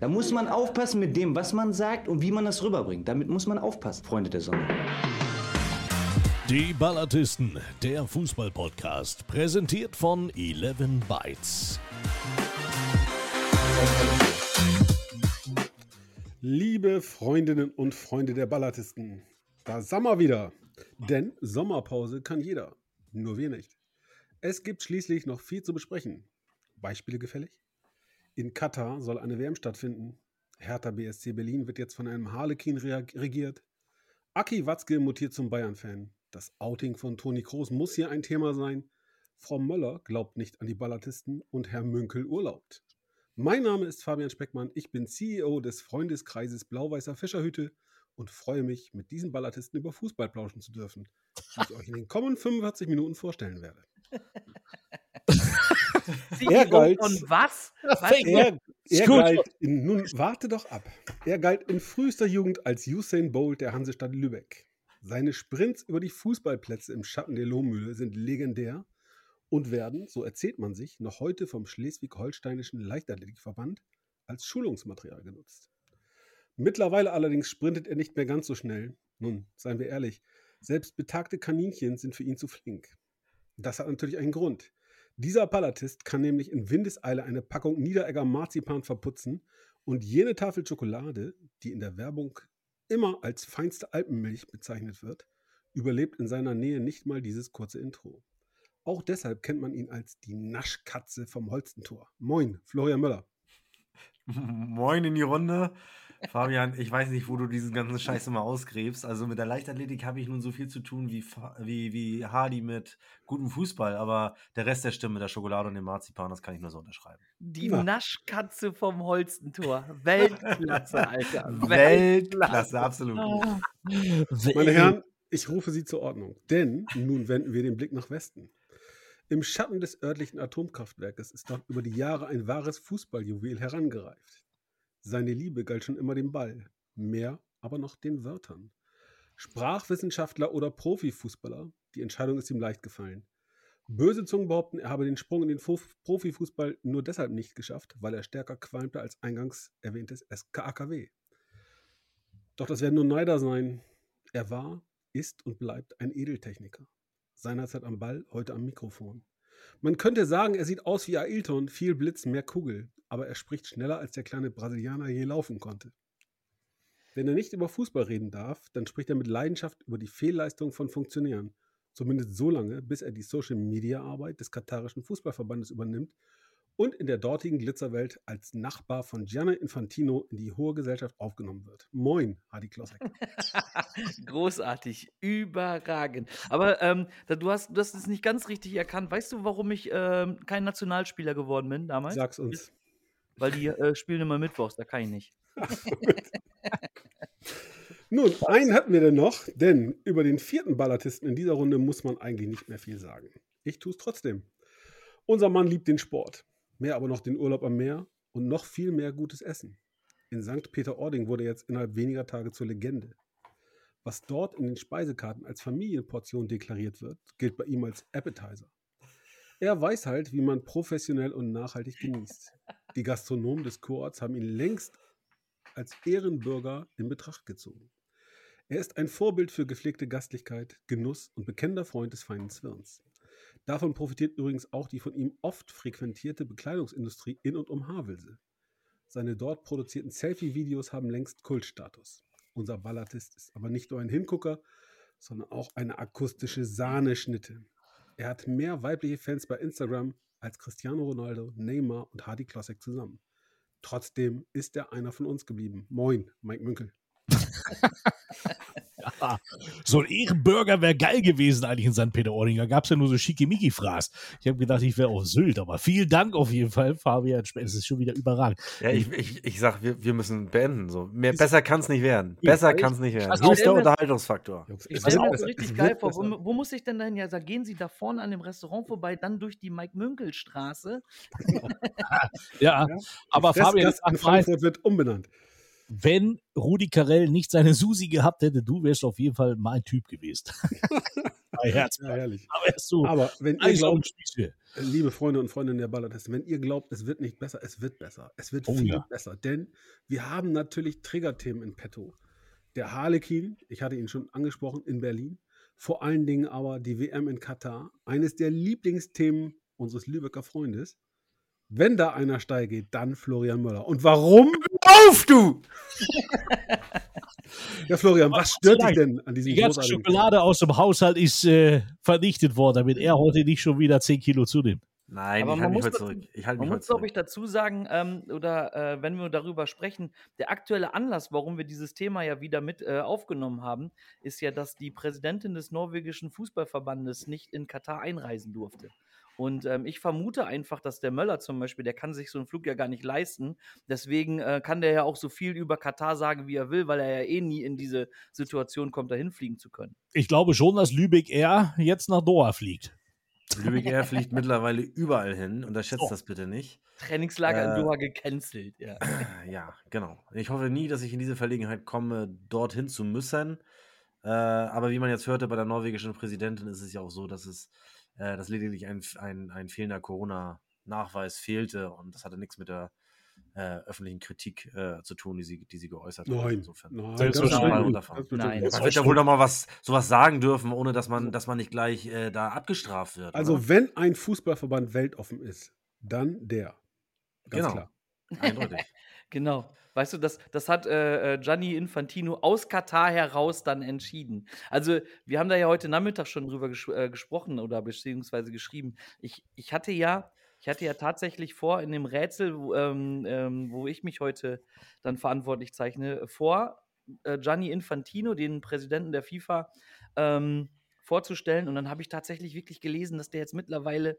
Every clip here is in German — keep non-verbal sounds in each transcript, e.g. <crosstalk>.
Da muss man aufpassen mit dem, was man sagt und wie man das rüberbringt. Damit muss man aufpassen, Freunde der Sonne. Die Ballatisten, der Fußball-Podcast, präsentiert von 11 Bytes. Liebe Freundinnen und Freunde der Ballatisten, da sind wir wieder. Denn Sommerpause kann jeder, nur wir nicht. Es gibt schließlich noch viel zu besprechen. Beispiele gefällig? In Katar soll eine WM stattfinden. Hertha BSC Berlin wird jetzt von einem Harlekin regiert. Aki Watzke mutiert zum Bayern-Fan. Das Outing von Toni Kroos muss hier ein Thema sein. Frau Möller glaubt nicht an die Ballatisten und Herr Münkel urlaubt. Mein Name ist Fabian Speckmann. Ich bin CEO des Freundeskreises Blau-Weißer Fischerhütte und freue mich, mit diesen Ballatisten über Fußball plauschen zu dürfen, die ich euch in den kommenden 45 Minuten vorstellen werde. <laughs> <laughs> er galt, und was? was? Er, er galt in, nun warte doch ab. Er galt in frühester Jugend als Usain Bolt der Hansestadt Lübeck. Seine Sprints über die Fußballplätze im Schatten der Lohmühle sind legendär und werden, so erzählt man sich, noch heute vom Schleswig-Holsteinischen Leichtathletikverband als Schulungsmaterial genutzt. Mittlerweile allerdings sprintet er nicht mehr ganz so schnell. Nun, seien wir ehrlich, selbst betagte Kaninchen sind für ihn zu flink. Das hat natürlich einen Grund. Dieser Palatist kann nämlich in Windeseile eine Packung Niederegger Marzipan verputzen und jene Tafel Schokolade, die in der Werbung immer als feinste Alpenmilch bezeichnet wird, überlebt in seiner Nähe nicht mal dieses kurze Intro. Auch deshalb kennt man ihn als die Naschkatze vom Holstentor. Moin, Florian Möller. Moin in die Runde. Fabian, ich weiß nicht, wo du diesen ganzen Scheiß immer ausgräbst. Also mit der Leichtathletik habe ich nun so viel zu tun wie, wie, wie Hardy mit gutem Fußball, aber der Rest der Stimme, der Schokolade und dem Marzipan, das kann ich nur so unterschreiben. Die ja. Naschkatze vom Holstentor. Weltklasse, <laughs> Alter. Weltklasse, absolut. Ah. Meine Herren, ich rufe Sie zur Ordnung, denn nun wenden wir den Blick nach Westen. Im Schatten des örtlichen Atomkraftwerkes ist dort über die Jahre ein wahres Fußballjuwel herangereift. Seine Liebe galt schon immer dem Ball, mehr aber noch den Wörtern. Sprachwissenschaftler oder Profifußballer, die Entscheidung ist ihm leicht gefallen. Böse Zungen behaupten, er habe den Sprung in den Profifußball nur deshalb nicht geschafft, weil er stärker qualmte als eingangs erwähntes SKAKW. Doch das werden nur Neider sein. Er war, ist und bleibt ein Edeltechniker. Seinerzeit am Ball, heute am Mikrofon. Man könnte sagen, er sieht aus wie Ailton, viel Blitz, mehr Kugel, aber er spricht schneller, als der kleine Brasilianer je laufen konnte. Wenn er nicht über Fußball reden darf, dann spricht er mit Leidenschaft über die Fehlleistung von Funktionären. Zumindest so lange, bis er die Social-Media-Arbeit des katarischen Fußballverbandes übernimmt und in der dortigen Glitzerwelt als Nachbar von Gianni Infantino in die hohe Gesellschaft aufgenommen wird. Moin, Hadi Klossek. <laughs> Großartig, überragend. Aber ähm, du, hast, du hast es nicht ganz richtig erkannt. Weißt du, warum ich ähm, kein Nationalspieler geworden bin damals? Sag's uns. Weil die äh, spielen immer Mittwochs, da kann ich nicht. <laughs> Nun, einen hatten wir denn noch, denn über den vierten Ballatisten in dieser Runde muss man eigentlich nicht mehr viel sagen. Ich tue es trotzdem. Unser Mann liebt den Sport, mehr aber noch den Urlaub am Meer und noch viel mehr gutes Essen. In St. Peter-Ording wurde jetzt innerhalb weniger Tage zur Legende. Was dort in den Speisekarten als Familienportion deklariert wird, gilt bei ihm als Appetizer. Er weiß halt, wie man professionell und nachhaltig genießt. Die Gastronomen des Kurorts haben ihn längst als Ehrenbürger in Betracht gezogen. Er ist ein Vorbild für gepflegte Gastlichkeit, Genuss und bekennender Freund des feinen Zwirns. Davon profitiert übrigens auch die von ihm oft frequentierte Bekleidungsindustrie in und um Havelse. Seine dort produzierten Selfie-Videos haben längst Kultstatus. Unser Ballatist ist aber nicht nur ein Hingucker, sondern auch eine akustische Sahneschnitte. Er hat mehr weibliche Fans bei Instagram als Cristiano Ronaldo, Neymar und Hardy Klossek zusammen. Trotzdem ist er einer von uns geblieben. Moin, Mike Münkel. <laughs> so ein Ehrenburger wäre geil gewesen eigentlich in St. Peter-Ording. Da gab es ja nur so schickimicki-Fraß. Ich habe gedacht, ich wäre auf Sylt, aber vielen Dank auf jeden Fall, Fabian. Es ist schon wieder überragend. Ja, ich, ich, ich sag, wir, wir müssen beenden. So. Mehr, besser kann es nicht werden. Besser kann es nicht werden. Also Höchster Unterhaltungsfaktor. Ich stelle mir das richtig geil vor. Wo, wo, muss ich denn dahin? Ja, da gehen Sie da vorne an dem Restaurant vorbei, dann durch die Mike-Münkel-Straße. <laughs> ja, ja, aber Fabian, Frankfurt wird umbenannt. Wenn Rudi Carell nicht seine Susi gehabt hätte, du wärst auf jeden Fall mein Typ gewesen. <laughs> Ja, herrlich. Aber wärst du Aber wenn ihr glaubt, liebe Freunde und Freundinnen der Ballertesten, wenn ihr glaubt, es wird nicht besser, es wird besser. Es wird Oh viel ja. besser. Denn wir haben natürlich Triggerthemen in petto. Der Harlekin, ich hatte ihn schon angesprochen, in Berlin. Vor allen Dingen aber die WM in Katar. Eines der Lieblingsthemen unseres Lübecker Freundes. Wenn da einer steil geht, dann Florian Möller. Und warum? Auf, du! Ja, Florian, was stört dich denn an diesem Die ganze Schokolade aus dem Haushalt ist äh, vernichtet worden, damit er heute nicht schon wieder 10 Kilo zunimmt. Nein, Aber ich man halte mich muss heute zurück. Ich halte Man muss, glaube ich, dazu sagen, ähm, oder äh, wenn wir darüber sprechen, der aktuelle Anlass, warum wir dieses Thema ja wieder mit äh, aufgenommen haben, ist ja, dass die Präsidentin des norwegischen Fußballverbandes nicht in Katar einreisen durfte. Und ähm, ich vermute einfach, dass der Möller zum Beispiel, der kann sich so einen Flug ja gar nicht leisten. Deswegen äh, kann der ja auch so viel über Katar sagen, wie er will, weil er ja eh nie in diese Situation kommt, dahin fliegen zu können. Ich glaube schon, dass Lübeck Air jetzt nach Doha fliegt. Lübeck Air fliegt mittlerweile überall hin. Unterschätzt So. das bitte nicht. Trainingslager Äh, in Doha gecancelt. Ja. <clears throat> Ja, genau. Ich hoffe nie, dass ich in diese Verlegenheit komme, dorthin zu müssen. Äh, aber wie man jetzt hörte bei der norwegischen Präsidentin, ist es ja auch so, dass es äh, dass lediglich ein, ein, ein fehlender Corona-Nachweis fehlte und das hatte nichts mit der äh, öffentlichen Kritik äh, zu tun, die sie, die sie geäußert hat. Nein, Insofern. nein, ganz bestimmt runterfahren. Nein. Man wird ja wohl doch mal was, sowas sagen dürfen, ohne dass man, dass man nicht gleich äh, da abgestraft wird. Also, oder? wenn ein Fußballverband weltoffen ist, dann der. Ganz Genau. klar. eindeutig. <laughs> Genau. Weißt du, das, das hat äh, äh, Gianni Infantino aus Katar heraus dann entschieden. Also, wir haben da ja heute Nachmittag schon drüber ges äh, gesprochen oder beziehungsweise geschrieben. Ich, ich hatte ja, ich hatte ja tatsächlich vor, in dem Rätsel, wo, ähm, ähm, wo ich mich heute dann verantwortlich zeichne, vor, äh, Gianni Infantino, den Präsidenten der FIFA, ähm, vorzustellen. Und dann habe ich tatsächlich wirklich gelesen, dass der jetzt mittlerweile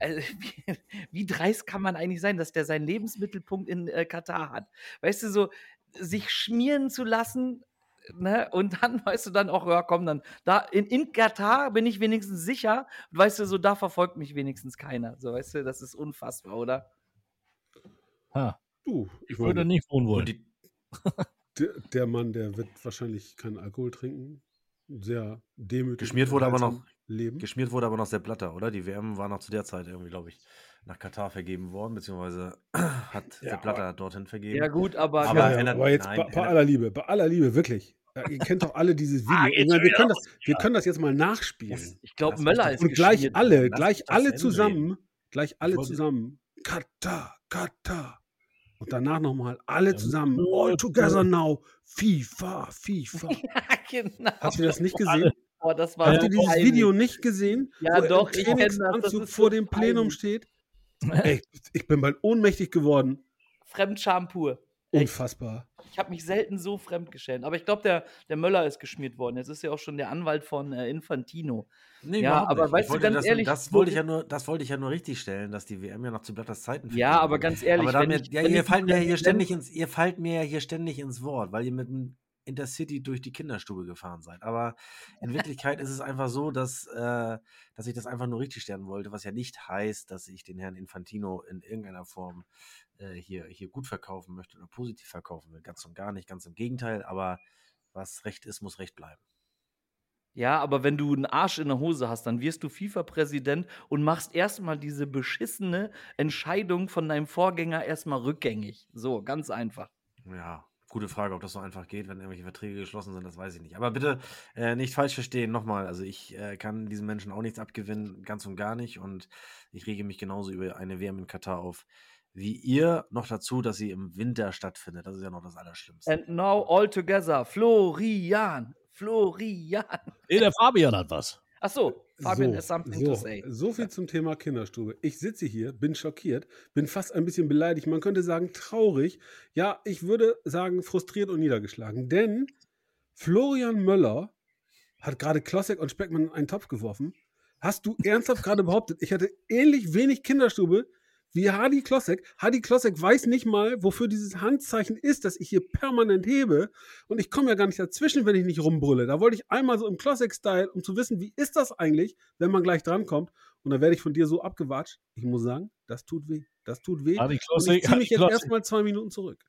also, <laughs> wie, wie dreist kann man eigentlich sein, dass der seinen Lebensmittelpunkt in äh, Katar hat? Weißt du, so sich schmieren zu lassen, ne? Und dann, <laughs> weißt du, dann auch, ja, komm, dann, da in, in Katar bin ich wenigstens sicher. Und weißt du, so da verfolgt mich wenigstens keiner. So, weißt du, das ist unfassbar, oder? Ha, Du, ich ich würde nicht wohnen wollen. Die, der, der Mann, der wird wahrscheinlich keinen Alkohol trinken. Sehr demütig. Geschmiert wurde aber noch- Leben. Geschmiert wurde aber noch Sepp Blatter, oder? Die WM war noch zu der Zeit irgendwie, glaube ich, nach Katar vergeben worden, beziehungsweise <clears throat> hat Ja, Sepp Blatter dorthin vergeben. Ja, gut, aber, Aber ja, ja, ändert- aber jetzt nein, bei, bei aller Liebe, bei aller Liebe, wirklich. Ja, ihr kennt doch alle dieses Video. Ah, meine, wir, können das, wir können das jetzt mal nachspielen. ich glaube, Möller ist Und gleich alle, gleich das alle zusammen, gleich alle zusammen. Katar, Katar. Und danach nochmal alle zusammen. All together now. FIFA, FIFA. <laughs> Ja, genau. Hast du das nicht gesehen? Oh, das war Habt ihr dieses peinlich. Video nicht gesehen? Ja, doch, ich kenn das, das vor so dem Plenum peinlich. steht. <laughs> Ey, ich bin bald ohnmächtig geworden. Fremdscham pur. Unfassbar. Ich habe mich selten so fremdgeschämt. Aber ich glaube, der, der Möller ist geschmiert worden. Jetzt ist ja auch schon der Anwalt von äh, Infantino. Nee, Ja, aber nicht. weißt Ich du, ganz das, ehrlich, das wo- wollte ich ja nur, das wollte ich ja nur richtig stellen, dass die WM ja noch zu Blatters Zeiten Ja, aber ganz ehrlich, aber damit, ich, ja, ihr ich fallt mir ja hier ständig ins, ihr fallt mir ja hier ständig ins Wort, weil ihr mit dem Intercity durch die Kinderstube gefahren seid. Aber <laughs> in Wirklichkeit ist es einfach so, dass, äh, dass ich das einfach nur richtig stellen wollte, was ja nicht heißt, dass ich den Herrn Infantino in irgendeiner Form äh, hier, hier gut verkaufen möchte oder positiv verkaufen will. Ganz und gar nicht, ganz im Gegenteil. Aber was Recht ist, muss Recht bleiben. Ja, aber wenn du einen Arsch in der Hose hast, dann wirst du FIFA-Präsident und machst erstmal diese beschissene Entscheidung von deinem Vorgänger erstmal rückgängig. So, ganz einfach. Ja, gute Frage, ob das so einfach geht, wenn irgendwelche Verträge geschlossen sind, das weiß ich nicht. Aber bitte äh, nicht falsch verstehen, nochmal. Also ich äh, kann diesen Menschen auch nichts abgewinnen, ganz und gar nicht. Und ich rege mich genauso über eine WM in Katar auf wie ihr. Noch dazu, dass sie im Winter stattfindet. Das ist ja noch das Allerschlimmste. And now all together, Florian, Florian. Nee, der Fabian hat was. Ach so, Fabian so, has something so, to say. so viel zum Thema Kinderstube. Ich sitze hier, bin schockiert, bin fast ein bisschen beleidigt. Man könnte sagen traurig. Ja, ich würde sagen frustriert und niedergeschlagen. Denn Florian Möller hat gerade Klossek und Speckmann in einen Topf geworfen. Hast du ernsthaft gerade behauptet, ich hatte ähnlich wenig Kinderstube wie Hadi Klossek? Hadi Klossek weiß nicht mal, wofür dieses Handzeichen ist, das ich hier permanent hebe. Und ich komme ja gar nicht dazwischen, wenn ich nicht rumbrülle. Da wollte ich einmal so im Klossek-Style, um zu wissen, wie ist das eigentlich, wenn man gleich drankommt. Und dann werde ich von dir so abgewatscht. Ich muss sagen, das tut weh. Das tut weh. Adi Und Klossek, ich ziehe mich Adi jetzt erstmal zwei Minuten zurück.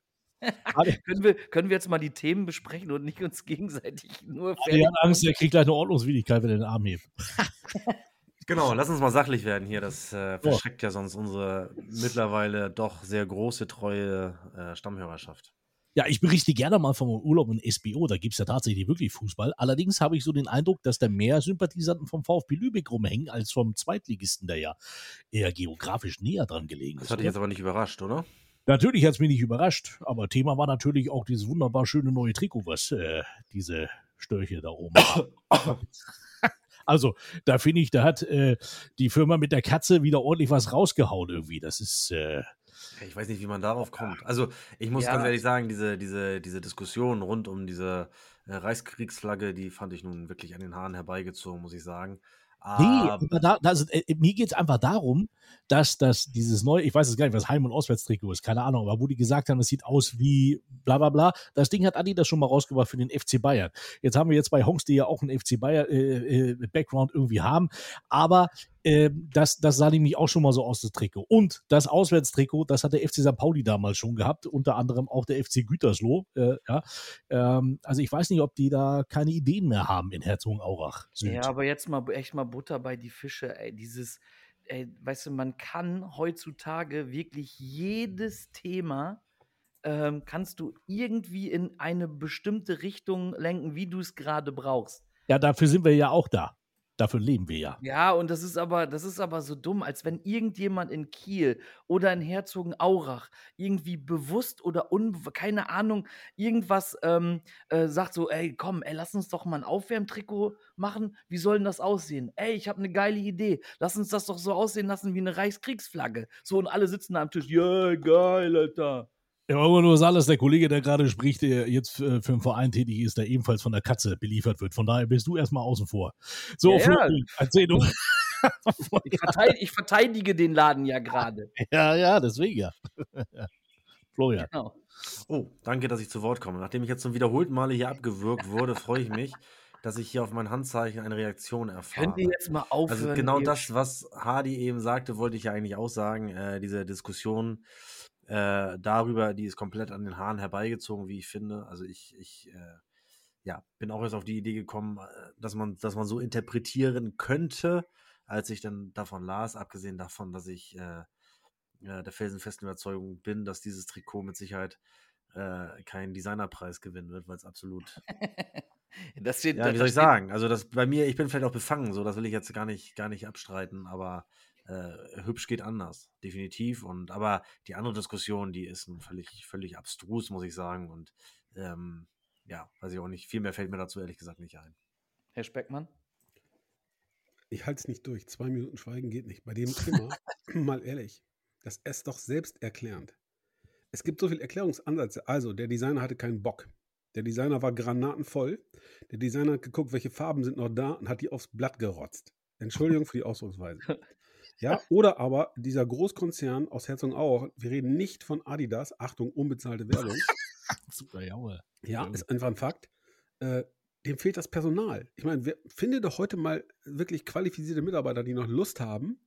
können, wir, können wir jetzt mal die Themen besprechen und nicht uns gegenseitig nur Er hat Angst, er kriegt gleich eine Ordnungswidrigkeit, wenn er den Arm hebt. <laughs> Genau, lass uns mal sachlich werden hier. Das äh, verschreckt ja sonst unsere mittlerweile doch sehr große, treue äh, Stammhörerschaft. Ja, ich berichte gerne mal vom Urlaub in SBO. Da gibt es ja tatsächlich wirklich Fußball. Allerdings habe ich so den Eindruck, dass da mehr Sympathisanten vom VfB Lübeck rumhängen als vom Zweitligisten, der ja eher geografisch näher dran gelegen ist. Das hat dich jetzt aber nicht überrascht, oder? Natürlich hat es mich nicht überrascht, aber Thema war natürlich auch dieses wunderbar schöne neue Trikot, was äh, diese Störche da oben <coughs> haben. Also, da finde ich, da hat äh, die Firma mit der Katze wieder ordentlich was rausgehauen irgendwie. Das ist. Äh, ich weiß nicht, wie man darauf kommt. Also, ich muss ja. ganz ehrlich sagen, diese, diese, diese Diskussion rund um diese äh, Reichskriegsflagge, die fand ich nun wirklich an den Haaren herbeigezogen, muss ich sagen. Nee, aber da, also, äh, mir geht es einfach darum, dass das dieses neue, ich weiß jetzt gar nicht, was Heim- und Auswärtstrikot ist, keine Ahnung, aber wo die gesagt haben, es sieht aus wie bla bla bla. Das Ding hat Adi das schon mal rausgebracht für den FC Bayern. Jetzt haben wir jetzt bei Honks, die ja auch einen FC Bayern äh, äh, Background irgendwie haben, aber äh, das, das sah nämlich auch schon mal so aus, das Trikot. Und das Auswärtstrikot, das hat der FC St. Pauli damals schon gehabt, unter anderem auch der FC Gütersloh. Äh, ja. Ähm, also ich weiß nicht, ob die da keine Ideen mehr haben in Herzogenaurach. Ja, aber jetzt mal echt mal Butter bei die Fische, ey, dieses, ey, weißt du, man kann heutzutage wirklich jedes Thema ähm, kannst du irgendwie in eine bestimmte Richtung lenken, wie du es gerade brauchst. Ja, dafür sind wir ja auch da. Dafür leben wir ja. Ja, und das ist aber, das ist aber so dumm, als wenn irgendjemand in Kiel oder in Herzogenaurach irgendwie bewusst oder un, keine Ahnung, irgendwas ähm, äh, sagt so, ey, komm, ey, lass uns doch mal ein Aufwärmtrikot machen. Wie soll denn das aussehen? Ey, ich habe eine geile Idee. Lass uns das doch so aussehen lassen wie eine Reichskriegsflagge. So, und alle sitzen da am Tisch. Ja, yeah, geil, Alter. Ja, aber nur Salas, der Kollege, der gerade spricht, der jetzt für einen Verein tätig ist, der ebenfalls von der Katze beliefert wird. Von daher bist du erstmal außen vor. So, ja, ja. erzähl du. <laughs> ich, verteidige, ich verteidige den Laden ja gerade. <laughs> Ja, ja, deswegen ja. <laughs> Florian. Genau. Oh, danke, dass ich zu Wort komme. Nachdem ich jetzt zum wiederholten Male hier abgewürgt wurde, freue ich mich, dass ich hier auf mein Handzeichen eine Reaktion erfahre. Könnt ihr jetzt mal aufhören? Also genau das, was Hardy eben sagte, wollte ich ja eigentlich auch sagen. Äh, diese Diskussion äh, darüber, die ist komplett an den Haaren herbeigezogen, wie ich finde. Also ich, ich äh, ja, bin auch erst auf die Idee gekommen, äh, dass man, dass man so interpretieren könnte, als ich dann davon las, abgesehen davon, dass ich äh, der felsenfesten Überzeugung bin, dass dieses Trikot mit Sicherheit äh, keinen Designerpreis gewinnen wird, weil es absolut. <laughs> das steht, ja, wie soll ich sagen? Also das bei mir, ich bin vielleicht auch befangen, so das will ich jetzt gar nicht, gar nicht abstreiten, aber äh, hübsch geht anders, definitiv. Und aber die andere Diskussion, die ist völlig, völlig abstrus, muss ich sagen. Und ähm, ja, weiß ich auch nicht. Viel mehr fällt mir dazu ehrlich gesagt nicht ein. Herr Speckmann? Ich halte es nicht durch. Zwei Minuten Schweigen geht nicht. Bei dem Thema, <laughs> mal ehrlich, das ist doch selbsterklärend. Es gibt so viele Erklärungsansätze. Also, der Designer hatte keinen Bock. Der Designer war granatenvoll. Der Designer hat geguckt, welche Farben sind noch da und hat die aufs Blatt gerotzt. Entschuldigung für die <laughs> Ausdrucksweise. Ja, oder aber dieser Großkonzern aus Herzogenaurach, wir reden nicht von Adidas, Achtung, unbezahlte Werbung. <laughs> Super, jawohl. Ja, ist einfach ein Fakt. Äh, dem fehlt das Personal. Ich meine, finde doch heute mal wirklich qualifizierte Mitarbeiter, die noch Lust haben,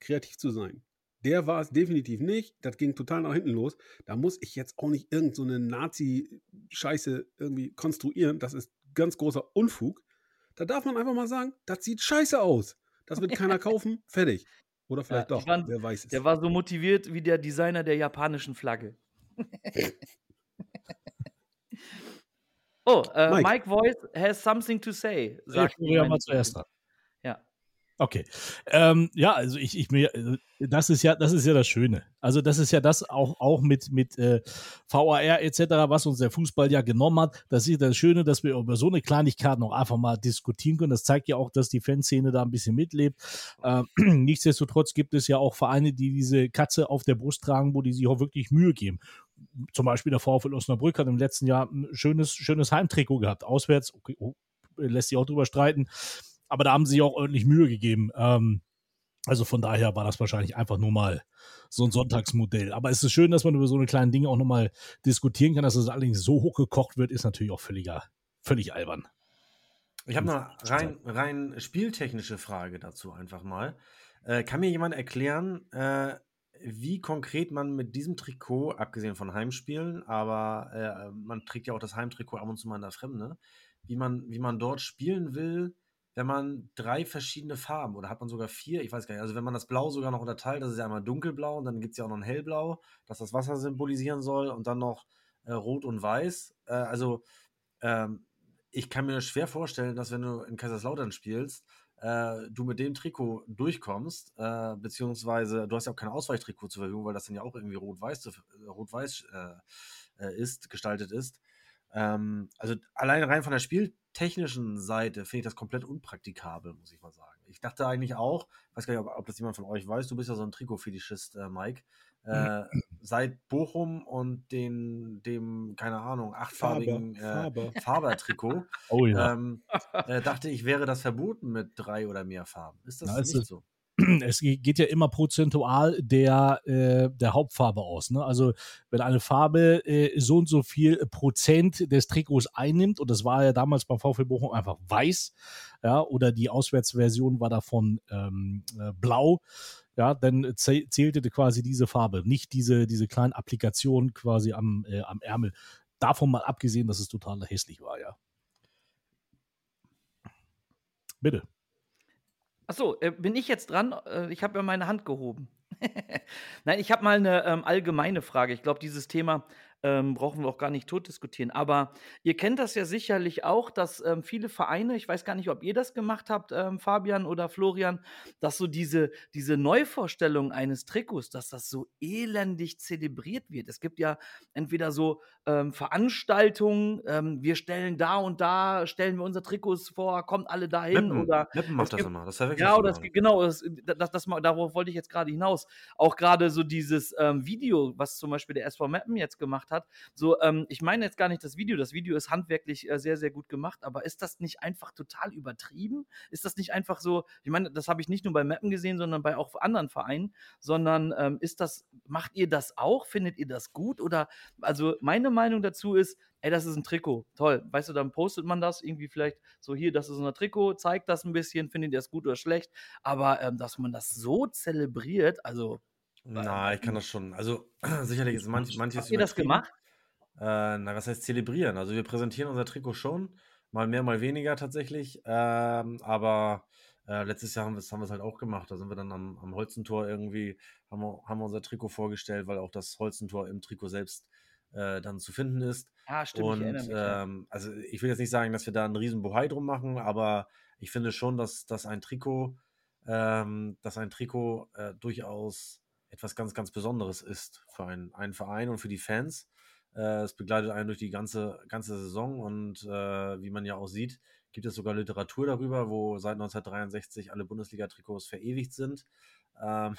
kreativ zu sein. Der war es definitiv nicht. Das ging total nach hinten los. Da muss ich jetzt auch nicht irgendeine so Nazi-Scheiße irgendwie konstruieren. Das ist ganz großer Unfug. Da darf man einfach mal sagen, das sieht scheiße aus. Das wird keiner <laughs> kaufen. Fertig. Oder vielleicht ja, doch, waren, wer weiß es. Der war so motiviert wie der Designer der japanischen Flagge. <laughs> oh, äh, Mike. Mike Voice has something to say. Sagt ich ja mal zuerst dran. Okay. Ähm, ja, also ich, ich mir, äh, das ist ja, das ist ja das Schöne. Also das ist ja das auch, auch mit, mit äh, VAR etc., was uns der Fußball ja genommen hat. Das ist das Schöne, dass wir über so eine Kleinigkeit noch einfach mal diskutieren können. Das zeigt ja auch, dass die Fanszene da ein bisschen mitlebt. Ähm, <clears throat> nichtsdestotrotz gibt es ja auch Vereine, die diese Katze auf der Brust tragen, wo die sich auch wirklich Mühe geben. Zum Beispiel der VfL Osnabrück hat im letzten Jahr ein schönes, schönes Heimtrikot gehabt. Auswärts, okay, oh, lässt sich auch drüber streiten aber da haben sie auch ordentlich Mühe gegeben. Ähm, also von daher war das wahrscheinlich einfach nur mal so ein Sonntagsmodell. Aber es ist schön, dass man über so eine kleinen Dinge auch nochmal diskutieren kann. Dass es allerdings so hoch gekocht wird, ist natürlich auch völliger, völlig albern. Ich habe eine rein, rein spieltechnische Frage dazu einfach mal. Äh, kann mir jemand erklären, äh, wie konkret man mit diesem Trikot, abgesehen von Heimspielen, aber äh, man trägt ja auch das Heimtrikot ab und zu mal in der Fremde, wie man, wie man dort spielen will, wenn man drei verschiedene Farben oder hat man sogar vier, ich weiß gar nicht, also wenn man das Blau sogar noch unterteilt, das ist ja einmal dunkelblau und dann gibt es ja auch noch ein hellblau, das das Wasser symbolisieren soll und dann noch äh, rot und weiß. Äh, also ähm, ich kann mir schwer vorstellen, dass wenn du in Kaiserslautern spielst, äh, du mit dem Trikot durchkommst, äh, beziehungsweise du hast ja auch kein Ausweichtrikot zur Verfügung, weil das dann ja auch irgendwie rot-weiß äh, rot-weiß äh, ist, gestaltet ist. Ähm, also allein rein von der spieltechnischen Seite finde ich das komplett unpraktikabel, muss ich mal sagen. Ich dachte eigentlich auch, weiß gar nicht, ob, ob das jemand von euch weiß, du bist ja so ein Trikotfetischist, äh, Mike. Äh, seit Bochum und den, dem, keine Ahnung, achtfarbigen Faber, äh, <laughs> Faber-Trikot, oh, ja. ähm, äh, dachte ich, wäre das verboten mit drei oder mehr Farben. Ist das Na, nicht so? Es geht ja immer prozentual der, äh, der Hauptfarbe aus. Ne? Also wenn eine Farbe äh, so und so viel Prozent des Trikots einnimmt, und das war ja damals beim VfL Bochum einfach weiß, ja, oder die Auswärtsversion war davon ähm, äh, blau, ja, dann zählte quasi diese Farbe, nicht diese, diese kleinen Applikationen quasi am, äh, am Ärmel. Davon mal abgesehen, dass es total hässlich war, ja. Bitte. Achso, äh, bin ich jetzt dran? Äh, ich habe ja meine Hand gehoben. <laughs> Nein, ich habe mal eine ähm, allgemeine Frage. Ich glaube, dieses Thema ähm, brauchen wir auch gar nicht tot diskutieren. Aber ihr kennt das ja sicherlich auch, dass ähm, viele Vereine, ich weiß gar nicht, ob ihr das gemacht habt, ähm, Fabian oder Florian, dass so diese, diese Neuvorstellung eines Trikots, dass das so elendig zelebriert wird. Es gibt ja entweder so ähm, Veranstaltungen, ähm, wir stellen da und da, stellen wir unsere Trikots vor, kommt alle dahin. Lippen, oder Lippen macht das gibt, immer. Das ja, oder es, genau, das, das, das, darauf wollte ich jetzt gerade hinaus. Auch gerade so dieses ähm, Video, was zum Beispiel der SV Mappen jetzt gemacht gemacht hat. So, ähm, ich meine jetzt gar nicht das Video. Das Video ist handwerklich äh, sehr, sehr gut gemacht, aber ist das nicht einfach total übertrieben? Ist das nicht einfach so, ich meine, das habe ich nicht nur bei Mappen gesehen, sondern bei auch anderen Vereinen, sondern ähm, ist das, macht ihr das auch? Findet ihr das gut? Oder, also meine Meinung dazu ist, ey, das ist ein Trikot. Toll. Weißt du, dann postet man das irgendwie vielleicht so hier, das ist ein Trikot, zeigt das ein bisschen, findet ihr das gut oder schlecht. Aber ähm, dass man das so zelebriert, also na, ich kann das schon. Also <clears throat> sicherlich ist manch, manches. Habt ihr das gemacht? Äh, na, was heißt zelebrieren? Also wir präsentieren unser Trikot schon, mal mehr, mal weniger tatsächlich. Ähm, aber äh, letztes Jahr haben wir es haben halt auch gemacht. Da sind wir dann am, am Holzentor irgendwie, haben wir, haben wir unser Trikot vorgestellt, weil auch das Holzentor im Trikot selbst äh, dann zu finden ist. Ah, stimmt. Und ich mich, ähm, also ich will jetzt nicht sagen, dass wir da einen riesen Bohai drum machen, aber ich finde schon, dass, dass ein Trikot, ähm, dass ein Trikot äh, durchaus etwas ganz, ganz Besonderes ist für einen, einen Verein und für die Fans. Äh, es begleitet einen durch die ganze, ganze Saison und äh, wie man ja auch sieht, gibt es sogar Literatur darüber, wo seit 1963 alle Bundesliga-Trikots verewigt sind. Ähm,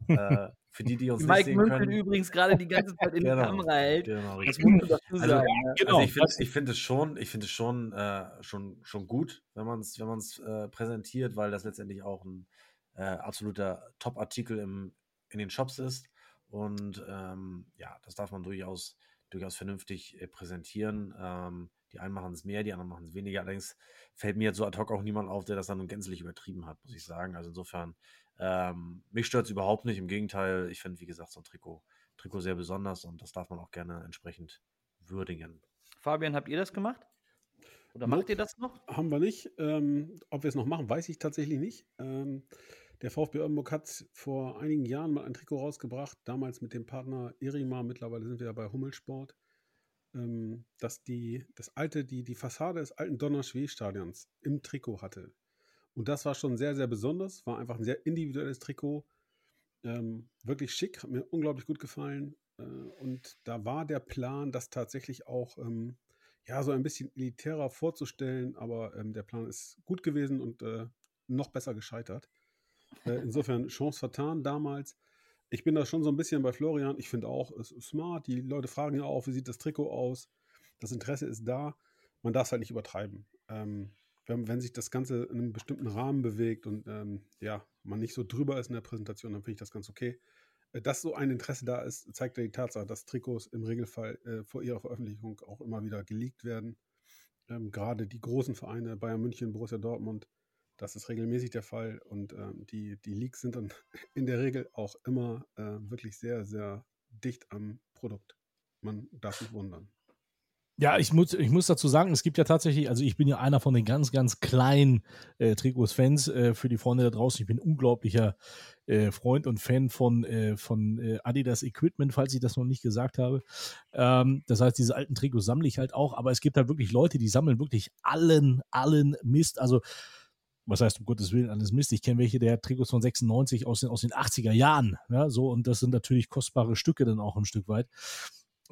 <laughs> äh, für die, die uns Mike nicht sehen Münkel können. übrigens gerade die ganze Zeit in genau, die Kamera hält. Genau, das muss man dazu also, sagen. ja, genau, also ich finde ich find es schon, ich find es schon, äh, schon, schon gut, wenn man es wenn äh, präsentiert, weil das letztendlich auch ein äh, absoluter Top-Artikel im, in den Shops ist. Und ähm, ja, das darf man durchaus, durchaus vernünftig äh, präsentieren. Ähm, die einen machen es mehr, die anderen machen es weniger. Allerdings fällt mir jetzt so ad hoc auch niemand auf, der das dann nun gänzlich übertrieben hat, muss ich sagen. Also insofern, ähm, mich stört es überhaupt nicht. Im Gegenteil, ich finde, wie gesagt, so ein Trikot, Trikot sehr besonders und das darf man auch gerne entsprechend würdigen. Fabian, habt ihr das gemacht? Oder macht ihr das noch? Haben wir nicht. Ähm, ob wir es noch machen, weiß ich tatsächlich nicht. Ähm, der VfB Oldenburg hat vor einigen Jahren mal ein Trikot rausgebracht, damals mit dem Partner Irima, mittlerweile sind wir ja bei Hummelsport, ähm, dass die, das alte, die, die Fassade des alten Donnerschwee-Stadions im Trikot hatte. Und das war schon sehr, sehr besonders, war einfach ein sehr individuelles Trikot, ähm, wirklich schick, hat mir unglaublich gut gefallen. Äh, und da war der Plan, das tatsächlich auch ähm, ja, so ein bisschen elitärer vorzustellen, aber ähm, der Plan ist gut gewesen und äh, noch besser gescheitert. Äh, insofern Chance vertan damals. Ich bin da schon so ein bisschen bei Florian. Ich finde auch, es ist smart. Die Leute fragen ja auch, wie sieht das Trikot aus? Das Interesse ist da. Man darf es halt nicht übertreiben. Ähm, wenn, wenn, sich das Ganze in einem bestimmten Rahmen bewegt und ähm, ja, man nicht so drüber ist in der Präsentation, dann finde ich das ganz okay. Äh, dass so ein Interesse da ist, zeigt ja die Tatsache, dass Trikots im Regelfall äh, vor ihrer Veröffentlichung auch immer wieder geleakt werden. Ähm, Gerade die großen Vereine, Bayern München, Borussia Dortmund, Das ist regelmäßig der Fall und ähm, die, die Leaks sind dann <laughs> in der Regel auch immer äh, wirklich sehr, sehr dicht am Produkt. Man darf sich wundern. Ja, ich muss, ich muss dazu sagen, es gibt ja tatsächlich, also ich bin ja einer von den ganz, ganz kleinen äh, Trikots-Fans äh, für die Freunde da draußen. Ich bin unglaublicher äh, Freund und Fan von, äh, von äh, Adidas Equipment, falls ich das noch nicht gesagt habe. Ähm, das heißt, diese alten Trikots sammle ich halt auch, aber es gibt halt wirklich Leute, die sammeln wirklich allen, allen Mist. Also was heißt um Gottes Willen alles Mist? Ich kenne welche der Trikots von 96 aus den, aus den 80er Jahren. Ja, so, und das sind natürlich kostbare Stücke dann auch ein Stück weit.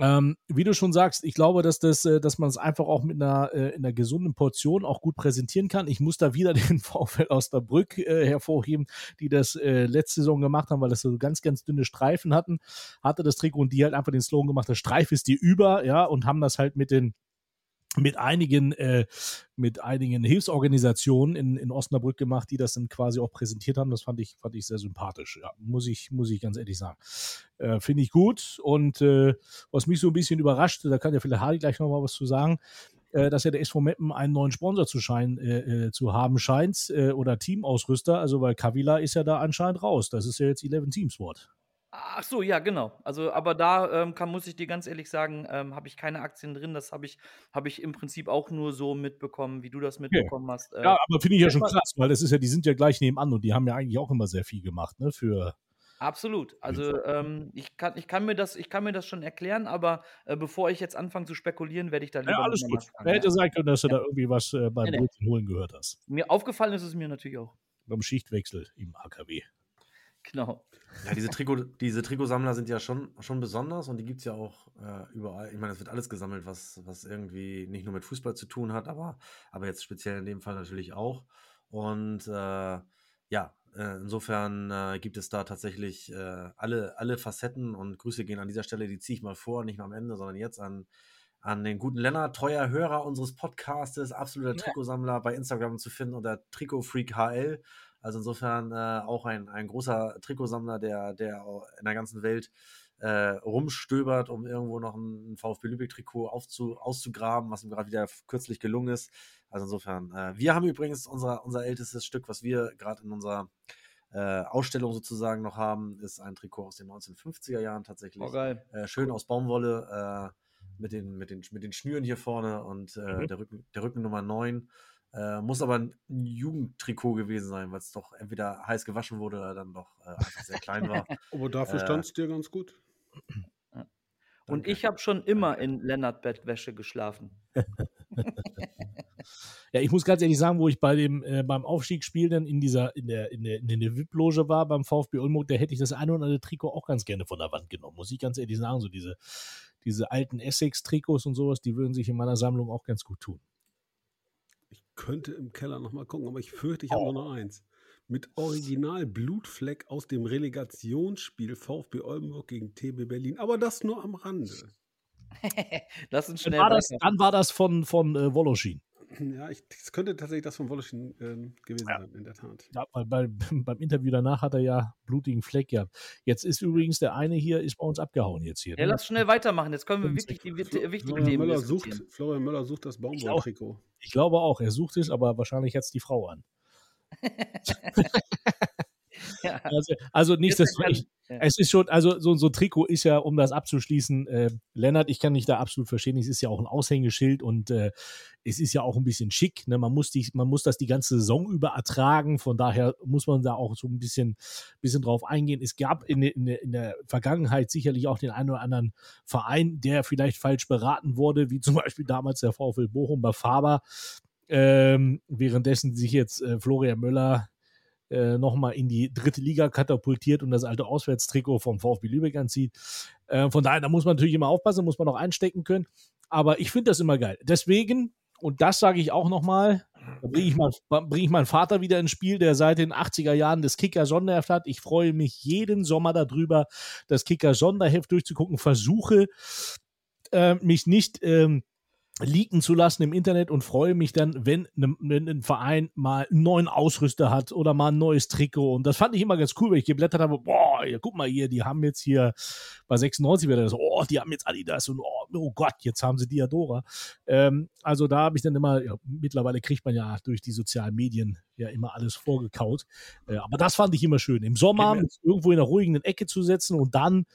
Ähm, wie du schon sagst, ich glaube, dass, das, äh, dass man es einfach auch mit einer, äh, einer gesunden Portion auch gut präsentieren kann. Ich muss da wieder <laughs> den VfL Osnabrück äh, hervorheben, die das äh, letzte Saison gemacht haben, weil das so ganz, ganz dünne Streifen hatten, hatte das Trikot und die halt einfach den Slogan gemacht, das Streif ist dir über, ja, und haben das halt mit den mit einigen, äh, mit einigen Hilfsorganisationen in, in Osnabrück gemacht, die das dann quasi auch präsentiert haben. Das fand ich, fand ich sehr sympathisch. Ja, muss ich, muss ich ganz ehrlich sagen. Äh, Finde ich gut. Und äh, was mich so ein bisschen überrascht, da kann ja vielleicht Hardy gleich nochmal was zu sagen, äh, dass ja der SV Meppen einen neuen Sponsor zu, schein, äh, äh, zu haben scheint oder Teamausrüster. Also weil Kavila ist ja da anscheinend raus. Das ist ja jetzt 11 Teams Wort. Ach so, ja, genau. Also, aber da ähm, kann, muss ich dir ganz ehrlich sagen, ähm, habe ich keine Aktien drin. Das habe ich, hab ich im Prinzip auch nur so mitbekommen, wie du das mitbekommen hast. Äh, ja, aber finde ich ja schon krass, weil das ist ja, die sind ja gleich nebenan und die haben ja eigentlich auch immer sehr viel gemacht, ne? Für Absolut. Also ähm, ich, kann, ich, kann mir das, ich kann mir das schon erklären, aber äh, bevor ich jetzt anfange zu spekulieren, werde ich da lieber. Ja, alles gut. Wer hätte sein können, dass du ja. da irgendwie was äh, beim nee, nee. holen gehört hast. Mir aufgefallen ist es mir natürlich auch. Beim Schichtwechsel im AKW. <laughs> Genau. Ja, diese, Trikot, diese Trikotsammler sind ja schon, schon besonders und die gibt es ja auch äh, überall. Ich meine, es wird alles gesammelt, was, was irgendwie nicht nur mit Fußball zu tun hat, aber, aber jetzt speziell in dem Fall natürlich auch. Und äh, ja, äh, insofern äh, gibt es da tatsächlich äh, alle, alle Facetten und Grüße gehen an dieser Stelle, die ziehe ich mal vor, nicht mal am Ende, sondern jetzt an, an den guten Lennart, treuer Hörer unseres Podcastes, absoluter ja. Trikotsammler bei Instagram zu finden unter Trikotfreak HL. Also insofern äh, auch ein, ein großer Trikotsammler, der, der in der ganzen Welt äh, rumstöbert, um irgendwo noch ein VfB Lübeck-Trikot auszugraben, was ihm gerade wieder kürzlich gelungen ist. Also insofern, äh, wir haben übrigens unser, unser ältestes Stück, was wir gerade in unserer äh, Ausstellung sozusagen noch haben, ist ein Trikot aus den 1950er Jahren tatsächlich. Oh, geil. Äh, schön aus Baumwolle äh, mit, den, mit, den, mit den Schnüren hier vorne und äh, mhm. der, Rücken, der Rücken Nummer 9. Äh, muss aber ein Jugendtrikot gewesen sein, weil es doch entweder heiß gewaschen wurde oder dann doch äh, einfach sehr klein war. <laughs> aber dafür stand es dir ganz gut. Und ich habe schon immer in Lennart Bettwäsche geschlafen. <laughs> ja, ich muss ganz ehrlich sagen, wo ich bei dem äh, beim Aufstiegsspiel dann in dieser in der in der, in der VIP-Loge war beim VfB Ulmburg, da hätte ich das eine oder andere Trikot auch ganz gerne von der Wand genommen, muss ich ganz ehrlich sagen, so diese diese alten Essex-Trikots und sowas, die würden sich in meiner Sammlung auch ganz gut tun. Ich könnte im Keller noch mal gucken, aber ich fürchte, ich habe oh. nur noch eins mit Original Blutfleck aus dem Relegationsspiel VfB Oldenburg gegen TB Berlin. Aber das nur am Rande. <laughs> Lass uns schnell dann war, das, dann war das von, von äh, Woloschin. <clears throat> Ja, es könnte tatsächlich das von Woloschin äh, gewesen ja. sein, in der Tat. Ja, weil bei, <laughs> beim Interview danach hat er ja blutigen Fleck gehabt. Jetzt ist übrigens der eine hier, ist bei uns abgehauen jetzt hier. Ja, ne? lass schnell weitermachen. Jetzt können wir wirklich die wichtigen Florian Themen Möller sucht, Florian Möller sucht das Baumwolltrikot. Ich, ich glaube auch, er sucht es, aber wahrscheinlich jetzt die Frau an. <laughs> <laughs> ja. <laughs> also, also nichtsdestotrotz, ja. es ist schon, also so, so ein Trikot ist ja, um das abzuschließen, äh, Lennart, ich kann dich da absolut verstehen, es ist ja auch ein Aushängeschild und äh, es ist ja auch ein bisschen schick. Ne? Man, muss die, man muss das die ganze Saison über ertragen, von daher muss man da auch so ein bisschen, bisschen drauf eingehen. Es gab in, in, in der Vergangenheit sicherlich auch den einen oder anderen Verein, der vielleicht falsch beraten wurde, wie zum Beispiel damals der VfL Bochum bei Faber ähm, währenddessen sich jetzt äh, Florian Möller äh, nochmal in die dritte Liga katapultiert und das alte Auswärtstrikot vom VfB Lübeck anzieht. Äh, von daher, da muss man natürlich immer aufpassen, muss man auch einstecken können. Aber ich finde das immer geil. Deswegen, und das sage ich auch nochmal, da bringe ich, mein, bring ich meinen Vater wieder ins Spiel, der seit den 80er Jahren das Kicker Sonderheft hat. Ich freue mich jeden Sommer darüber, das Kicker Sonderheft durchzugucken, versuche äh, mich nicht ähm, leaken zu lassen im Internet und freue mich dann, wenn, ne, wenn ein Verein mal einen neuen Ausrüster hat oder mal ein neues Trikot. Und das fand ich immer ganz cool, wenn ich geblättert habe, boah, ja, guck mal hier, die haben jetzt hier bei 96 wieder das, oh, die haben jetzt Adidas und oh, oh Gott, jetzt haben sie Diadora. Ähm, also da habe ich dann immer, ja, mittlerweile kriegt man ja durch die sozialen Medien ja immer alles vorgekaut. Äh, aber das fand ich immer schön. Im Sommer irgendwo in einer ruhigen Ecke zu setzen und dann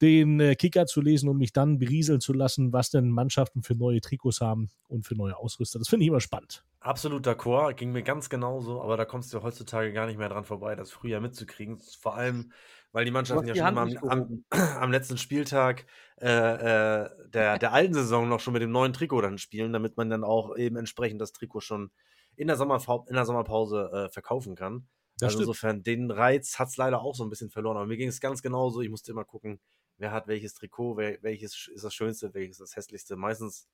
den äh, Kicker zu lesen und mich dann berieseln zu lassen, was denn Mannschaften für neue Trikots haben und für neue Ausrüster. Das finde ich immer spannend. Absolut d'accord, ging mir ganz genauso, aber da kommst du heutzutage gar nicht mehr dran vorbei, das früher mitzukriegen. Vor allem, weil die Mannschaften ja schon am, am, am, letzten Spieltag äh, äh, der, der alten Saison noch schon mit dem neuen Trikot dann spielen, damit man dann auch eben entsprechend das Trikot schon in der, Sommerfa in der Sommerpause äh, verkaufen kann. Das also stimmt. insofern, den Reiz hat es leider auch so ein bisschen verloren. Aber mir ging es ganz genauso. Ich musste immer gucken, wer hat welches Trikot, wer, welches ist das Schönste, welches das Hässlichste. Meistens,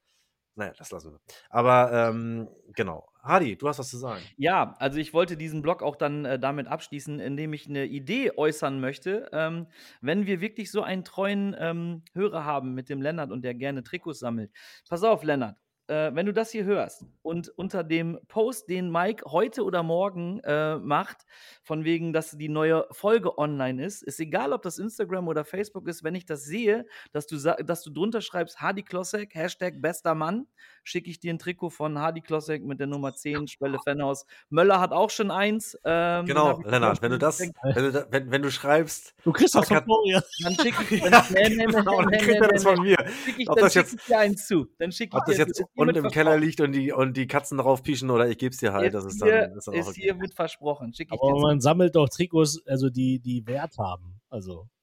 naja, das lassen wir. Aber ähm, genau. Hadi, du hast was zu sagen. Ja, also ich wollte diesen Blog auch dann äh, damit abschließen, indem ich eine Idee äußern möchte. Ähm, wenn wir wirklich so einen treuen ähm, Hörer haben mit dem Lennart und der gerne Trikots sammelt. Pass auf, Lennart äh, wenn du das hier hörst und unter dem Post, den Mike heute oder morgen äh, macht, von wegen, dass die neue Folge online ist, ist egal, ob das Instagram oder Facebook ist, wenn ich das sehe, dass du, dass du drunter schreibst, Hardy Klossek, Hashtag bester Mann, schicke ich dir ein Trikot von Hardy Klossek mit der Nummer 10, Spelle Fanhaus. Möller hat auch schon eins. Ähm, genau, Lennart, wenn du das, wenn du, da, wenn, wenn du schreibst, du kriegst das von Florian. <laughs> Dann schicke ich, <laughs> ja, nee, nee, nee, genau, dann kriegt er das von mir. Schick ich, dann schicke ich dir eins zu. Dann schicke ich dir unten im Keller liegt und die, und die Katzen drauf pieschen oder ich gebe es dir halt. das ist dann, ist, dann ist hier mit versprochen. Schick ich Aber man sammelt doch Trikots, also die, die Wert haben. Also. <laughs>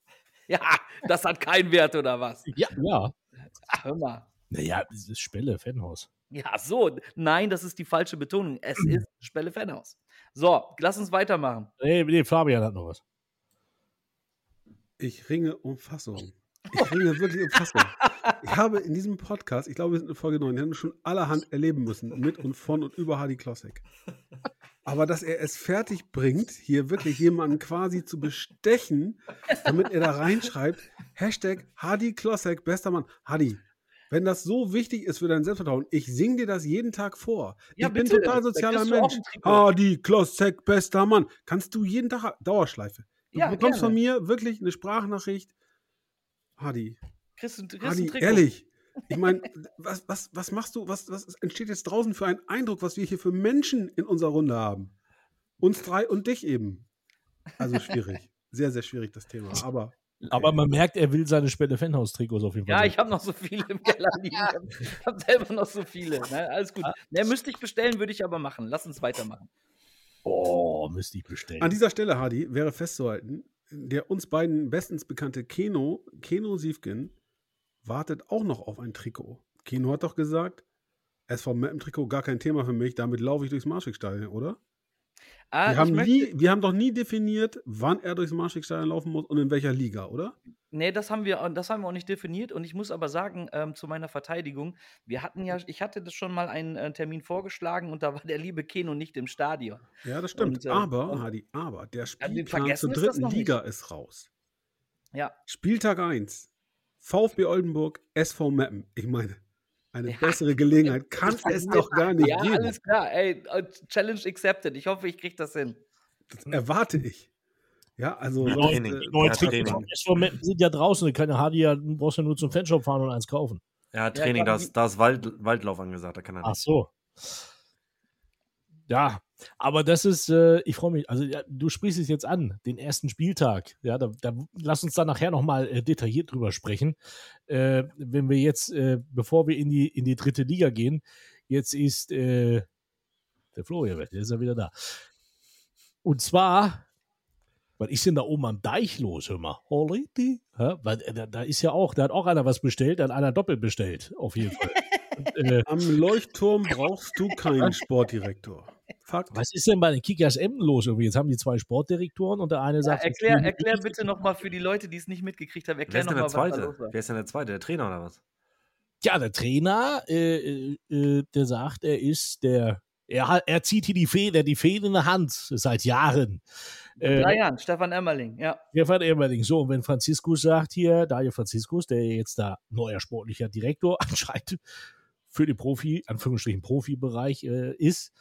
Ja, das hat keinen Wert oder was? Ja, ja. Ach, hör mal. Naja, es ist Spelle, Fanhaus. Ja, so. Nein, das ist die falsche Betonung. Es <clears throat> ist Spelle Fanhaus. So, lass uns weitermachen. Nee, nee, Fabian hat noch was. Ich ringe um Fassung. Ich ringe wirklich um Fassung. Ich habe in diesem Podcast, ich glaube, wir sind in Folge 9, wir haben schon allerhand erleben müssen, mit und von und über Hardy Klossek. Aber dass er es fertig bringt, hier wirklich jemanden quasi zu bestechen, damit er da reinschreibt, Hashtag Hardy Klossek, bester Mann. Hardy, wenn das so wichtig ist für dein Selbstvertrauen, ich singe dir das jeden Tag vor. Ja, ich bitte, bin total sozialer Mensch. Hardy Klossek, bester Mann. Kannst du jeden Tag Dauerschleife. Du ja, bekommst gerne. von mir wirklich eine Sprachnachricht. Hadi. Chris, Chris Hadi, ehrlich. Ich meine, was, was, was machst du, was, was entsteht jetzt draußen für einen Eindruck, was wir hier für Menschen in unserer Runde haben? Uns drei und dich eben. Also schwierig. Sehr, sehr schwierig, das Thema. Aber. Aber man merkt, er will seine Spende Fanhaus-Trikots auf jeden Fall. Ja, ich habe noch so viele im Keller <laughs> liegen. Ich habe selber noch so viele. Ne? Alles gut. Ne, müsste ich bestellen, würde ich aber machen. Lass uns weitermachen. Oh, müsste ich bestellen. An dieser Stelle, Hardy, wäre festzuhalten, der uns beiden bestens bekannte Keno, Keno Siefgen, wartet auch noch auf ein Trikot. Keno hat doch gesagt, SV Mappen-Trikot gar kein Thema für mich, damit laufe ich durchs Marschwegstadion, oder? Ah, wir, haben nie, wir haben doch nie definiert, wann er durchs Marschwegstadion laufen muss und in welcher Liga, oder? Nee, das haben wir, das haben wir auch nicht definiert. Und ich muss aber sagen, ähm, zu meiner Verteidigung, wir hatten ja, ich hatte das schon mal einen äh, Termin vorgeschlagen und da war der liebe Keno nicht im Stadion. Ja, das stimmt. Und, äh, aber, Hadi, aber der Spielplan zur dritten Liga nicht. ist raus. Ja. Spieltag 1. VfB Oldenburg, SV Meppen. Ich meine, eine ja. bessere Gelegenheit <laughs> kann es doch gar nicht ja, geben. Ja, alles klar. Ey, äh, Challenge accepted. Ich hoffe, ich kriege das hin. Das erwarte ich. Ja, also. Die neuen, äh, neuen SV Meppen sind ja draußen. Keine Hardy, ja, du brauchst ja nur zum Fanshop fahren und eins kaufen. Ja, Training, ja, da ist Wald, Waldlauf angesagt. Da kann er nicht. Ach so. Ja, aber das ist, äh, ich freue mich, also ja, du sprichst es jetzt an, den ersten Spieltag. Ja, da, da lass uns da nachher nochmal äh, detailliert drüber sprechen. Äh, wenn wir jetzt, äh, bevor wir in die, in die dritte Liga gehen, jetzt ist äh, der Florian, der ist ja wieder da. Und zwar, was ist denn da oben am Deich los, hör mal? Ja, weil, äh, da, da ist ja auch, da hat auch einer was bestellt, da hat einer doppelt bestellt, auf jeden Fall. <laughs> äh, Am Leuchtturm brauchst du keinen Sportdirektor. Fakt. Was ist denn bei den Kickers Emden los? Irgendwie? Jetzt haben die zwei Sportdirektoren und der eine sagt. Ja, erklär, erklär bitte nochmal für die Leute, die es nicht mitgekriegt haben. Erklär Wer ist denn der Zweite? Wer ist denn der Zweite? Der Trainer oder was? Ja, der Trainer, äh, äh, der sagt, er ist der. Er, er zieht hier die Feder, die Feder in der Hand seit Jahren. Äh, drei Jahren, Stefan Emmerling, ja. Stefan Emmerling. So, und wenn Franziskus sagt hier, Dario Franziskus, der jetzt da neuer sportlicher Direktor <laughs> anscheinend für den Profi, Anführungsstrichen Profibereich äh, ist.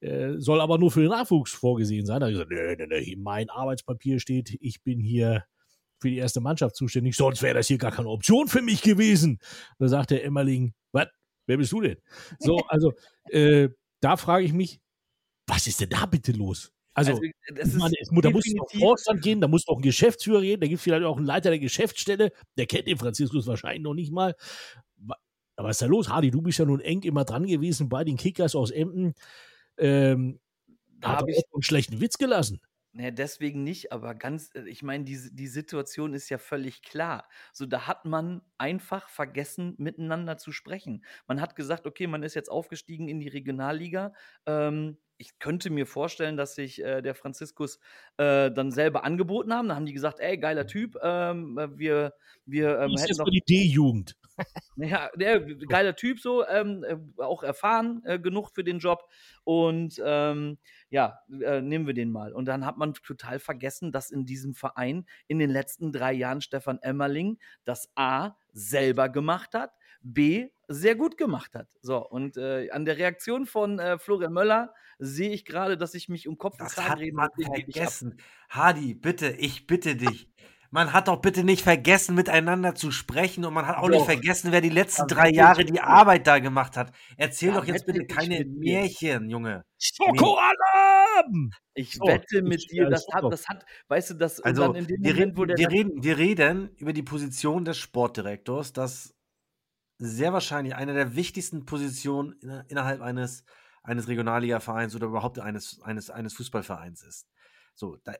Äh, soll aber nur für den Nachwuchs vorgesehen sein. Da habe ich gesagt, nee, nee, nee, mein Arbeitspapier steht, ich bin hier für die erste Mannschaft zuständig, sonst wäre das hier gar keine Option für mich gewesen. Da sagt der Emmerling, was, wer bist du denn? So, <laughs> also äh, da frage ich mich, was ist denn da bitte los? Also, also ich meine, es, da muss doch ein Vorstand gehen, da muss doch ein Geschäftsführer gehen, da gibt es vielleicht auch einen Leiter der Geschäftsstelle, der kennt den Franziskus wahrscheinlich noch nicht mal. Aber was ist da los? Hardy, du bist ja nun eng immer dran gewesen bei den Kickers aus Emden. Ähm, da habe ich einen schlechten Witz gelassen. Naja, deswegen nicht, aber ganz, äh, ich meine, die, die Situation ist ja völlig klar. So, da hat man einfach vergessen, miteinander zu sprechen. Man hat gesagt, okay, man ist jetzt aufgestiegen in die Regionalliga. Ähm, ich könnte mir vorstellen, dass sich äh, der Franziskus äh, dann selber angeboten haben. Da haben die gesagt, ey, geiler Typ, ähm, äh, wir, wir ähm, hätten noch die D-Jugend. Ja, der geiler Typ so, ähm, äh, auch erfahren äh, genug für den Job und ähm, ja, äh, nehmen wir den mal. Und dann hat man total vergessen, dass in diesem Verein in den letzten drei Jahren Stefan Emmerling das A selber gemacht hat, B sehr gut gemacht hat. So, und äh, an der Reaktion von äh, Florian Möller sehe ich gerade, dass ich mich um Kopf und Kragen reden hat man vergessen. Hadi, bitte, ich bitte dich. Man hat doch bitte nicht vergessen, miteinander zu sprechen und man hat auch doch. nicht vergessen, wer die letzten drei Jahre die Arbeit da gemacht hat. Erzähl doch jetzt bitte keine Märchen, Junge. Schoko-Alarm! Ich so, wette mit ich, dir, das hat, das hat, weißt du, das also, in dem wir, Moment, wo der wir, reden, wir reden über die Position des Sportdirektors, das sehr wahrscheinlich eine der wichtigsten Positionen innerhalb eines, eines Regionalliga-Vereins oder überhaupt eines, eines, eines Fußballvereins ist. So, da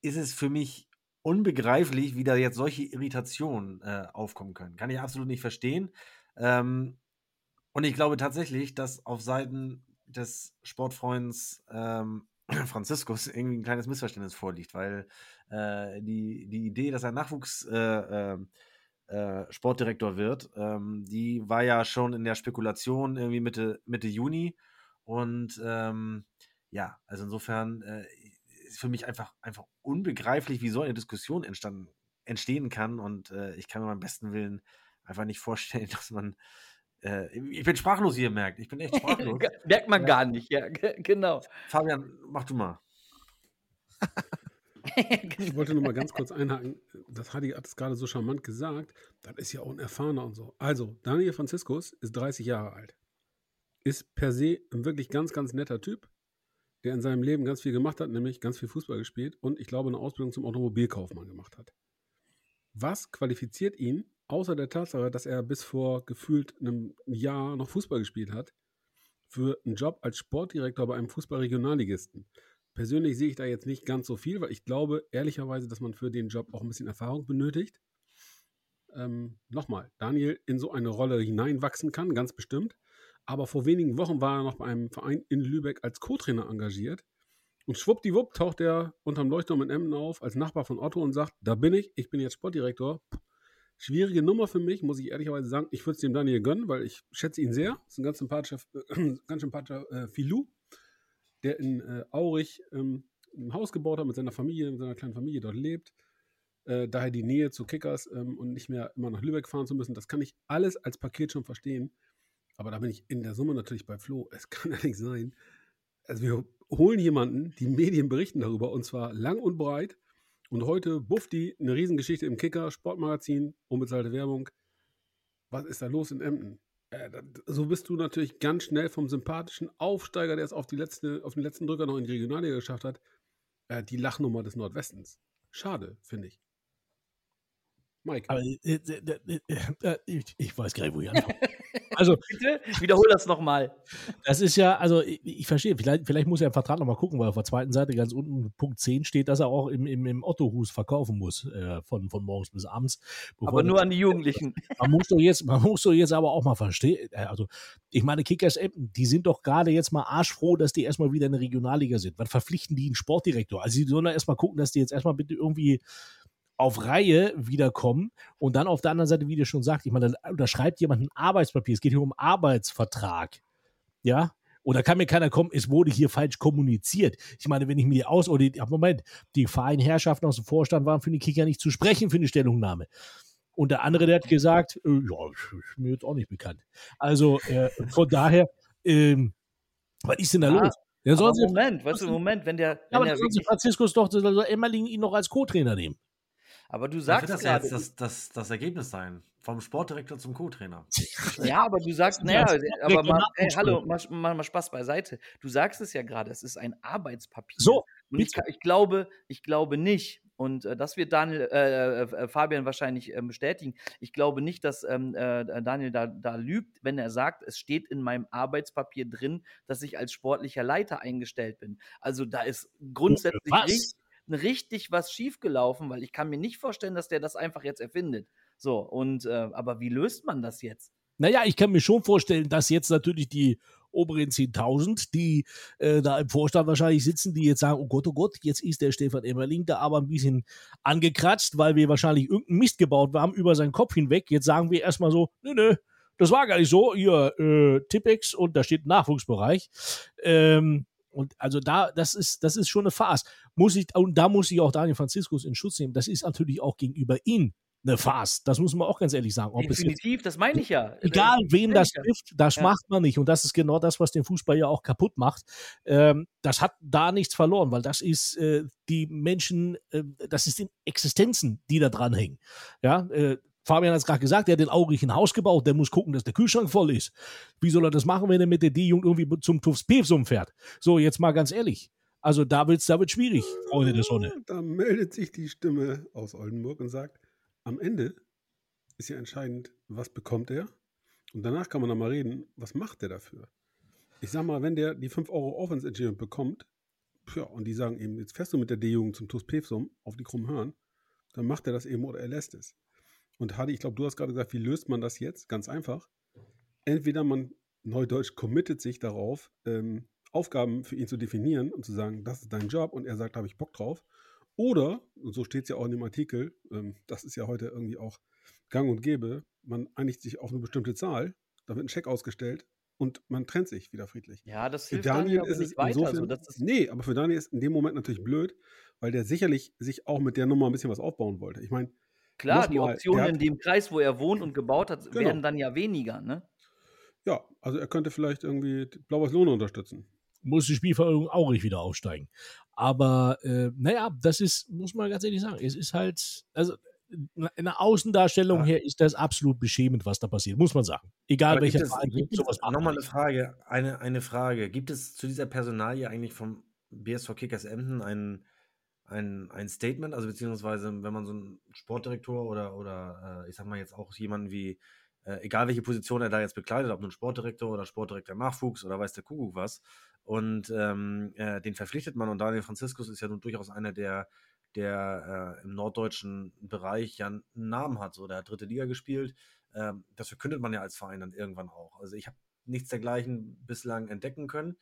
ist es für mich unbegreiflich, wie da jetzt solche Irritationen äh, aufkommen können. Kann ich absolut nicht verstehen. Ähm, und ich glaube tatsächlich, dass auf Seiten des Sportfreunds ähm, <clears throat> Franziskus irgendwie ein kleines Missverständnis vorliegt, weil äh, die, die Idee, dass er Nachwuchs äh, ähm, äh, wird. Ähm, die war ja schon in der Spekulation irgendwie Mitte, Mitte Juni. Und ähm, ja, also insofern äh, ist für mich einfach, einfach unbegreiflich, wie so eine Diskussion entstanden, entstehen kann. Und äh, ich kann mir beim besten Willen einfach nicht vorstellen, <laughs> dass man. Äh, ich bin sprachlos, wie ihr merkt. Ich bin echt sprachlos. <laughs> merkt man ja. gar nicht, ja, genau. Fabian, mach du mal. <laughs> Ich wollte nur mal ganz kurz einhaken. Das Hadi hat es gerade so charmant gesagt. Das ist ja auch ein Erfahrener und so. Also, Daniel Franziskus ist 30 Jahre alt. Ist per se ein wirklich ganz, ganz netter Typ, der in seinem Leben ganz viel gemacht hat, nämlich ganz viel Fußball gespielt und ich glaube eine Ausbildung zum Automobilkaufmann gemacht hat. Was qualifiziert ihn, außer der Tatsache, dass er bis vor gefühlt einem Jahr noch Fußball gespielt hat, für einen Job als Sportdirektor bei einem Fußballregionalligisten? Persönlich sehe ich da jetzt nicht ganz so viel, weil ich glaube ehrlicherweise, dass man für den Job auch ein bisschen Erfahrung benötigt. Ähm, Nochmal, Daniel in so eine Rolle hineinwachsen kann, ganz bestimmt. Aber vor wenigen Wochen war er noch bei einem Verein in Lübeck als Co-Trainer engagiert. Und schwuppdiwupp taucht er unterm Leuchtturm in Emden auf als Nachbar von Otto und sagt, da bin ich, ich bin jetzt Sportdirektor. Schwierige Nummer für mich, muss ich ehrlicherweise sagen. Ich würde es dem Daniel gönnen, weil ich schätze ihn sehr. Ist ein ganz sympathischer, äh, <clears throat> ganz sympathischer äh, Filou der in äh, Aurich ähm, ein Haus gebaut hat mit seiner Familie, mit seiner kleinen Familie dort lebt. Äh, daher die Nähe zu Kickers ähm, und nicht mehr immer nach Lübeck fahren zu müssen. Das kann ich alles als Paket schon verstehen. Aber da bin ich in der Summe natürlich bei Flo. Es <laughs> kann ja nicht sein. Also wir holen jemanden, die Medien berichten darüber und zwar lang und breit. Und heute bufft die eine Riesengeschichte im Kicker, Sportmagazin, unbezahlte Werbung. Was ist da los in Emden? Äh, so bist du natürlich ganz schnell vom sympathischen Aufsteiger, der es auf, die letzte, auf den letzten Drücker noch in die Regionalliga geschafft hat, äh, die Lachnummer des Nordwestens. Schade, finde ich. Mike. Aber, äh, äh, äh, ich, ich, weiß gar nicht, wo ich anfange. <laughs> Also, <laughs> Bitte wiederhol das nochmal. Das ist ja, also ich, ich, verstehe, vielleicht, vielleicht muss er im Vertrag nochmal gucken, weil auf der zweiten Seite ganz unten Punkt 10 steht, dass er auch im, im, im Ottohus verkaufen muss, äh, von, von morgens bis abends. Aber nur an die <laughs> Jugendlichen. Man muss doch jetzt, man muss doch jetzt aber auch mal verstehen, also ich meine, Kickers Emden, die sind doch gerade jetzt mal arschfroh, dass die erstmal wieder in der Regionalliga sind. Was verpflichten die einen Sportdirektor? Also sie sollen da erstmal gucken, dass die jetzt erstmal bitte irgendwie auf Reihe wiederkommen und dann auf der anderen Seite, wie du schon sagt, ich meine, da unterschreibt jemand ein Arbeitspapier, es geht hier um Arbeitsvertrag. Ja, oder kann mir keiner kommen, es wurde hier falsch kommuniziert. Ich meine, wenn ich mir die aus, oder die, Moment, die Vereinherrschaften aus dem Vorstand waren für die Kicker nicht zu sprechen für eine Stellungnahme. Und der andere, der hat gesagt, äh, ja, ist mir jetzt auch nicht bekannt. Also äh, von <laughs> daher, ähm, was ist denn da Ja, los? Der soll sich, Moment, weißt du, Moment, wenn der, ja, wenn aber der wirklich, Franziskus doch der soll Emmerling ihn noch als Co-Trainer nehmen. Aber du sagst das ja jetzt das, das, das Ergebnis sein? Vom Sportdirektor zum Co-Trainer. <laughs> Ja, aber du sagst, Ja, naja, das aber mal, nicht hallo, mal, mal, mal Spaß beiseite. Du sagst es ja gerade, es ist ein Arbeitspapier. So, Und ich, ich glaube, ich glaube nicht, und äh, das wird Daniel, äh, äh, Fabian wahrscheinlich ähm, bestätigen. Ich glaube nicht, dass ähm, äh, Daniel da, da lügt, wenn er sagt, es steht in meinem Arbeitspapier drin, dass ich als sportlicher Leiter eingestellt bin. Also da ist grundsätzlich Was? richtig, richtig was schiefgelaufen, weil ich kann mir nicht vorstellen, dass der das einfach jetzt erfindet. So, und äh, aber wie löst man das jetzt? Naja, ich kann mir schon vorstellen, dass jetzt natürlich die oberen 10.000, die äh, da im Vorstand wahrscheinlich sitzen, die jetzt sagen, oh Gott, oh Gott, jetzt ist der Stefan Emmerling da aber ein bisschen angekratzt, weil wir wahrscheinlich irgendeinen Mist gebaut haben über seinen Kopf hinweg. Jetzt sagen wir erstmal so, nö, nö, das war gar nicht so. Hier, äh, Tippex und da steht Nachwuchsbereich. Ähm, und also da, das ist, das ist schon eine Farce. Muss ich, und da muss ich auch Daniel Franziskus in Schutz nehmen. Das ist natürlich auch gegenüber ihm eine Farce. Das muss man auch ganz ehrlich sagen. Ob es jetzt Definitiv, das meine ich ja. Egal, wen das trifft, das Ja. macht man nicht. Und das ist genau das, was den Fußball ja auch kaputt macht. Ähm, das hat da nichts verloren, weil das ist äh, die Menschen, äh, das ist die Existenzen, die da dranhängen. Ja, äh, Fabian hat es gerade gesagt, der hat den Aurich ein Haus gebaut, der muss gucken, dass der Kühlschrank voll ist. Wie soll er das machen, wenn er mit der D-Jugend irgendwie zum TuFs Pevsum fährt? So, jetzt mal ganz ehrlich. Also da wird's, da wird schwierig, Freunde der Sonne. Da meldet sich die Stimme aus Oldenburg und sagt, am Ende ist ja entscheidend, was bekommt er? Und danach kann man dann mal reden, was macht er dafür? Ich sag mal, wenn der die 5 Euro Aufwandsentschädigung bekommt, ja, und die sagen eben, jetzt fährst du mit der D-Jugend zum TuS Pevsum auf die krummen Hörn, dann macht er das eben oder er lässt es. Und Hadi, ich glaube, du hast gerade gesagt, wie löst man das jetzt? Ganz einfach. Entweder man neudeutsch committet sich darauf, ähm, Aufgaben für ihn zu definieren und zu sagen, das ist dein Job und er sagt, da habe ich Bock drauf. Oder, und so steht es ja auch in dem Artikel, ähm, das ist ja heute irgendwie auch gang und gäbe, man einigt sich auf eine bestimmte Zahl, da wird ein Scheck ausgestellt und man trennt sich wieder friedlich. Ja, das Für hilft Daniel aber ist es weiter. insofern, So, das ist, nee, aber für Daniel ist in dem Moment natürlich blöd, weil der sicherlich sich auch mit der Nummer ein bisschen was aufbauen wollte. Ich meine, klar, die nochmal, Optionen der in hat- dem Kreis, wo er wohnt und gebaut hat, Genau. werden dann ja weniger, ne? ja, also er könnte vielleicht irgendwie Blaues Lohne unterstützen. muss die Spielverordnung auch nicht wieder aufsteigen. Aber äh, naja, das ist, muss man ganz ehrlich sagen, es ist halt, also in der Außendarstellung Ja. her ist das absolut beschämend, was da passiert, muss man sagen. Egal Aber welcher gibt es, Verein gibt sowas nochmal eine Frage, eine, eine Frage. Gibt es zu dieser Personalie eigentlich vom BSV Kickers Emden ein, ein, ein Statement, also beziehungsweise wenn man so einen Sportdirektor oder, oder äh, ich sag mal jetzt auch jemanden wie, äh, egal welche Position er da jetzt bekleidet, ob nun Sportdirektor oder Sportdirektor Nachwuchs oder weiß der Kuckuck was, und ähm, äh, den verpflichtet man und Daniel Franziskus ist ja nun durchaus einer, der, der äh, im norddeutschen Bereich ja einen Namen hat, so der hat dritte Liga gespielt, ähm, das verkündet man ja als Verein dann irgendwann auch. Also ich habe nichts dergleichen bislang entdecken können.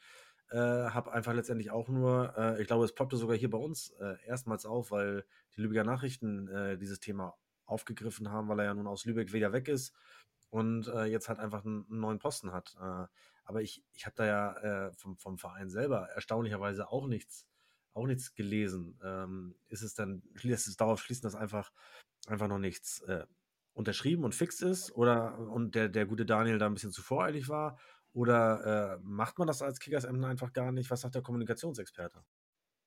Äh, habe einfach letztendlich auch nur, äh, ich glaube, es ploppte sogar hier bei uns äh, erstmals auf, weil die Lübecker Nachrichten äh, dieses Thema aufgegriffen haben, weil er ja nun aus Lübeck wieder weg ist und äh, jetzt halt einfach einen, einen neuen Posten hat. Äh, aber ich, ich habe da ja vom, vom Verein selber erstaunlicherweise auch nichts, auch nichts gelesen. Ähm, ist es dann, lässt es darauf schließen, dass einfach, einfach noch nichts unterschrieben und fix ist oder und der, der gute Daniel da ein bisschen zu voreilig war? Oder äh, macht man das als Kickers Emden einfach gar nicht? Was sagt der Kommunikationsexperte?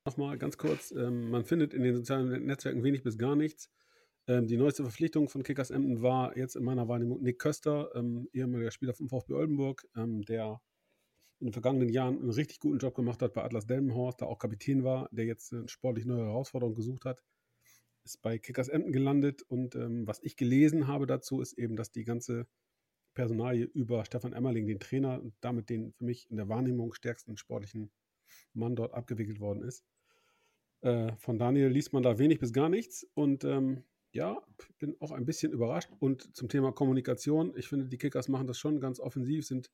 Nochmal ganz kurz, ähm, man findet in den sozialen Netzwerken wenig bis gar nichts. Ähm, die neueste Verpflichtung von Kickers Emden war jetzt in meiner Wahrnehmung Nick Köster, ähm, ehemaliger Spieler vom VfB Oldenburg, ähm, der in den vergangenen Jahren einen richtig guten Job gemacht hat bei Atlas Delmenhorst, da auch Kapitän war, der jetzt eine sportlich neue Herausforderung gesucht hat, ist bei Kickers Emden gelandet und ähm, was ich gelesen habe dazu ist eben, dass die ganze Personalie über Stefan Emmerling, den Trainer und damit den für mich in der Wahrnehmung stärksten sportlichen Mann dort abgewickelt worden ist. Äh, von Daniel liest man da wenig bis gar nichts und ähm, ja, bin auch ein bisschen überrascht. Und zum Thema Kommunikation, ich finde, die Kickers machen das schon ganz offensiv, sind,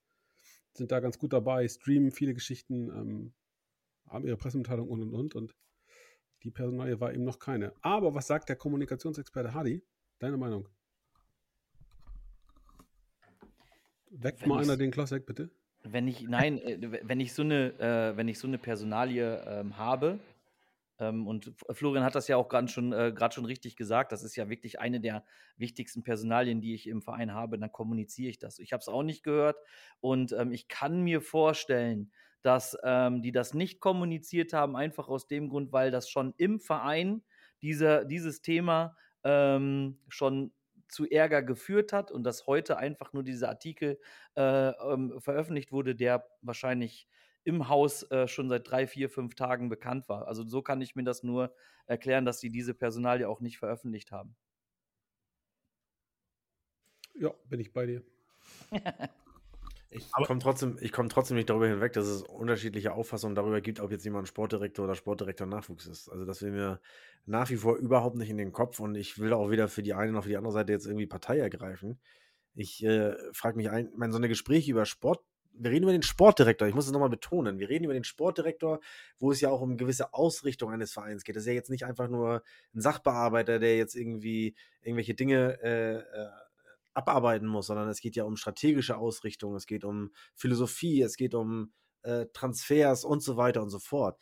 sind da ganz gut dabei, streamen viele Geschichten, ähm, haben ihre Pressemitteilung und und und. Und die Personalie war eben noch keine. Aber was sagt der Kommunikationsexperte Hadi? Deine Meinung? Weckt Wenn mal einer den Klaus weg, bitte. Wenn ich, nein, äh, wenn ich so eine, äh, wenn ich so eine Personalie ähm, habe, Ähm, und Florian hat das ja auch gerade schon, äh, schon richtig gesagt. Das ist ja wirklich eine der wichtigsten Personalien, die ich im Verein habe. Dann kommuniziere ich das. Ich habe es auch nicht gehört. Und ähm, ich kann mir vorstellen, dass ähm, die das nicht kommuniziert haben, einfach aus dem Grund, weil das schon im Verein diese, dieses Thema ähm, schon zu Ärger geführt hat und dass heute einfach nur dieser Artikel äh, ähm, veröffentlicht wurde, der wahrscheinlich im Haus äh, schon seit drei, vier, fünf Tagen bekannt war. Also so kann ich mir das nur erklären, dass sie diese Personalie auch nicht veröffentlicht haben. Ja, bin ich bei dir. <laughs> Ich komme trotzdem, komm trotzdem nicht darüber hinweg, dass es unterschiedliche Auffassungen darüber gibt, ob jetzt jemand Sportdirektor oder Sportdirektor Nachwuchs ist. Also das will mir nach wie vor überhaupt nicht in den Kopf und ich will auch weder für die eine noch für die andere Seite jetzt irgendwie Partei ergreifen. Ich äh, frage mich ein, meine, so eine Gespräche über Sport, wir reden über den Sportdirektor, ich muss es nochmal betonen, wir reden über den Sportdirektor, wo es ja auch um gewisse Ausrichtung eines Vereins geht. Das ist ja jetzt nicht einfach nur ein Sachbearbeiter, der jetzt irgendwie irgendwelche Dinge äh, äh abarbeiten muss, sondern es geht ja um strategische Ausrichtung, es geht um Philosophie, es geht um äh, Transfers und so weiter und so fort.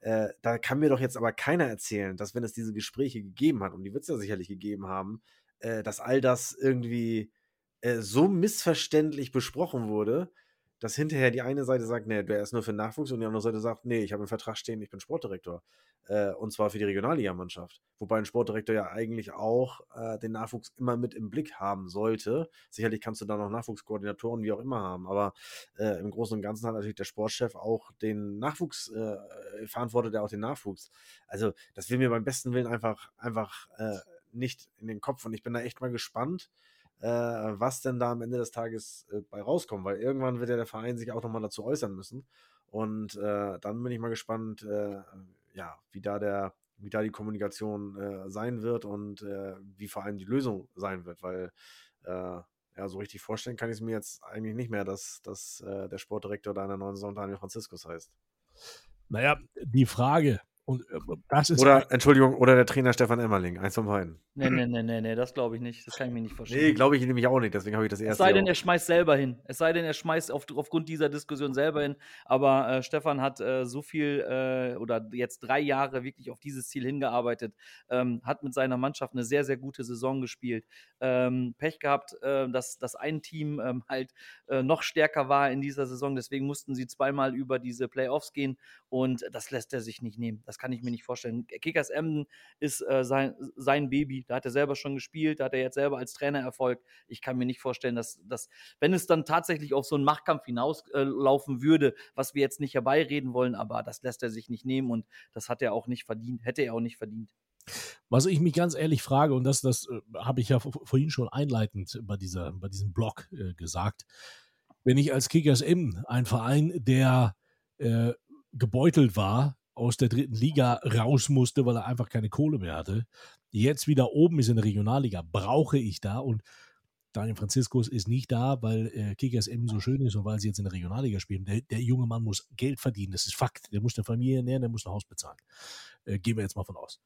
Äh, da kann mir doch jetzt aber keiner erzählen, dass wenn es diese Gespräche gegeben hat, und die wird es ja sicherlich gegeben haben, äh, dass all das irgendwie äh, so missverständlich besprochen wurde, dass hinterher die eine Seite sagt, nee, der ist nur für Nachwuchs und die andere Seite sagt, nee, ich habe einen Vertrag stehen, ich bin Sportdirektor. Äh, und zwar für die Regionalligamannschaft. Wobei ein Sportdirektor ja eigentlich auch äh, den Nachwuchs immer mit im Blick haben sollte. Sicherlich kannst du da noch Nachwuchskoordinatoren, wie auch immer haben, aber äh, im Großen und Ganzen hat natürlich der Sportchef auch den Nachwuchs, äh, verantwortet er auch den Nachwuchs. Also, das will mir beim besten Willen einfach, einfach äh, nicht in den Kopf und ich bin da echt mal gespannt äh, was denn da am Ende des Tages äh, bei rauskommt, weil irgendwann wird ja der Verein sich auch nochmal dazu äußern müssen. Und äh, dann bin ich mal gespannt, äh, ja, wie da der, wie da die Kommunikation äh, sein wird und äh, wie vor allem die Lösung sein wird, weil ja, so richtig vorstellen kann ich es mir jetzt eigentlich nicht mehr, dass, dass der Sportdirektor da in der neuen Saison Daniel Franziskus heißt. Naja, die Frage, und äh, das ist. Oder, Entschuldigung, oder der Trainer Stefan Emmerling, eins von beiden. Nee, nee, nee, nee, nee das glaube ich nicht. Das kann ich mir nicht vorstellen. Nee, glaube ich nämlich auch nicht. Deswegen habe ich das erste. Es sei denn, er schmeißt selber hin. Es sei denn, er schmeißt auf, aufgrund dieser Diskussion selber hin. Aber äh, Stefan hat äh, so viel äh, oder jetzt drei Jahre wirklich auf dieses Ziel hingearbeitet, ähm, hat mit seiner Mannschaft eine sehr, sehr gute Saison gespielt. Ähm, Pech gehabt, äh, dass, dass ein Team ähm, halt äh, noch stärker war in dieser Saison. Deswegen mussten sie zweimal über diese Playoffs gehen. Und das lässt er sich nicht nehmen. Das kann ich mir nicht vorstellen. Kickers Emden ist äh, sein, sein Baby. Da hat er selber schon gespielt, da hat er jetzt selber als Trainer Erfolg. Ich kann mir nicht vorstellen, dass, dass wenn es dann tatsächlich auf so einen Machtkampf hinauslaufen äh, würde, was wir jetzt nicht herbeireden wollen, aber das lässt er sich nicht nehmen und das hat er auch nicht verdient, hätte er auch nicht verdient. Was ich mich ganz ehrlich frage, und das, das äh, habe ich ja vorhin schon einleitend bei, dieser, bei diesem Blog äh, gesagt, wenn ich als Kickers M, ein Verein, der äh, gebeutelt war, aus der dritten Liga raus musste, weil er einfach keine Kohle mehr hatte, jetzt wieder oben ist in der Regionalliga, brauche ich da und Daniel Franziskus ist nicht da, weil äh, Kickers eben so schön ist und weil sie jetzt in der Regionalliga spielen. Der, der, junge Mann muss Geld verdienen, das ist Fakt. Der muss eine Familie ernähren, der muss ein Haus bezahlen. Äh, gehen wir jetzt mal von aus.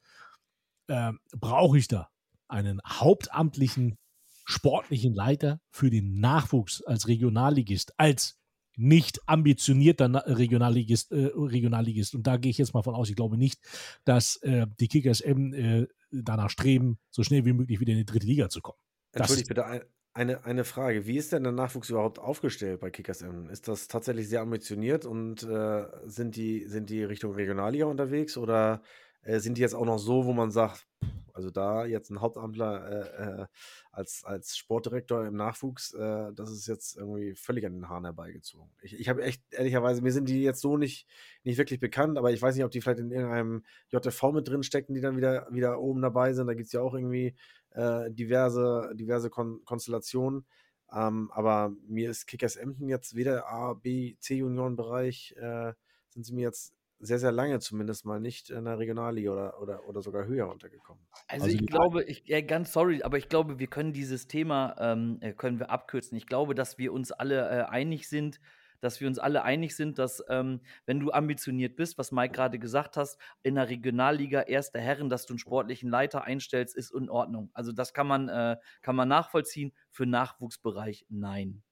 Ähm, brauche ich da einen hauptamtlichen sportlichen Leiter für den Nachwuchs als Regionalligist, als nicht ambitionierter Regionalligist, äh, Regionalligist. Und da gehe ich jetzt mal von aus, ich glaube nicht, dass äh, die Kickers M äh, danach streben, so schnell wie möglich wieder in die dritte Liga zu kommen. Entschuldigt bitte, ein, eine, eine Frage. Wie ist denn der Nachwuchs überhaupt aufgestellt bei Kickers M? Ist das tatsächlich sehr ambitioniert und äh, sind, die, sind die Richtung Regionalliga unterwegs oder äh, sind die jetzt auch noch so, wo man sagt, also da jetzt ein Hauptamtler äh, äh, als, als Sportdirektor im Nachwuchs, äh, das ist jetzt irgendwie völlig an den Haaren herbeigezogen. Ich, ich habe echt, ehrlicherweise, mir sind die jetzt so nicht, nicht wirklich bekannt, aber ich weiß nicht, ob die vielleicht in irgendeinem JTV mit drin stecken, die dann wieder, wieder oben dabei sind. Da gibt es ja auch irgendwie äh, diverse, diverse Kon Konstellationen. Ähm, aber mir ist Kickers Emden jetzt weder A, B, C-Junioren-Bereich, äh, sind sie mir jetzt sehr, sehr lange zumindest mal nicht in der Regionalliga oder, oder, oder sogar höher untergekommen. Also, also ich glaube, ich, ja, ganz sorry, aber ich glaube, wir können dieses Thema ähm, äh, können wir abkürzen. Ich glaube, dass wir uns alle äh, einig sind, dass wir uns alle einig sind, dass ähm, wenn du ambitioniert bist, was Mike gerade gesagt hast, in der Regionalliga erster Herren, dass du einen sportlichen Leiter einstellst, ist in Ordnung. Also das kann man, äh, kann man nachvollziehen. Für Nachwuchsbereich nein.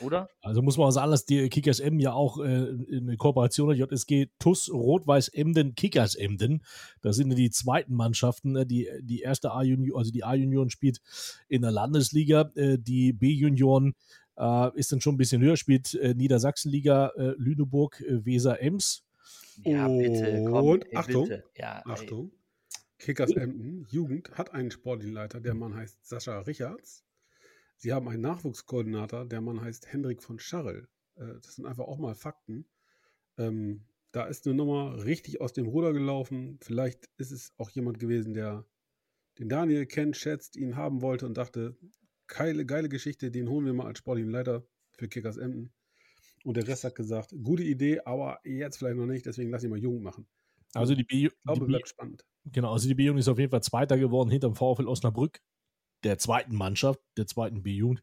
Oder? Also muss man sagen, dass die Kickers Emden ja auch äh, eine Kooperation mit JSG TUS Rot-Weiß Emden Kickers Emden. Das sind die zweiten Mannschaften. Ne? Die, die erste A-Junioren, also die A-Junioren spielt in der Landesliga. Äh, die B-Junioren äh, ist dann schon ein bisschen höher, spielt äh, Niedersachsenliga äh, Lüneburg, äh, Weser Ems. Ja, bitte, komm, Und ey, Achtung, bitte. Ja. Achtung. Kickers Emden, Jugend, hat einen Sportleiter, der Mann heißt Sascha Richards. Sie haben einen Nachwuchskoordinator, der Mann heißt Hendrik von Scharrel. Äh, Das sind einfach auch mal Fakten. Ähm, da ist eine Nummer richtig aus dem Ruder gelaufen. Vielleicht ist es auch jemand gewesen, der den Daniel kennt, schätzt, ihn haben wollte und dachte, geile, geile Geschichte, den holen wir mal als sportlichen Leiter für Kickers Emden. Und der Rest hat gesagt, gute Idee, aber jetzt vielleicht noch nicht, deswegen lass ihn mal Jugend machen. Also die B, Ich glaube, die B bleibt spannend. Genau, also die B-Jugend ist auf jeden Fall Zweiter geworden hinterm VfL Osnabrück, der zweiten Mannschaft, der zweiten B-Jugend.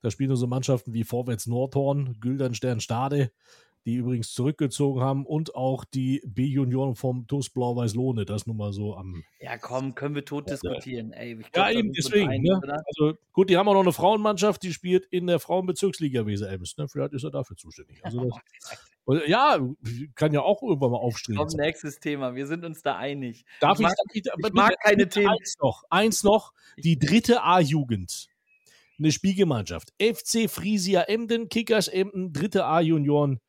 Da spielen nur so Mannschaften wie Vorwärts Nordhorn, Güldernstern Stade, die übrigens zurückgezogen haben und auch die B-Junioren vom TuS Blau-Weiß-Lohne, das nun mal so am. Ja, komm, können wir tot diskutieren. Ey, ich Ja, glaub, da eben, deswegen. einig, Ne? Also gut, die haben auch noch eine Frauenmannschaft, die spielt in der Frauenbezirksliga Weser Ems. Ne? Vielleicht ist er dafür zuständig. Also das, <laughs> ja, kann ja auch irgendwann mal aufstehen. Komm, nächstes Thema. Wir sind uns da einig. Darf ich ich, mag, ich, ich mag keine Themen. Eins noch, eins noch, die dritte A-Jugend. Eine Spielgemeinschaft. FC Frisia Emden, Kickers Emden, dritte A-Junioren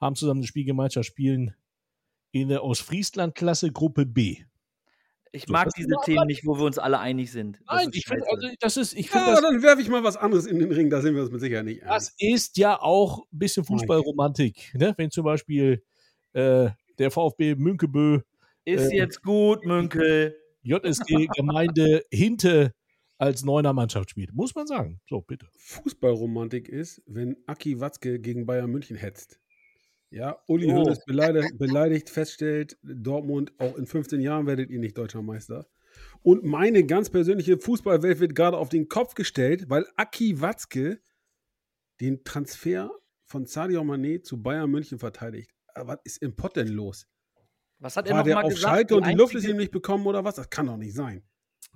haben zusammen eine Spielgemeinschaft, spielen in der Ostfriesland-Klasse Gruppe B. Ich So, mag das diese Themen aber- nicht, wo wir uns alle einig sind. Das Nein, ich finde, also, das ist, ich Ja, das, dann werfe ich mal was anderes in den Ring, da sind wir uns mit Sicherheit nicht das einig. ist ja auch ein bisschen Fußballromantik. Ne? Wenn zum Beispiel äh, der VfB Münkebö ist äh, jetzt gut, Münkel. <laughs> JSG Gemeinde Hinte als neuner Mannschaft spielt. Muss man sagen. So, bitte. Fußballromantik ist, wenn Aki Watzke gegen Bayern München hetzt. Ja, Uli Oh. Hoeneß beleidigt, <laughs> beleidigt, feststellt, Dortmund, auch in 15 Jahren werdet ihr nicht deutscher Meister. Und meine ganz persönliche Fußballwelt wird gerade auf den Kopf gestellt, weil Aki Watzke den Transfer von Sadio Mané zu Bayern München verteidigt. Aber was ist im Pott denn los? Was hat er War der nochmal auf gesagt? Schalke und die Luft ist ihm nicht bekommen oder was? Das kann doch nicht sein.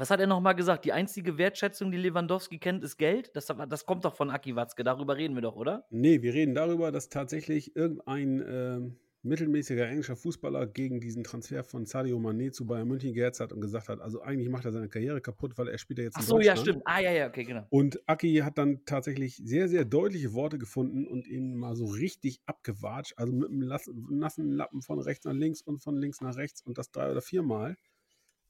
Was hat er nochmal gesagt? Die einzige Wertschätzung, die Lewandowski kennt, ist Geld? Das, das kommt doch von Aki Watzke. Darüber reden wir doch, oder? Nee, wir reden darüber, dass tatsächlich irgendein ähm, mittelmäßiger englischer Fußballer gegen diesen Transfer von Sadio Mané zu Bayern München gehetzt hat und gesagt hat, also eigentlich macht er seine Karriere kaputt, weil er spielt ja jetzt Ach in so, ja, Deutschland. stimmt. Ah, ja, ja, okay, genau. Und Aki hat dann tatsächlich sehr, sehr deutliche Worte gefunden und ihn mal so richtig abgewatscht, also mit einem nassen Lappen von rechts nach links und von links nach rechts und das drei oder viermal.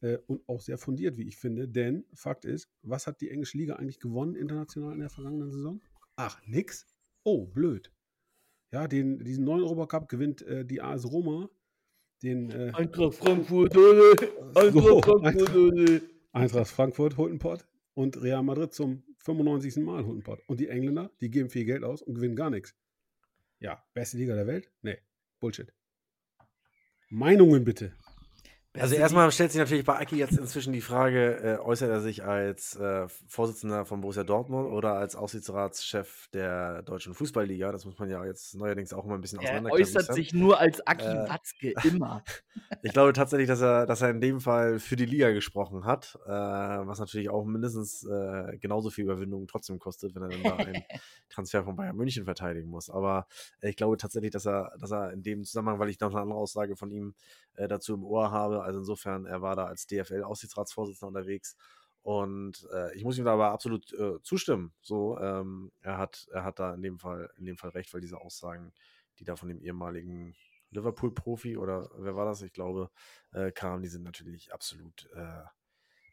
Äh, und auch sehr fundiert, wie ich finde, denn Fakt ist, was hat die englische Liga eigentlich gewonnen international in der vergangenen Saison? Ach, nix? Oh, blöd. Ja, den, diesen neuen Europacup gewinnt äh, die AS Roma, den äh, Eintracht Frankfurt, ole. <laughs> So, Eintracht- Eintracht Frankfurt holt einen Pott und Real Madrid zum 95. Mal holt einen Pott. Und die Engländer, die geben viel Geld aus und gewinnen gar nichts. Ja, beste Liga der Welt? Nee, Bullshit. Meinungen bitte. Also erstmal stellt sich natürlich bei Aki jetzt inzwischen die Frage, äh, äußert er sich als äh, Vorsitzender von Borussia Dortmund oder als Aufsichtsratschef der deutschen Fußballliga? Das muss man ja jetzt neuerdings auch immer ein bisschen Er auseinanderklamüsern. äußert sich nur als Aki Äh, Watzke, <laughs> immer. Ich glaube tatsächlich, dass er, dass er in dem Fall für die Liga gesprochen hat, äh, was natürlich auch mindestens äh, genauso viel Überwindung trotzdem kostet, wenn er dann da einen <laughs> Transfer von Bayern München verteidigen muss. Aber ich glaube tatsächlich, dass er, dass er in dem Zusammenhang, weil ich noch eine andere Aussage von ihm äh, dazu im Ohr habe, also insofern, er war da als DFL-Aufsichtsratsvorsitzender unterwegs. Und äh, ich muss ihm da aber absolut äh, zustimmen. So, ähm, er hat, er hat da in dem Fall, in dem Fall recht, weil diese Aussagen, die da von dem ehemaligen Liverpool-Profi oder wer war das? Ich glaube, äh, kamen, die sind natürlich absolut, äh,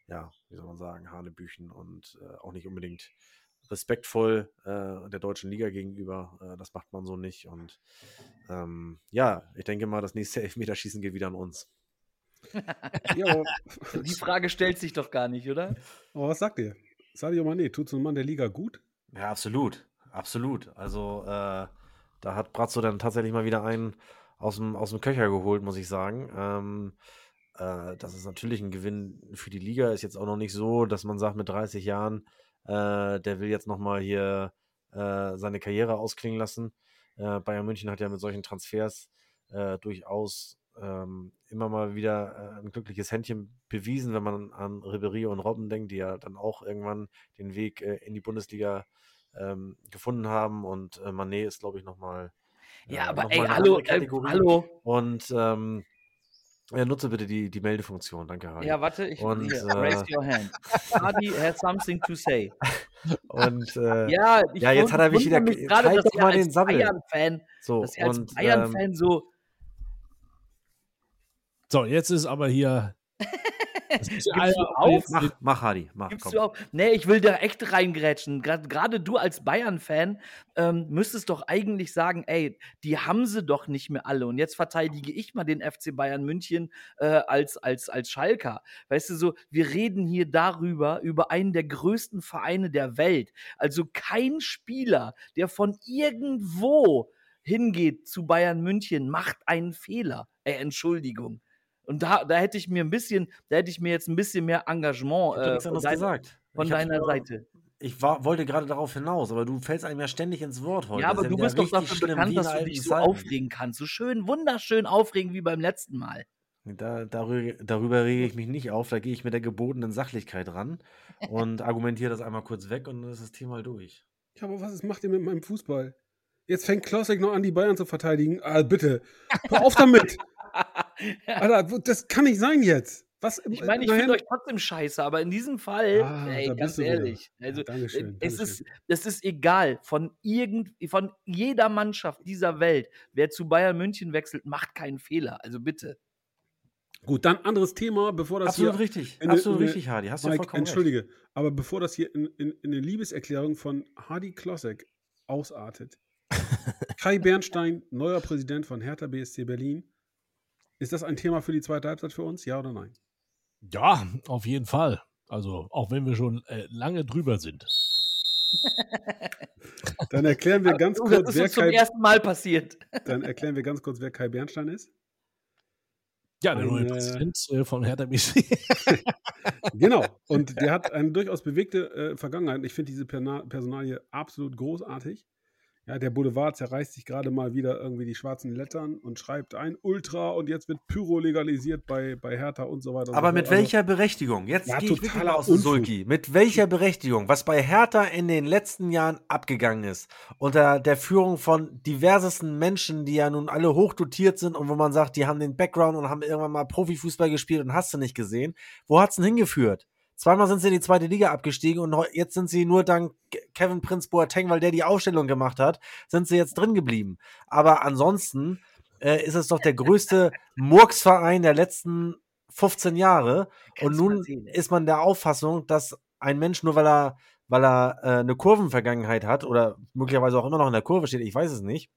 ja, wie soll man sagen, Hanebüchen und äh, auch nicht unbedingt respektvoll äh, der deutschen Liga gegenüber. Äh, das macht man so nicht. Und ähm, ja, ich denke mal, das nächste <laughs> Elfmeterschießen geht wieder an uns. Ja, <laughs> Die Frage stellt sich doch gar nicht, oder? aber was sagt ihr? Sadio Mané, tut so ein Mann der Liga gut? Ja, absolut. Absolut. Also, äh, da hat Brazzo dann tatsächlich mal wieder einen aus dem, aus dem Köcher geholt, muss ich sagen. Ähm, äh, das ist natürlich ein Gewinn für die Liga. Ist jetzt auch noch nicht so, dass man sagt, mit 30 Jahren, äh, der will jetzt nochmal hier äh, seine Karriere ausklingen lassen. Äh, Bayern München hat ja mit solchen Transfers äh, durchaus ähm, immer mal wieder äh, ein glückliches Händchen bewiesen, wenn man an Ribery und Robben denkt, die ja dann auch irgendwann den Weg äh, in die Bundesliga äh, ähm, gefunden haben. Und äh, Manet ist, glaube ich, nochmal. Ja, äh, aber noch ey, hallo, äh, hallo. Und ähm, ja, nutze bitte die, die Meldefunktion. Danke, Hardy. Ja, warte, ich und, hier, äh, raise your hand. Hardy has something to say. <laughs> Und äh, ja, ja, jetzt hat er mich wieder. Mich gerade, dass doch mal den Sammel. Bayern-Fan, so, dass er als Bayern-Fan ähm, so. So, jetzt ist aber hier <laughs> Gibst du auf? Mach, mach Hadi, mach. Gibst komm. du auf? Nee, ich will da echt reingrätschen. Gerade du als Bayern-Fan ähm, müsstest doch eigentlich sagen, ey, die haben sie doch nicht mehr alle. Und jetzt verteidige ich mal den FC Bayern München äh, als, als, als Schalker. Weißt du, so, wir reden hier darüber, über einen der größten Vereine der Welt. Also kein Spieler, der von irgendwo hingeht zu Bayern München, macht einen Fehler. Ey, Entschuldigung. Und da, da hätte ich mir ein bisschen, da hätte ich mir jetzt ein bisschen mehr Engagement äh, von, dein, gesagt. von deiner Seite. Ich war, wollte gerade darauf hinaus, aber du fällst einem ja ständig ins Wort heute. Ja, aber du bist doch dafür bekannt, dass du dich so Zeiten. aufregen kannst. So schön, wunderschön aufregen wie beim letzten Mal. Da, darüber, darüber rege ich mich nicht auf, da gehe ich mit der gebotenen Sachlichkeit ran und argumentiere das einmal kurz weg und dann ist das Thema durch. Ja, aber was macht ihr mit meinem Fußball? Jetzt fängt Klausik noch an, die Bayern zu verteidigen. Ah, bitte, hör auf damit! Alter, das kann nicht sein jetzt. Was, ich meine, ich finde euch trotzdem scheiße, aber in diesem Fall, ah, ey, ganz ehrlich, also ja, Dankeschön, es, Dankeschön. ist, es ist egal, von, irgend, von jeder Mannschaft dieser Welt, wer zu Bayern München wechselt, macht keinen Fehler. Also bitte. Gut, dann anderes Thema, bevor das Absolut hier richtig, in, absolut in, richtig, Hardy. Hast Mike, du vollkommen Entschuldige, recht. aber bevor das hier in, in, in eine Liebeserklärung von Hardy Klossek ausartet, <laughs> Kai Bernstein, neuer Präsident von Hertha BSC Berlin, ist das ein Thema für die zweite Halbzeit für uns, ja oder nein? Ja, auf jeden Fall. Also, auch wenn wir schon äh, lange drüber sind. <laughs> Dann erklären wir ganz kurz, das ist wer zum Kai, ersten Mal passiert. Dann erklären wir ganz kurz, wer Kai Bernstein ist. Ja, der neue Präsident äh, von Hertha BC. <laughs> genau. Und <laughs> der hat eine durchaus bewegte äh, Vergangenheit. Ich finde diese Personalie absolut großartig. Ja, der Boulevard zerreißt sich gerade mal wieder irgendwie die schwarzen Lettern und schreibt ein Ultra und jetzt wird Pyro legalisiert bei, bei Hertha und so weiter. Aber so mit also, welcher Berechtigung? Jetzt ja, gehe ich wirklich aus Sulki. Mit welcher Berechtigung? Was bei Hertha in den letzten Jahren abgegangen ist, unter der Führung von diversesten Menschen, die ja nun alle hochdotiert sind und wo man sagt, die haben den Background und haben irgendwann mal Profifußball gespielt und hast du nicht gesehen. Wo hat es denn hingeführt? Zweimal sind sie in die zweite Liga abgestiegen und jetzt sind sie nur dank Kevin Prince Boateng, weil der die Aufstellung gemacht hat, sind sie jetzt drin geblieben. Aber ansonsten äh, ist es doch der größte <laughs> Murksverein der letzten 15 Jahre. Und nun ist man der Auffassung, dass ein Mensch nur weil er, weil er äh, eine Kurvenvergangenheit hat oder möglicherweise auch immer noch in der Kurve steht, ich weiß es nicht,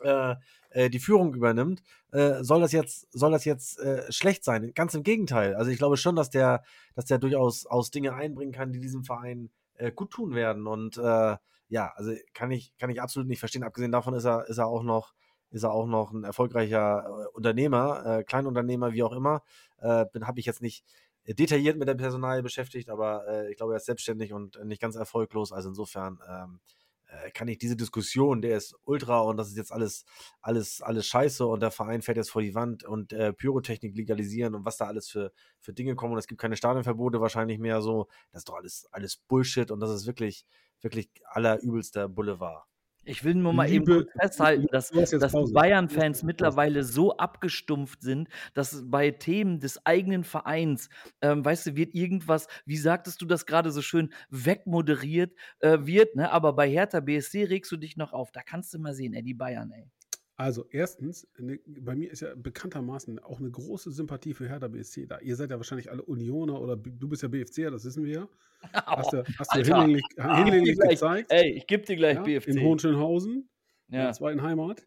äh, äh, die Führung übernimmt, äh, soll das jetzt, soll das jetzt äh, schlecht sein. Ganz im Gegenteil. Also ich glaube schon, dass der, dass der durchaus aus Dinge einbringen kann, die diesem Verein äh, gut tun werden. Und äh, ja, also kann ich, kann ich absolut nicht verstehen. Abgesehen davon ist er, ist er auch noch, ist er auch noch ein erfolgreicher äh, Unternehmer, äh, Kleinunternehmer, wie auch immer. Äh, habe ich jetzt nicht detailliert mit der Personal beschäftigt, aber äh, ich glaube, er ist selbstständig und nicht ganz erfolglos. Also insofern ähm, äh, kann ich diese Diskussion, der ist ultra und das ist jetzt alles, alles, alles scheiße und der Verein fährt jetzt vor die Wand und äh, Pyrotechnik legalisieren und was da alles für, für Dinge kommen und es gibt keine Stadionverbote wahrscheinlich mehr so, das ist doch alles, alles Bullshit und das ist wirklich, wirklich allerübelster Boulevard. Ich will nur mal Liebe, eben festhalten, dass, dass Bayern-Fans mittlerweile so abgestumpft sind, dass bei Themen des eigenen Vereins, ähm, weißt du, wird irgendwas, wie sagtest du das gerade so schön, wegmoderiert äh, wird, ne? aber bei Hertha BSC regst du dich noch auf. Da kannst du mal sehen, ey, die Bayern, ey. Also erstens, ne, bei mir ist ja bekanntermaßen auch eine große Sympathie für Hertha BSC da. Ihr seid ja wahrscheinlich alle Unioner oder du bist ja BFCer, das wissen wir ja. <laughs> Hast du, hast du hinlänglich, hinlänglich gezeigt. Ey, ich gebe dir gleich ja, BFC. In Hohenschönhausen, ja. in der zweiten Heimat.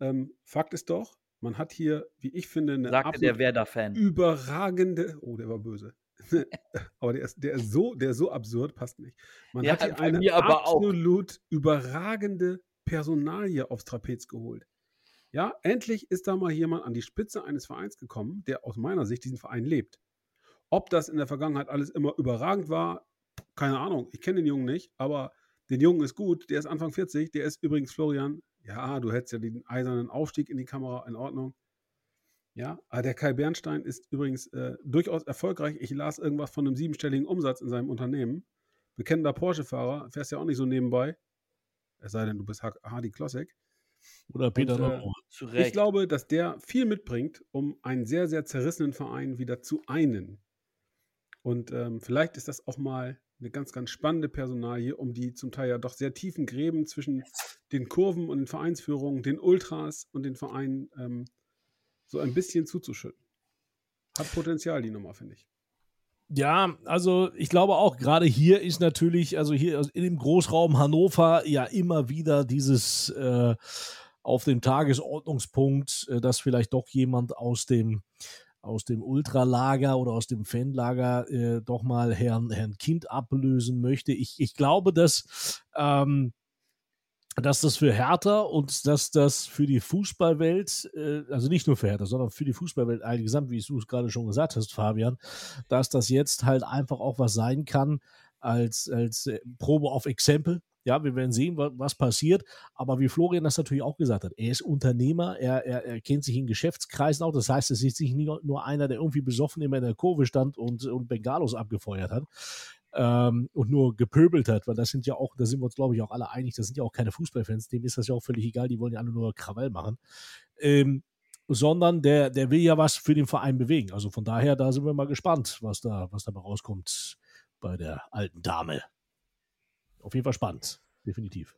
Ähm, Fakt ist doch, man hat hier, wie ich finde, eine Sagte der Werder-Fan. überragende, oh, der war böse. <laughs> aber der ist, der ist so, der ist so absurd, passt nicht. Man ja, hat hier eine absolut auch. überragende Personalie aufs Trapez geholt. Ja, endlich ist da mal jemand an die Spitze eines Vereins gekommen, der aus meiner Sicht diesen Verein lebt. Ob das in der Vergangenheit alles immer überragend war, keine Ahnung. Ich kenne den Jungen nicht, aber den Jungen ist gut. Der ist Anfang 40. Der ist übrigens Florian. Ja, du hättest ja den eisernen Aufstieg in die Kamera in Ordnung. Ja, aber der Kai Bernstein ist übrigens äh, durchaus erfolgreich. Ich las irgendwas von einem siebenstelligen Umsatz in seinem Unternehmen. bekennender Porsche-Fahrer, fährst ja auch nicht so nebenbei. Es sei denn, du bist Hardy Klossek. Oder Peter und, äh, Ich glaube, dass der viel mitbringt, um einen sehr, sehr zerrissenen Verein wieder zu einen. Und ähm, vielleicht ist das auch mal eine ganz, ganz spannende Personalie, um die zum Teil ja doch sehr tiefen Gräben zwischen den Kurven und den Vereinsführungen, den Ultras und den Vereinen ähm, so ein bisschen zuzuschütten. Hat Potenzial, die Nummer, finde ich. Ja, also ich glaube auch, gerade hier ist natürlich, also hier in dem Großraum Hannover ja immer wieder dieses äh, auf dem Tagesordnungspunkt, äh, dass vielleicht doch jemand aus dem aus dem Ultralager oder aus dem Fanlager äh, doch mal Herrn, Herrn Kind ablösen möchte. Ich, ich glaube, dass ähm, dass das für Hertha und dass das für die Fußballwelt, äh, also nicht nur für Hertha, sondern für die Fußballwelt allgesamt, wie du es gerade schon gesagt hast, Fabian, dass das jetzt halt einfach auch was sein kann als, als äh, Probe auf Exempel. Ja, wir werden sehen, was, passiert. Aber wie Florian das natürlich auch gesagt hat, er ist Unternehmer, er, er, er kennt sich in Geschäftskreisen auch. Das heißt, es ist nicht nur einer, der irgendwie besoffen immer in der Kurve stand und, und Bengalos abgefeuert hat, ähm, und nur gepöbelt hat, weil das sind ja auch, da sind wir uns, glaube ich, auch alle einig, das sind ja auch keine Fußballfans, dem ist das ja auch völlig egal, die wollen ja alle nur Krawall machen. Ähm, sondern der, der will ja was für den Verein bewegen. Also von daher, da sind wir mal gespannt, was da, was dabei rauskommt bei der alten Dame. Auf jeden Fall spannend, definitiv.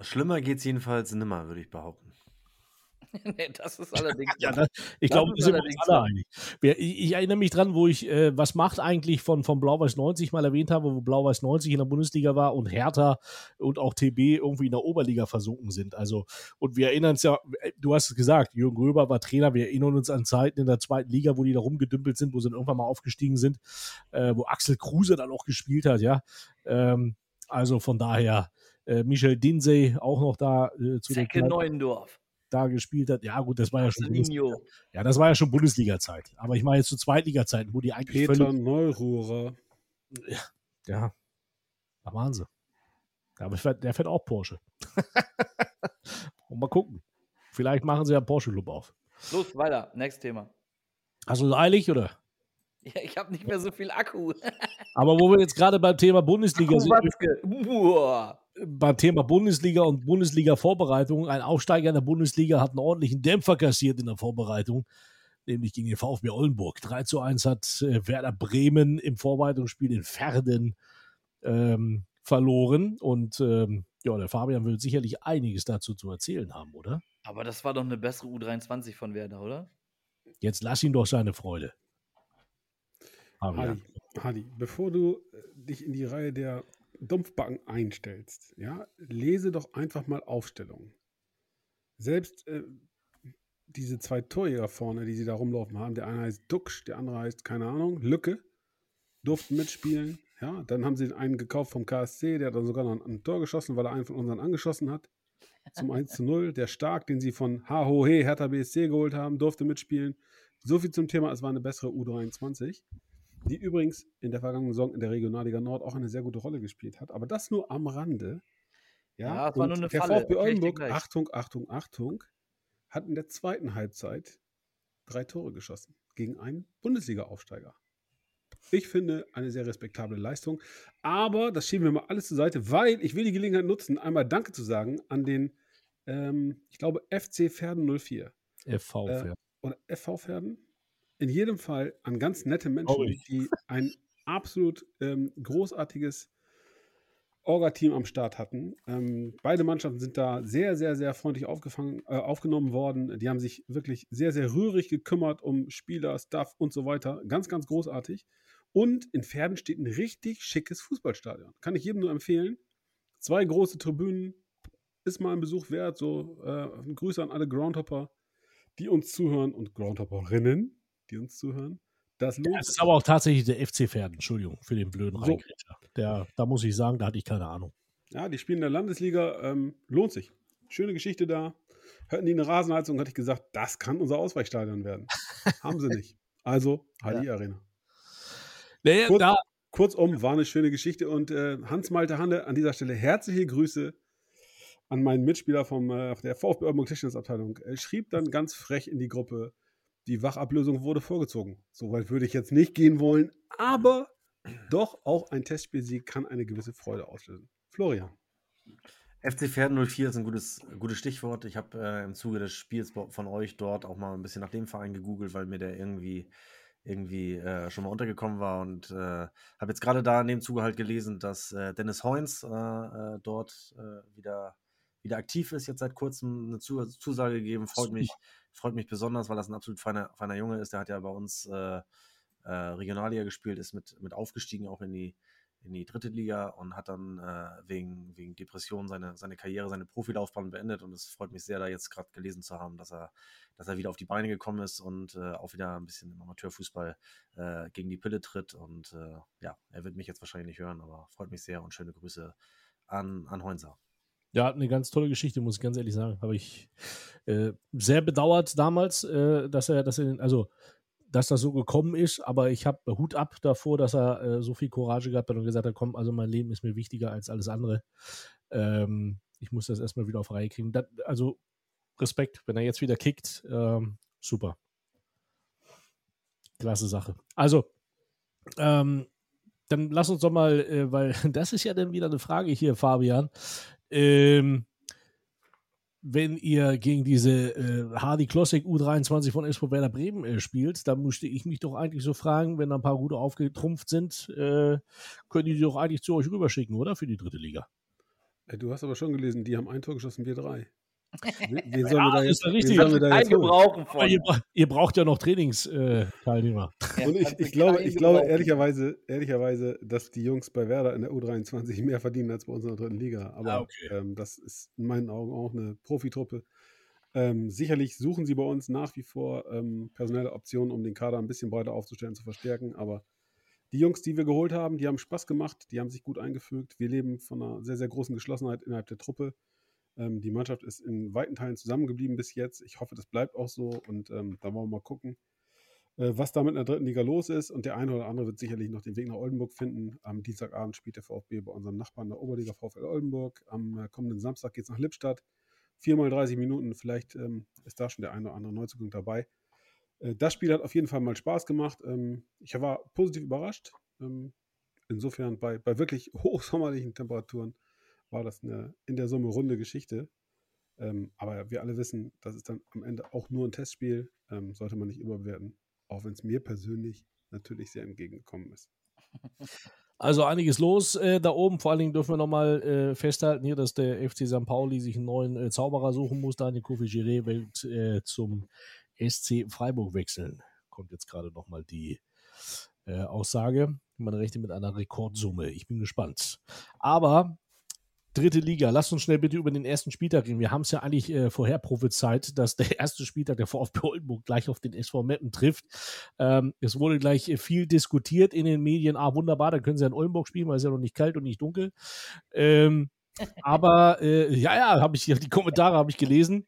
Schlimmer geht es jedenfalls nimmer, würde ich behaupten. <laughs> nee, das ist allerdings. ja, das, ich glaube, wir sind uns alle einig. Ich, erinnere mich dran, wo ich, äh, was macht eigentlich von, von Blau-Weiß 90 mal erwähnt habe, wo Blau-Weiß 90 in der Bundesliga war und Hertha und auch TB irgendwie in der Oberliga versunken sind. Also, und wir erinnern uns ja, äh, du hast es gesagt, Jürgen Röber war Trainer, wir erinnern uns an Zeiten in der zweiten Liga, wo die da rumgedümpelt sind, wo sie dann irgendwann mal aufgestiegen sind, äh, wo Axel Kruse dann auch gespielt hat, ja. Ähm, also von daher, äh, Michel Dinsey auch noch da äh, zu Zecke Neuendorf da gespielt hat. Ja, gut, das war ja schon Bundesliga. Ja, das war ja schon Bundesliga-Zeit. Aber ich meine jetzt zu Zweitliga-Zeiten, wo die eigentlich. Peter Neururer. Ja, ja. Da waren sie. Aber der fährt auch Porsche. Und <laughs> mal gucken. Vielleicht machen sie ja Porsche-Club auf. Los, weiter. Next Thema. Hast du eilig, oder? <laughs> Ja, ich habe nicht mehr so viel Akku. Aber wo wir jetzt gerade beim Thema Bundesliga sind. Beim Thema Bundesliga und Bundesliga-Vorbereitung. Ein Aufsteiger in der Bundesliga hat einen ordentlichen Dämpfer kassiert in der Vorbereitung, nämlich gegen den VfB Oldenburg. 3 zu 1 hat äh, Werder Bremen im Vorbereitungsspiel in Verden ähm, verloren. Und ähm, ja, der Fabian will sicherlich einiges dazu zu erzählen haben, oder? Aber das war doch eine bessere U23 von Werder, oder? Jetzt lass ihn doch seine Freude. Hadi, Hadi, bevor du äh, dich in die Reihe der Dumpfbacken einstellst, ja, lese doch einfach mal Aufstellungen. Selbst äh, diese zwei Torjäger vorne, die sie da rumlaufen haben, der eine heißt Duxch, der andere heißt, keine Ahnung, Lücke, durften mitspielen. Ja, dann haben sie einen gekauft vom KSC, der hat dann sogar noch ein Tor geschossen, weil er einen von unseren angeschossen hat. Zum 1 zu 0. Der Stark, den sie von HOH Hertha BSC geholt haben, durfte mitspielen. So viel zum Thema, es war eine bessere U23 die übrigens in der vergangenen Saison in der Regionalliga Nord auch eine sehr gute Rolle gespielt hat. Aber das nur am Rande. Ja, ja das war nur eine der Falle. VfB Oldenburg, Achtung, Achtung, Achtung, hat in der zweiten Halbzeit drei Tore geschossen gegen einen Bundesliga-Aufsteiger. Ich finde eine sehr respektable Leistung. Aber das schieben wir mal alles zur Seite, weil ich will die Gelegenheit nutzen, einmal Danke zu sagen an den, ähm, ich glaube, FC Pferden 04. FV Pferden. Äh, oder FV Pferden? In jedem Fall an ganz nette Menschen, die ein absolut ähm, großartiges Orga-Team am Start hatten. Ähm, beide Mannschaften sind da sehr, sehr, sehr freundlich aufgefangen, äh, aufgenommen worden. Die haben sich wirklich sehr, sehr rührig gekümmert um Spieler, Staff und so weiter. Ganz, ganz großartig. Und in Pferden steht ein richtig schickes Fußballstadion. Kann ich jedem nur empfehlen. Zwei große Tribünen, ist mal ein Besuch wert. So, äh, Grüße an alle Groundhopper, die uns zuhören und Groundhopperinnen die uns zuhören. Das, lohnt das ist aber auch tatsächlich der FC Pferden, Entschuldigung für den blöden so. Der, da muss ich sagen, da hatte ich keine Ahnung. Ja, die spielen in der Landesliga, ähm, lohnt sich. Schöne Geschichte da. Hörten die eine Rasenheizung, hatte ich gesagt, das kann unser Ausweichstadion werden. <laughs> Haben sie nicht. Also, Hadi ja. Arena. Nee, Kurz, da. Kurzum, war eine schöne Geschichte und äh, Hans-Malte Hande an dieser Stelle herzliche Grüße an meinen Mitspieler vom, äh, der VfB Oldenburg Tischtennisabteilung. Er schrieb dann ganz frech in die Gruppe, die Wachablösung wurde vorgezogen. So weit würde ich jetzt nicht gehen wollen, aber Doch auch ein Testspielsieg kann eine gewisse Freude auslösen. Florian. FC Pferd 04 ist ein gutes, gutes Stichwort. Ich habe äh, im Zuge des Spiels von euch dort auch mal ein bisschen nach dem Verein gegoogelt, weil mir der irgendwie, irgendwie äh, schon mal untergekommen war und äh, habe jetzt gerade da in dem Zuge halt gelesen, dass äh, Dennis Heuns äh, äh, dort wieder, wieder aktiv ist, jetzt seit kurzem eine Zusage gegeben. Freut mich, freut mich besonders, weil das ein absolut feiner, feiner Junge ist. Der hat ja bei uns Regionalliga gespielt, ist mit, mit aufgestiegen auch in die in die dritte Liga und hat dann äh, wegen, wegen Depression seine, seine Karriere, seine Profilaufbahn beendet. Und es freut mich sehr, da jetzt gerade gelesen zu haben, dass er, dass er wieder auf die Beine gekommen ist und äh, auch wieder ein bisschen im Amateurfußball äh, gegen die Pille tritt. Und äh, ja, er wird mich jetzt wahrscheinlich nicht hören, aber freut mich sehr und schöne Grüße an, an Heunser. Ja, eine ganz tolle Geschichte, muss ich ganz ehrlich sagen. Habe ich äh, sehr bedauert damals, äh, dass er, dass er, also dass das so gekommen ist, aber ich habe Hut ab davor, dass er äh, so viel Courage gehabt hat und gesagt hat, komm, also mein Leben ist mir wichtiger als alles andere. Ähm, ich muss das erstmal wieder auf Reihe kriegen. Das, also Respekt, wenn er jetzt wieder kickt, ähm, super. Klasse Sache. Also, ähm, dann lass uns doch mal, äh, weil <laughs> das ist ja dann wieder eine Frage hier, Fabian. Ähm, wenn ihr gegen diese äh, Hardy Classic U23 von SV Werder Bremen äh, spielt, dann musste ich mich doch eigentlich so fragen, wenn da ein paar gute aufgetrumpft sind, äh, können die doch eigentlich zu euch rüberschicken, oder? Für die dritte Liga. Äh, du hast aber schon gelesen, die haben ein Tor geschossen, wir drei. Wen <laughs> sollen ja, wir da jetzt, richtig. Wir da jetzt gebrauchen von. Ihr, ihr, braucht ja noch Trainingsteilnehmer. Äh, Und ich, ich glaube, ich glaube ehrlicherweise, ehrlicherweise, dass die Jungs bei Werder in der U23 mehr verdienen als bei uns in der dritten Liga. Aber ah, okay. ähm, das ist in meinen Augen auch eine Profitruppe. Ähm, sicherlich suchen sie bei uns nach wie vor ähm, personelle Optionen, um den Kader ein bisschen breiter aufzustellen, zu verstärken. Aber die Jungs, die wir geholt haben, die haben Spaß gemacht, die haben sich gut eingefügt. Wir leben von einer sehr, sehr großen Geschlossenheit innerhalb der Truppe. Ähm, die Mannschaft ist in weiten Teilen zusammengeblieben bis jetzt. Ich hoffe, das bleibt auch so und ähm, da wollen wir mal gucken, äh, was da mit der dritten Liga los ist. Und der eine oder andere wird sicherlich noch den Weg nach Oldenburg finden. Am Dienstagabend spielt der VfB bei unserem Nachbarn der Oberliga VfL Oldenburg. Am äh, kommenden Samstag geht es nach Lippstadt. Viermal 30 Minuten, vielleicht ähm, ist da schon der eine oder andere Neuzugang dabei. Äh, das Spiel hat auf jeden Fall mal Spaß gemacht. Ähm, ich war positiv überrascht. Ähm, insofern bei, bei wirklich <laughs> hochsommerlichen Temperaturen war das eine in der Summe runde Geschichte. Ähm, aber wir alle wissen, das ist dann am Ende auch nur ein Testspiel, ähm, sollte man nicht überbewerten, auch wenn es mir persönlich natürlich sehr entgegengekommen ist. Also einiges los äh, da oben. Vor allen Dingen dürfen wir nochmal äh, festhalten hier, dass der FC St. Pauli sich einen neuen äh, Zauberer suchen muss. Daniel Kofi Giré wird äh, zum SC Freiburg wechseln. Kommt jetzt gerade nochmal die äh, Aussage. Man rechnet mit einer Rekordsumme. Ich bin gespannt. Aber dritte Liga. Lasst uns schnell bitte über den ersten Spieltag reden. Wir haben es ja eigentlich äh, vorher prophezeit, dass der erste Spieltag der VfB Oldenburg gleich auf den SV Meppen trifft. Ähm, es wurde gleich äh, viel diskutiert in den Medien. Ah, wunderbar, dann können sie in Oldenburg spielen, weil es ja noch nicht kalt und nicht dunkel. Ähm, aber äh, ja, ja, habe ich die Kommentare habe ich gelesen.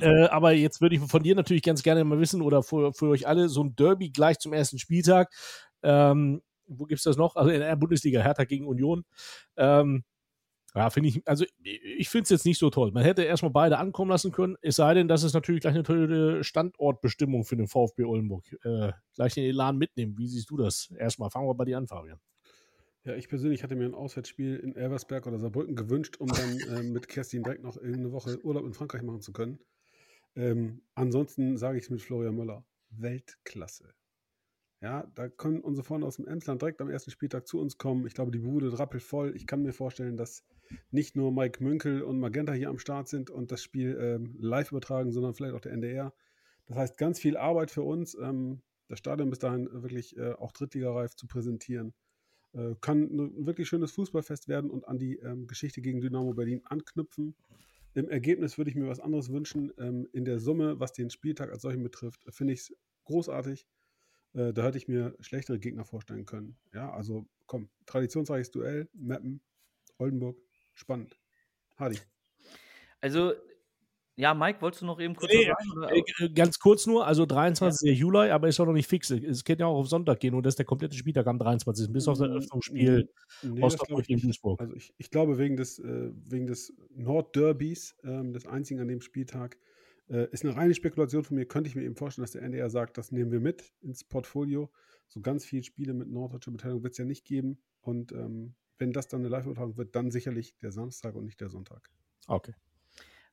Äh, aber jetzt würde ich von dir natürlich ganz gerne mal wissen oder für, für euch alle so ein Derby gleich zum ersten Spieltag. Ähm, wo gibt es das noch? Also in der Bundesliga, Hertha gegen Union. Ähm, ja, finde ich, also ich finde es jetzt nicht so toll. Man hätte erstmal beide ankommen lassen können, es sei denn, dass es natürlich gleich eine tolle Standortbestimmung für den VfB Oldenburg. Äh, gleich den Elan mitnehmen. Wie siehst du das? Erstmal fangen wir bei dir an, Fabian. Ja, ich persönlich hatte mir ein Auswärtsspiel in Elversberg oder Saarbrücken gewünscht, um dann <laughs> äh, mit Kerstin direkt noch eine Woche Urlaub in Frankreich machen zu können. Ähm, ansonsten sage ich es mit Florian Möller. Weltklasse. Ja, da können unsere Freunde aus dem Emsland direkt am ersten Spieltag zu uns kommen. Ich glaube, die Bude rappelt voll. Ich kann mir vorstellen, dass nicht nur Mike Münkel und Magenta hier am Start sind und das Spiel ähm, live übertragen, sondern vielleicht auch der NDR. Das heißt, ganz viel Arbeit für uns, ähm, das Stadion bis dahin wirklich äh, auch Drittligareif zu präsentieren. Äh, kann ein wirklich schönes Fußballfest werden und an die ähm, Geschichte gegen Dynamo Berlin anknüpfen. Im Ergebnis würde ich mir was anderes wünschen. Ähm, in der Summe, was den Spieltag als solchen betrifft, finde ich es großartig. Äh, da hätte ich mir schlechtere Gegner vorstellen können. Ja, also komm, traditionsreiches Duell, Mappen, Oldenburg, spannend. Hardy. Also, ja, Mike, wolltest du noch eben kurz nee, sagen? Äh, ganz kurz nur, also 23. Ja. Juli, aber ist doch noch nicht fix. Es kann ja auch auf Sonntag gehen und das ist der komplette Spieltag am 23. bis auf das Eröffnungsspiel nee, gegen Duisburg. Also ich, ich, glaube, wegen des, äh, wegen des Nordderbys, ähm, des einzigen an dem Spieltag, Äh, ist eine reine Spekulation von mir. Könnte ich mir eben vorstellen, dass der NDR sagt, das nehmen wir mit ins Portfolio. So ganz viele Spiele mit norddeutscher Beteiligung wird es ja nicht geben. Und ähm, wenn das dann eine Live-Übertragung wird, dann sicherlich der Samstag und nicht der Sonntag. Okay.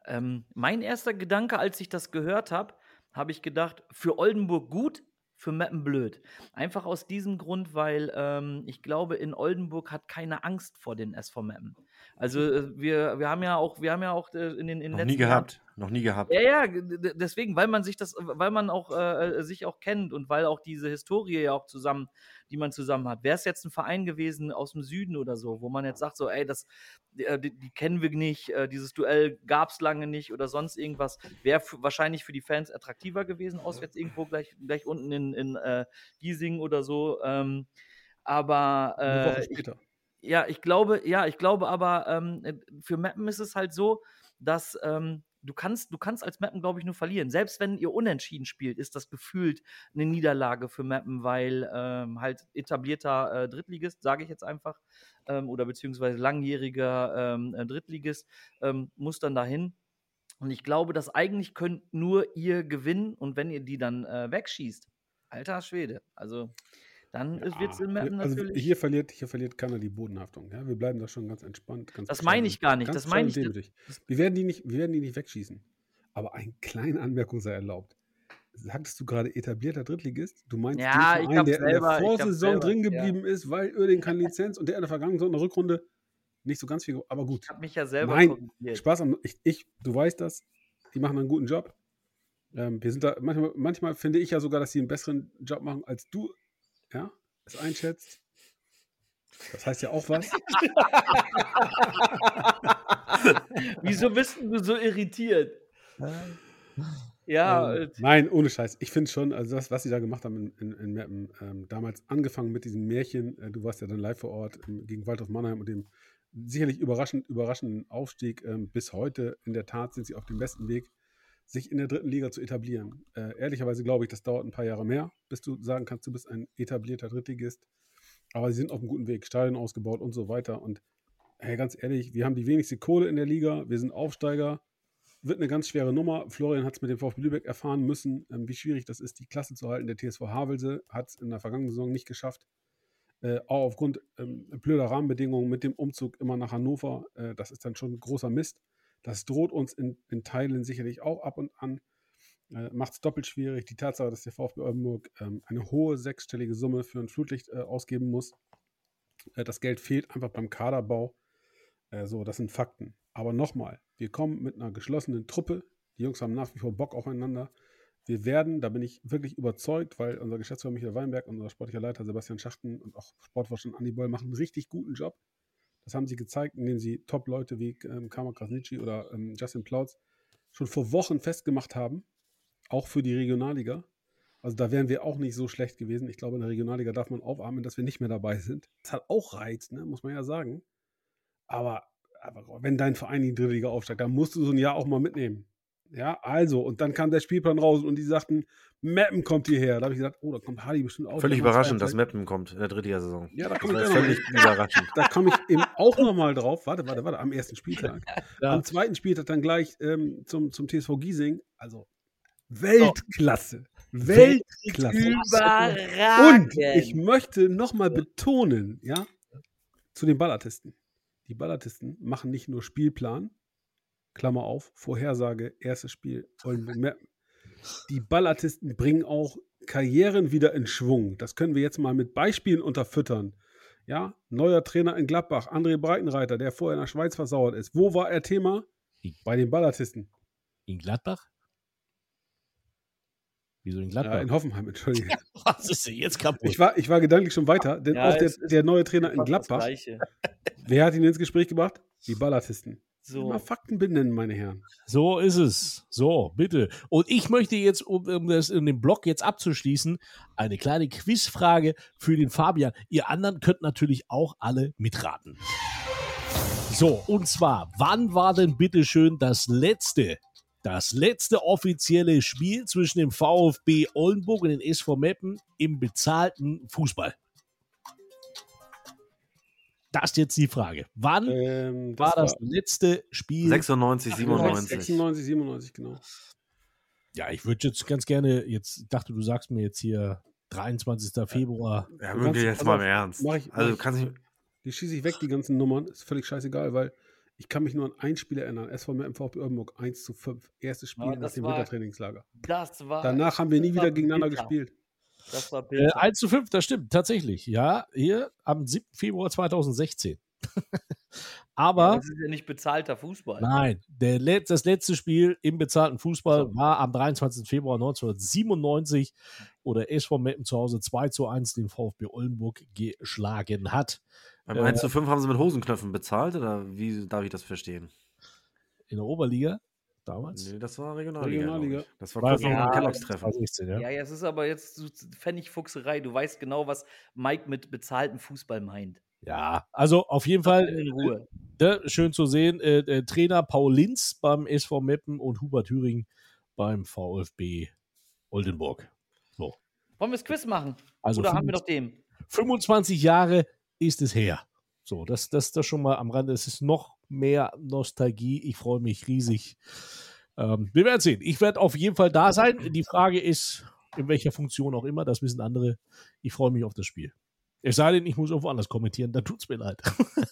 Ähm, mein erster Gedanke, als ich das gehört habe, habe ich gedacht, für Oldenburg gut, für Meppen blöd. Einfach aus diesem Grund, weil ähm, ich glaube, in Oldenburg hat keine Angst vor den SV Meppen. Also äh, wir, wir haben ja auch, wir haben ja auch äh, in den in Noch nie gehabt. Jahren, noch nie gehabt. Ja, ja, deswegen, weil man sich das, weil man auch äh, äh, sich auch kennt und weil auch diese Historie ja auch zusammen, die man zusammen hat. Wäre es jetzt ein Verein gewesen aus dem Süden oder so, wo man jetzt sagt, so, ey, das, die, äh, die kennen wir nicht, äh, dieses Duell gab es lange nicht oder sonst irgendwas, wäre wahrscheinlich für die Fans attraktiver gewesen, auswärts irgendwo gleich, gleich unten in, in äh, Giesing oder so. Ähm, aber eine Woche später. Ich, ja, ich glaube, ja, ich glaube aber, ähm, für Mappen ist es halt so, dass ähm, du kannst, du kannst als Mappen, glaube ich, nur verlieren. Selbst wenn ihr unentschieden spielt, ist das gefühlt eine Niederlage für Mappen, weil ähm, halt etablierter äh, Drittligist, sage ich jetzt einfach, ähm, oder beziehungsweise langjähriger ähm, äh, Drittligist, ähm, muss dann dahin. Und ich glaube, dass eigentlich könnt nur ihr gewinnen und wenn ihr die dann äh, wegschießt, alter Schwede, also dann ja, wird es in Mappen also natürlich. Hier verliert, hier verliert keiner die Bodenhaftung. Ja? Wir bleiben da schon ganz entspannt. Ganz das meine ich gar nicht. Das meine ich nicht. Wir werden, die nicht. wir werden die nicht wegschießen. Aber eine kleine Anmerkung sei erlaubt. Sagtest du gerade etablierter Drittligist? Du meinst ja, den Verein, der selber, in der Vorsaison drin geblieben ja. ist, weil Örding keine <laughs> Lizenz und der in der vergangenen Saison in der Rückrunde nicht so ganz viel, aber gut. Ich habe mich ja selber Nein, Spaß am, ich, ich, du weißt das, die machen einen guten Job. Ähm, wir sind da, manchmal, manchmal finde ich ja sogar, dass sie einen besseren Job machen als du ja, es einschätzt. Das heißt ja auch was. <laughs> Wieso bist du so irritiert? Ja. Ähm, äh, nein, ohne Scheiß. Ich finde schon, also das, was sie da gemacht haben in, in, in ähm, damals angefangen mit diesem Märchen, äh, du warst ja dann live vor Ort ähm, gegen Waldhof Mannheim und dem sicherlich überraschend, überraschenden Aufstieg ähm, bis heute. In der Tat sind sie auf dem besten Weg sich in der dritten Liga zu etablieren. Äh, ehrlicherweise glaube ich, das dauert ein paar Jahre mehr, bis du sagen kannst, du bist ein etablierter Drittligist. Aber sie sind auf einem guten Weg, Stadion ausgebaut und so weiter. Und hey, ganz ehrlich, wir haben die wenigste Kohle in der Liga, wir sind Aufsteiger. Wird eine ganz schwere Nummer. Florian hat es mit dem VfB Lübeck erfahren müssen, ähm, wie schwierig das ist, die Klasse zu halten. Der TSV Havelse hat es in der vergangenen Saison nicht geschafft. Äh, auch aufgrund ähm, blöder Rahmenbedingungen mit dem Umzug immer nach Hannover. Äh, das ist dann schon großer Mist. Das droht uns in, in Teilen sicherlich auch ab und an. Äh, Macht es doppelt schwierig. Die Tatsache, dass der VfB Oldenburg ähm, eine hohe sechsstellige Summe für ein Flutlicht äh, ausgeben muss. Äh, das Geld fehlt einfach beim Kaderbau. Äh, so, das sind Fakten. Aber nochmal, wir kommen mit einer geschlossenen Truppe. Die Jungs haben nach wie vor Bock aufeinander. Wir werden, da bin ich wirklich überzeugt, weil unser Geschäftsführer Michael Weinberg, unser sportlicher Leiter Sebastian Schachten und auch Sportvorstand Andi Boll machen einen richtig guten Job. Das haben sie gezeigt, indem sie Top-Leute wie ähm, Kama Krasnitschi oder ähm, Justin Plautz schon vor Wochen festgemacht haben, auch für die Regionalliga. Also da wären wir auch nicht so schlecht gewesen. Ich glaube, in der Regionalliga darf man aufatmen, dass wir nicht mehr dabei sind. Das hat auch Reiz, ne? muss man ja sagen. Aber, aber wenn dein Verein in die dritte Liga aufsteigt, dann musst du so ein Jahr auch mal mitnehmen. Ja, also, und dann kam der Spielplan raus und die sagten, Mappen kommt hierher. Da habe ich gesagt, oh, da kommt Hardy bestimmt auch. Völlig überraschend, dass Mappen kommt in der dritten Saison. Ja, da komme ich völlig überraschend. Da komme ich eben auch nochmal drauf. Warte, warte, warte, am ersten Spieltag. <laughs> Ja. Am zweiten Spieltag dann gleich ähm, zum, zum TSV Giesing. Also Weltklasse. Oh. Weltklasse. Überragend. Und ich möchte nochmal betonen, ja, zu den Ballartisten. Die Ballartisten machen nicht nur Spielplan, Klammer auf, Vorhersage, erstes Spiel, Oldenburg. Die Ballartisten bringen auch Karrieren wieder in Schwung. Das können wir jetzt mal mit Beispielen unterfüttern. Ja, neuer Trainer in Gladbach, André Breitenreiter, der vorher in der Schweiz versauert ist. Wo war er Thema? Bei den Ballartisten. In Gladbach? Wieso in Gladbach? Ja, in Hoffenheim, entschuldige. <laughs> Was ist denn jetzt kaputt? Ich war, ich war gedanklich schon weiter, denn ja, auch der, der neue Trainer in Gladbach. Wer hat ihn ins Gespräch gebracht? Die Ballartisten. So. Mal Fakten benennen, meine Herren. So ist es. So, bitte. Und ich möchte jetzt, um, um das in dem Blog jetzt abzuschließen, eine kleine Quizfrage für den Fabian. Ihr anderen könnt natürlich auch alle mitraten. So, und zwar, wann war denn bitte schön das letzte, das letzte offizielle Spiel zwischen dem VfB Oldenburg und den SV Meppen im bezahlten Fußball? Das ist jetzt die Frage. Wann ähm, das war das war letzte Spiel? 96, 97. 96, 97, genau. Ja, ich würde jetzt ganz gerne, jetzt dachte du sagst mir jetzt hier 23. Februar. Ja, wirklich jetzt mal im Ernst. Mach ich, also kannst ich, die schieße ich weg, die ganzen Nummern. Ist völlig scheißegal, weil ich kann mich nur an ein Spiel erinnern. SV im VfB Oldenburg 1 zu 5. Erstes Spiel ja, nach dem war, Wintertrainingslager. Das war. Danach haben wir nie wieder gegeneinander bitter. gespielt. Das war äh, 1 zu 5, das stimmt, tatsächlich. Ja, hier am 7. Februar 2016. <laughs> Aber. Das ist ja nicht bezahlter Fußball. Nein, der, das letzte Spiel im bezahlten Fußball so. war am 23. Februar 1997, wo der SV Meppen zu Hause 2 zu 1 den VfB Oldenburg geschlagen hat. Beim äh, 1 zu 5 haben sie mit Hosenknöpfen bezahlt oder wie darf ich das verstehen? In der Oberliga? Damals? Nee, das war Regionalliga. Regionalliga. Das war kurz ja, Kelloggs Treffen. Ja. ja, ja, es ist aber jetzt so Pfennigfuchserei. Du weißt genau, was Mike mit bezahltem Fußball meint. Ja, also auf jeden Fall in Ruhe. Äh, ne, schön zu sehen. Äh, äh, Trainer Paul Linz beim SV Meppen und Hubert Thüring beim VfB Oldenburg. So. Wollen wir das Quiz machen? Also Oder haben wir noch dem? 25 Jahre ist es her. So, das, das, das schon mal am Rande. Es ist noch mehr Nostalgie. Ich freue mich riesig. Ähm, wir werden sehen. Ich werde auf jeden Fall da sein. Die Frage ist, in welcher Funktion auch immer, das wissen andere. Ich freue mich auf das Spiel. Es sei denn, ich muss irgendwo anders kommentieren, dann tut es mir leid.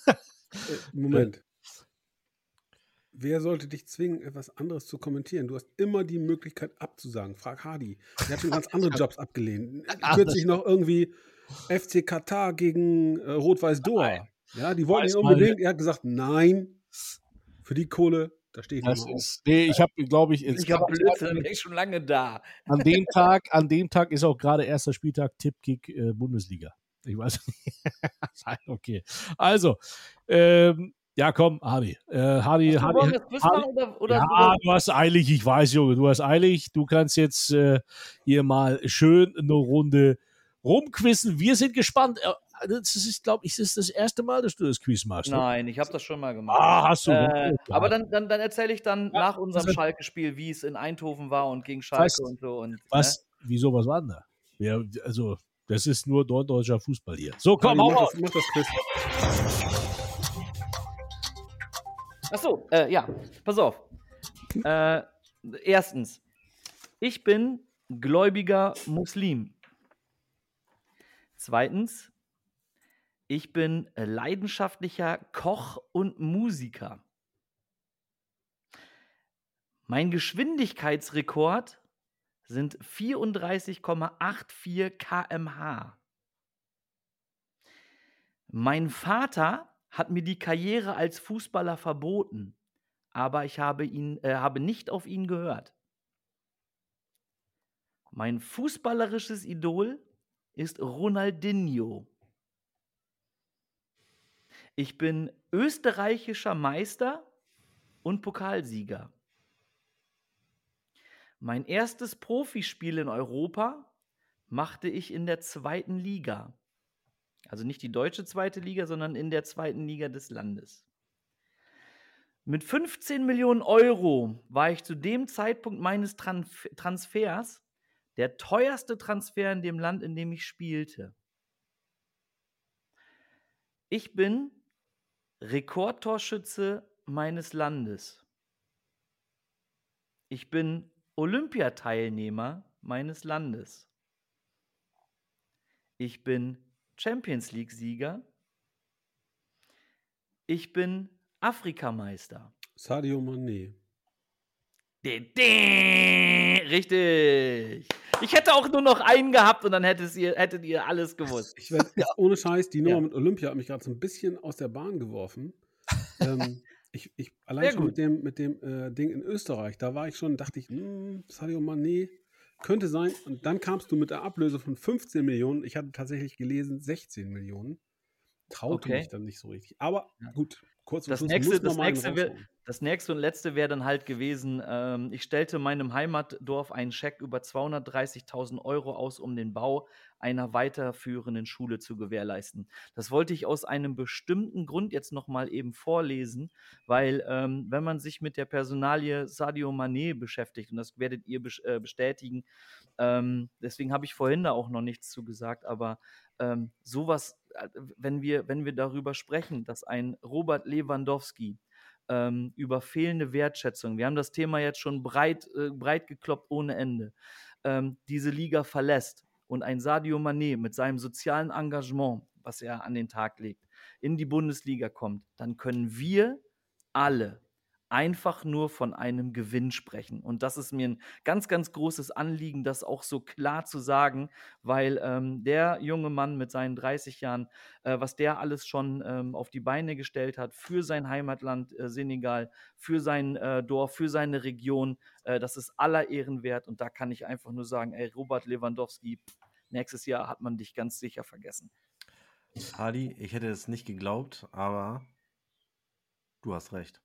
Äh, <laughs> Moment. Wer sollte dich zwingen, etwas anderes zu kommentieren? Du hast immer die Möglichkeit abzusagen. Frag Hardy. Er hat schon ganz andere <laughs> Jobs abgelehnt. Kürzlich noch irgendwie FC Katar gegen äh, Rot-Weiß Doha. Ja, die wollten ihn unbedingt. Er hat gesagt, nein, für die Kohle, da stehe ich das nicht ist, Nee, ich habe, glaube ich, ich habe Blödsinn, bin schon lange da. <laughs> An dem Tag, an dem Tag ist auch gerade erster Spieltag Tippkick äh, Bundesliga. Ich weiß <laughs> nicht. okay. Also, ähm, ja, komm, Hardy. Äh, Hardy, Hardy, Hardy, oder, oder, ja, du hast eilig, ich weiß, Junge, du hast eilig. Du kannst jetzt äh, hier mal schön eine Runde rumquissen. Wir sind gespannt. Das ist, glaube ich, das ist das erste Mal, dass du das Quiz machst. Ne? Nein, ich habe das schon mal gemacht. Ah, hast du. Äh, aber dann, dann, dann erzähle ich dann ja, nach unserem Schalke-Spiel, wie es in Eindhoven war und gegen Schalke was, und so. Und, was? Ne? Wieso, was war denn da? Ja, also, das ist nur deutscher Fußball hier. So, komm, hau mach, mach das Quiz. Achso, äh, ja, pass auf. Äh, erstens, ich bin gläubiger Muslim. Zweitens, ich bin leidenschaftlicher Koch und Musiker. Mein Geschwindigkeitsrekord sind 34,84 km/h. Mein Vater hat mir die Karriere als Fußballer verboten, aber ich habe, ihn, äh, habe nicht auf ihn gehört. Mein fußballerisches Idol ist Ronaldinho. Ich bin österreichischer Meister und Pokalsieger. Mein erstes Profispiel in Europa machte ich in der zweiten Liga. Also nicht die deutsche zweite Liga, sondern in der zweiten Liga des Landes. Mit 15 Millionen Euro war ich zu dem Zeitpunkt meines Transfers der teuerste Transfer in dem Land, in dem ich spielte. Ich bin Rekordtorschütze meines Landes. Ich bin Olympiateilnehmer meines Landes. Ich bin Champions League-Sieger. Ich bin Afrikameister. Sadio Mané. Richtig. Ich hätte auch nur noch einen gehabt und dann hättet ihr, hättet ihr alles gewusst. Ich werde ohne Scheiß, die Nummer ja. mit Olympia hat mich gerade so ein bisschen aus der Bahn geworfen. ähm, <laughs> ich, ich, allein Sehr schon gut. mit dem, mit dem äh, Ding in Österreich, da war ich schon, dachte ich, mh, hm, Sadio Mané könnte sein. Und dann kamst du mit der Ablöse von 15 Millionen. Ich hatte tatsächlich gelesen 16 Millionen. Traute okay. mich dann nicht so richtig. Aber gut, kurz das nächste, das nächste, wär, das nächste und letzte wäre dann halt gewesen, ähm, ich stellte meinem Heimatdorf einen Scheck über 230.000 Euro aus, um den Bau einer weiterführenden Schule zu gewährleisten. Das wollte ich aus einem bestimmten Grund jetzt nochmal eben vorlesen, weil ähm, wenn man sich mit der Personalie Sadio Mané beschäftigt, und das werdet ihr äh, bestätigen, ähm, deswegen habe ich vorhin da auch noch nichts zu gesagt, aber ähm, sowas, äh, wenn wir, wenn wir darüber sprechen, dass ein Robert Lewandowski ähm, über fehlende Wertschätzung. Wir haben das Thema jetzt schon breit, äh, breit gekloppt ohne Ende. Ähm, diese Liga verlässt und ein Sadio Mané mit seinem sozialen Engagement, was er an den Tag legt, in die Bundesliga kommt, dann können wir alle einfach nur von einem Gewinn sprechen. Und das ist mir ein ganz, ganz großes Anliegen, das auch so klar zu sagen, weil ähm, der junge Mann mit seinen 30 Jahren, äh, was der alles schon ähm, auf die Beine gestellt hat für sein Heimatland äh, Senegal, für sein äh, Dorf, für seine Region, äh, das ist aller Ehren wert. Und da kann ich einfach nur sagen, ey, Robert Lewandowski, nächstes Jahr hat man dich ganz sicher vergessen. Hadi, ich hätte es nicht geglaubt, aber du hast recht.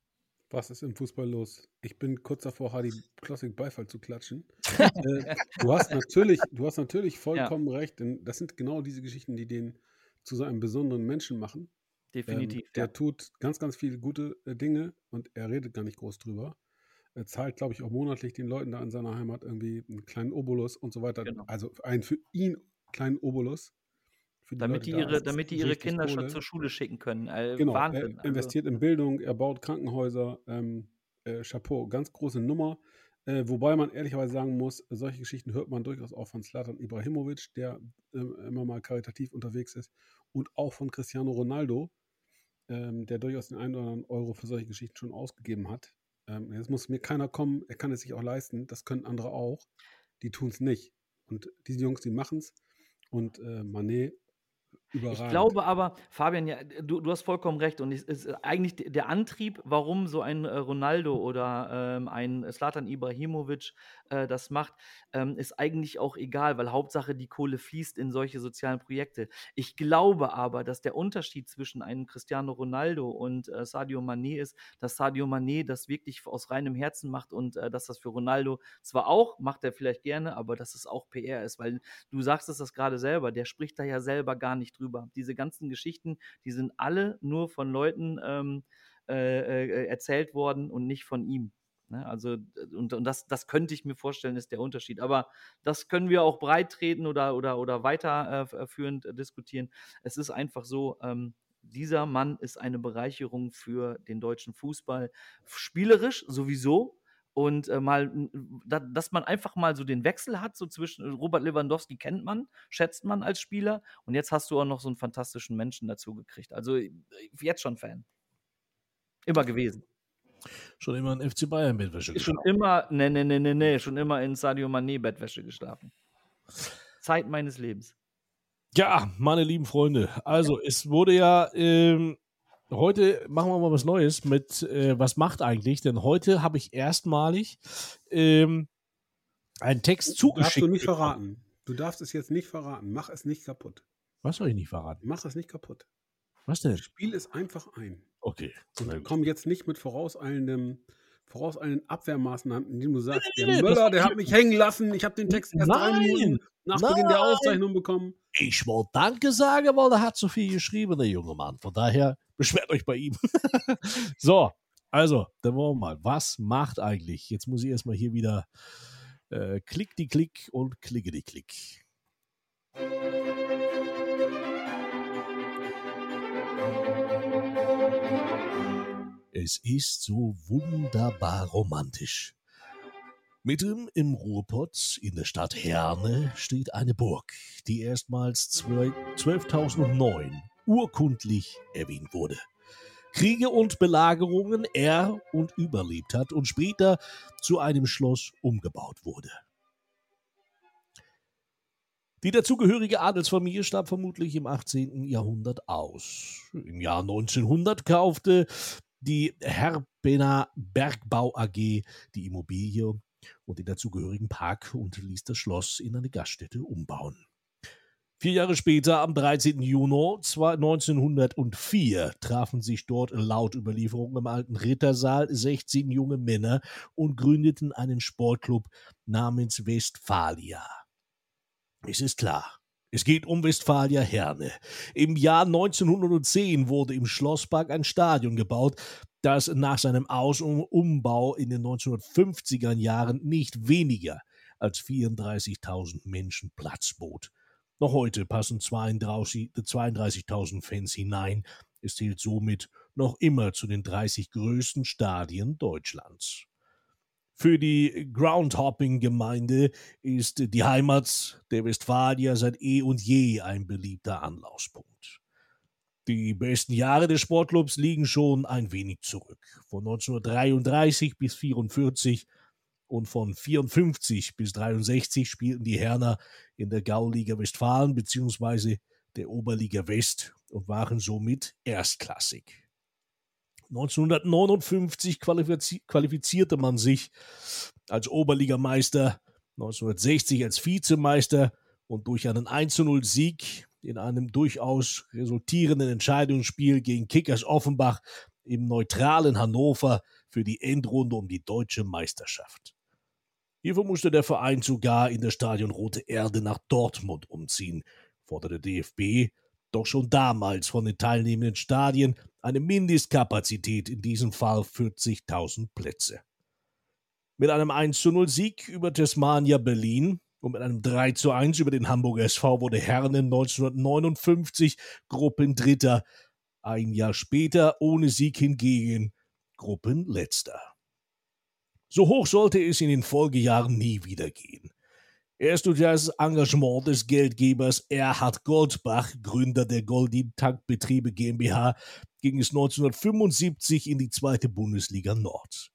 Was ist im Fußball los? Ich bin kurz davor, Hardy Klossig Beifall zu klatschen. <laughs> äh, du, hast natürlich, du hast natürlich vollkommen ja. recht, denn das sind genau diese Geschichten, die den zu so einem besonderen Menschen machen. Definitiv. Ähm, der ja. tut ganz, ganz viele gute äh, Dinge und er redet gar nicht groß drüber. Er zahlt, glaube ich, auch monatlich den Leuten da in seiner Heimat irgendwie einen kleinen Obolus und so weiter. Genau. Also einen für ihn kleinen Obolus. Die damit, die ihre, damit die ihre Kinder Kohle. schon zur Schule schicken können. Äh, genau, Wahnsinn. er also investiert also. in Bildung, er baut Krankenhäuser. Ähm, äh, Chapeau, ganz große Nummer. Äh, wobei man ehrlicherweise sagen muss, solche Geschichten hört man durchaus auch von Slatan Ibrahimovic, der äh, immer mal karitativ unterwegs ist, und auch von Cristiano Ronaldo, ähm, der durchaus den einen oder anderen Euro für solche Geschichten schon ausgegeben hat. Ähm, jetzt muss mir keiner kommen, er kann es sich auch leisten, das können andere auch. Die tun es nicht. Und diese Jungs, die machen es. Und äh, Manet Überragend. Ich glaube aber, Fabian, ja, du, du hast vollkommen recht. Und es ist eigentlich der Antrieb, warum so ein äh, Ronaldo oder ähm, ein Slatan Ibrahimovic äh, das macht, ähm, ist eigentlich auch egal, weil Hauptsache die Kohle fließt in solche sozialen Projekte. Ich glaube aber, dass der Unterschied zwischen einem Cristiano Ronaldo und äh, Sadio Mané ist, dass Sadio Mané das wirklich aus reinem Herzen macht und äh, dass das für Ronaldo zwar auch, macht er vielleicht gerne, aber dass es auch PR ist, weil du sagst es das gerade selber, der spricht da ja selber gar nicht drüber. Diese ganzen Geschichten, die sind alle nur von Leuten ähm, äh, äh erzählt worden und nicht von ihm. Ne? Also, und, und das, das könnte ich mir vorstellen, ist der Unterschied. Aber das können wir auch breit treten oder, oder, oder weiterführend äh, diskutieren. Es ist einfach so, ähm, dieser Mann ist eine Bereicherung für den deutschen Fußball. Spielerisch sowieso. Und äh, mal, da, dass man einfach mal so den Wechsel hat, so zwischen Robert Lewandowski kennt man, schätzt man als Spieler. Und jetzt hast du auch noch so einen fantastischen Menschen dazu gekriegt. Also jetzt schon Fan. Immer gewesen. Schon immer in FC Bayern Bettwäsche geschlafen. Schon immer, ne, ne, ne, ne, ne, schon immer in Sadio Mané Bettwäsche geschlafen. Zeit meines Lebens. Ja, meine lieben Freunde, also es wurde ja, ähm, heute machen wir mal was Neues mit, äh, was macht eigentlich, denn heute habe ich erstmalig ähm, einen Text zugeschickt. Darfst du nicht verraten. Du darfst es jetzt nicht verraten. Mach es nicht kaputt. Was soll ich nicht verraten? Mach es nicht kaputt. Was denn? Spiel es einfach ein. Okay. Und komm jetzt nicht mit vorauseilendem, vorauseilenden Abwehrmaßnahmen, indem du sagst, nee, der Müller, der hat mich hängen lassen, ich habe den Text erst nein, drei Minuten nach nein. Beginn der Aufzeichnung bekommen. Ich wollte Danke sagen, weil er hat so viel geschrieben, der junge Mann. Von daher beschwert euch bei ihm. <laughs> so, also, dann wollen wir mal. Was macht eigentlich? Jetzt muss ich erstmal hier wieder äh, klick die Klick und klicke die Klick. Es ist so wunderbar romantisch. Mitten im Ruhrpott in der Stadt Herne steht eine Burg, die erstmals 12.009 urkundlich erwähnt wurde. Kriege und Belagerungen er und überlebt hat und später zu einem Schloss umgebaut wurde. Die dazugehörige Adelsfamilie starb vermutlich im 18. Jahrhundert aus. Im Jahr 1900 kaufte die Herbener Bergbau AG die Immobilie und den dazugehörigen Park und ließ das Schloss in eine Gaststätte umbauen. Vier Jahre später, am 13. Juni 1904, trafen sich dort laut Überlieferung im alten Rittersaal 16 junge Männer und gründeten einen Sportclub namens Westfalia. Es ist klar, es geht um Westfalia Herne. Im Jahr 1910 wurde im Schlosspark ein Stadion gebaut, das nach seinem Aus- und Umbau in den 1950er Jahren nicht weniger als 34.000 Menschen Platz bot. Noch heute passen 32.000 Fans hinein. Es zählt somit noch immer zu den 30 größten Stadien Deutschlands. Für die Groundhopping-Gemeinde ist die Heimat der Westfalier seit eh und je ein beliebter Anlaufspunkt. Die besten Jahre des Sportclubs liegen schon ein wenig zurück. Von 1933 bis 1944 und von 54 bis 63 spielten die Herner in der Gauliga Westfalen bzw. der Oberliga West und waren somit erstklassig. 1959 qualifizierte man sich als Oberligameister, 1960 als Vizemeister und durch einen 1-0-Sieg in einem durchaus resultierenden Entscheidungsspiel gegen Kickers Offenbach im neutralen Hannover für die Endrunde um die deutsche Meisterschaft. Hierfür musste der Verein sogar in das Stadion Rote Erde nach Dortmund umziehen, forderte DFB doch schon damals von den teilnehmenden Stadien eine Mindestkapazität, in diesem Fall 40.000 Plätze. Mit einem 1-0 Sieg über Tasmania Berlin und mit einem 3 1 über den Hamburger SV wurde Hernen 1959 Gruppendritter, ein Jahr später ohne Sieg hingegen Gruppenletzter. So hoch sollte es in den Folgejahren nie wieder gehen. Erst durch das Engagement des Geldgebers Erhard Goldbach, Gründer der Goldin Tankbetriebe GmbH, ging es 1975 in die zweite Bundesliga Nord.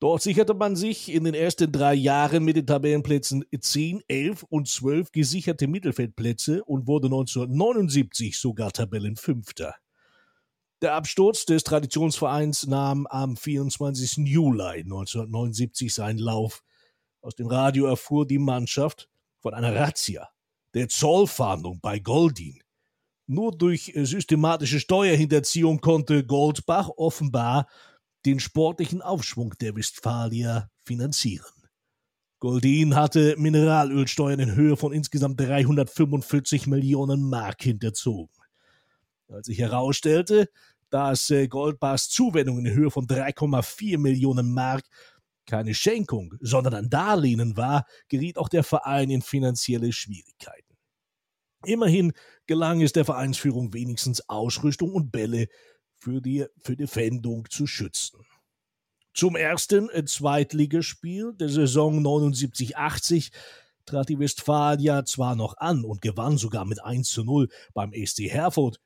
Dort sicherte man sich in den ersten drei Jahren mit den Tabellenplätzen 10, 11 und 12 gesicherte Mittelfeldplätze und wurde 1979 sogar Tabellenfünfter. Der Absturz des Traditionsvereins nahm am 24. Juli 1979 seinen Lauf. Aus dem Radio erfuhr die Mannschaft von einer Razzia, der Zollfahndung bei Goldin. Nur durch systematische Steuerhinterziehung konnte Goldbach offenbar den sportlichen Aufschwung der Westfalier finanzieren. Goldin hatte Mineralölsteuern in Höhe von insgesamt 345 Millionen Mark hinterzogen. Als sich herausstellte, dass äh, Goldbars Zuwendung in Höhe von 3,4 Millionen Mark keine Schenkung, sondern ein Darlehen war, geriet auch der Verein in finanzielle Schwierigkeiten. Immerhin gelang es der Vereinsführung wenigstens Ausrüstung und Bälle für die, für die Fendung zu schützen. Zum ersten äh, Zweitligaspiel der Saison 79-80 trat die Westfalia zwar noch an und gewann sogar mit 1 zu 0 beim SC Herford,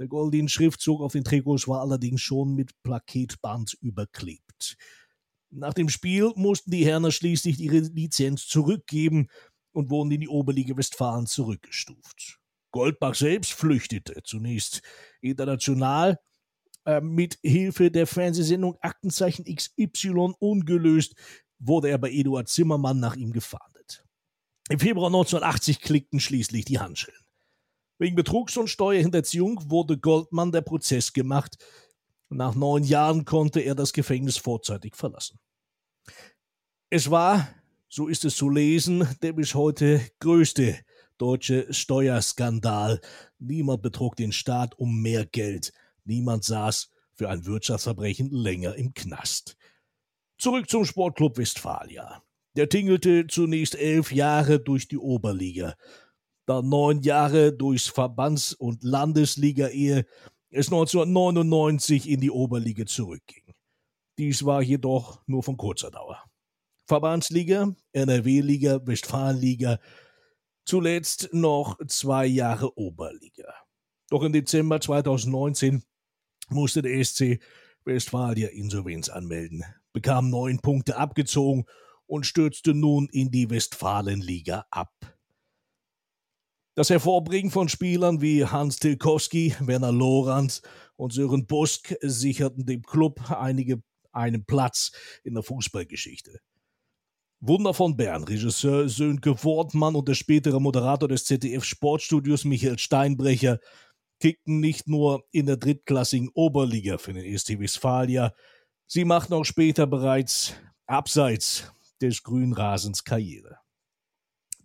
der goldene Schriftzug auf den Trikots war allerdings schon mit Plaketband überklebt. Nach dem Spiel mussten die Herner schließlich ihre Lizenz zurückgeben und wurden in die Oberliga Westfalen zurückgestuft. Goldbach selbst flüchtete zunächst international äh, mit Hilfe der Fernsehsendung Aktenzeichen XY ungelöst wurde er bei Eduard Zimmermann nach ihm gefahndet. Im Februar 1980 klickten schließlich die Handschellen. Wegen Betrugs und Steuerhinterziehung wurde Goldman der Prozess gemacht. Nach neun Jahren konnte er das Gefängnis vorzeitig verlassen. Es war, so ist es zu lesen, der bis heute größte deutsche Steuerskandal. Niemand betrug den Staat um mehr Geld. Niemand saß für ein Wirtschaftsverbrechen länger im Knast. Zurück zum Sportclub Westfalia. Der tingelte zunächst elf Jahre durch die Oberliga dann neun Jahre durchs Verbands- und Landesliga-Ehe es 1999 in die Oberliga zurückging. Dies war jedoch nur von kurzer Dauer. Verbandsliga, NRW-Liga, Westfalenliga, zuletzt noch zwei Jahre Oberliga. Doch im Dezember 2019 musste der SC Westfalia Insolvenz anmelden, bekam neun Punkte abgezogen und stürzte nun in die Westfalenliga ab. Das Hervorbringen von Spielern wie Hans Tilkowski, Werner Lorenz und Sören Busk sicherten dem Club einige einen Platz in der Fußballgeschichte. Wunder von Bern, Regisseur Sönke Wortmann und der spätere Moderator des ZDF Sportstudios Michael Steinbrecher kickten nicht nur in der drittklassigen Oberliga für den ST Westfalia, sie machten auch später bereits abseits des Grünrasens Karriere.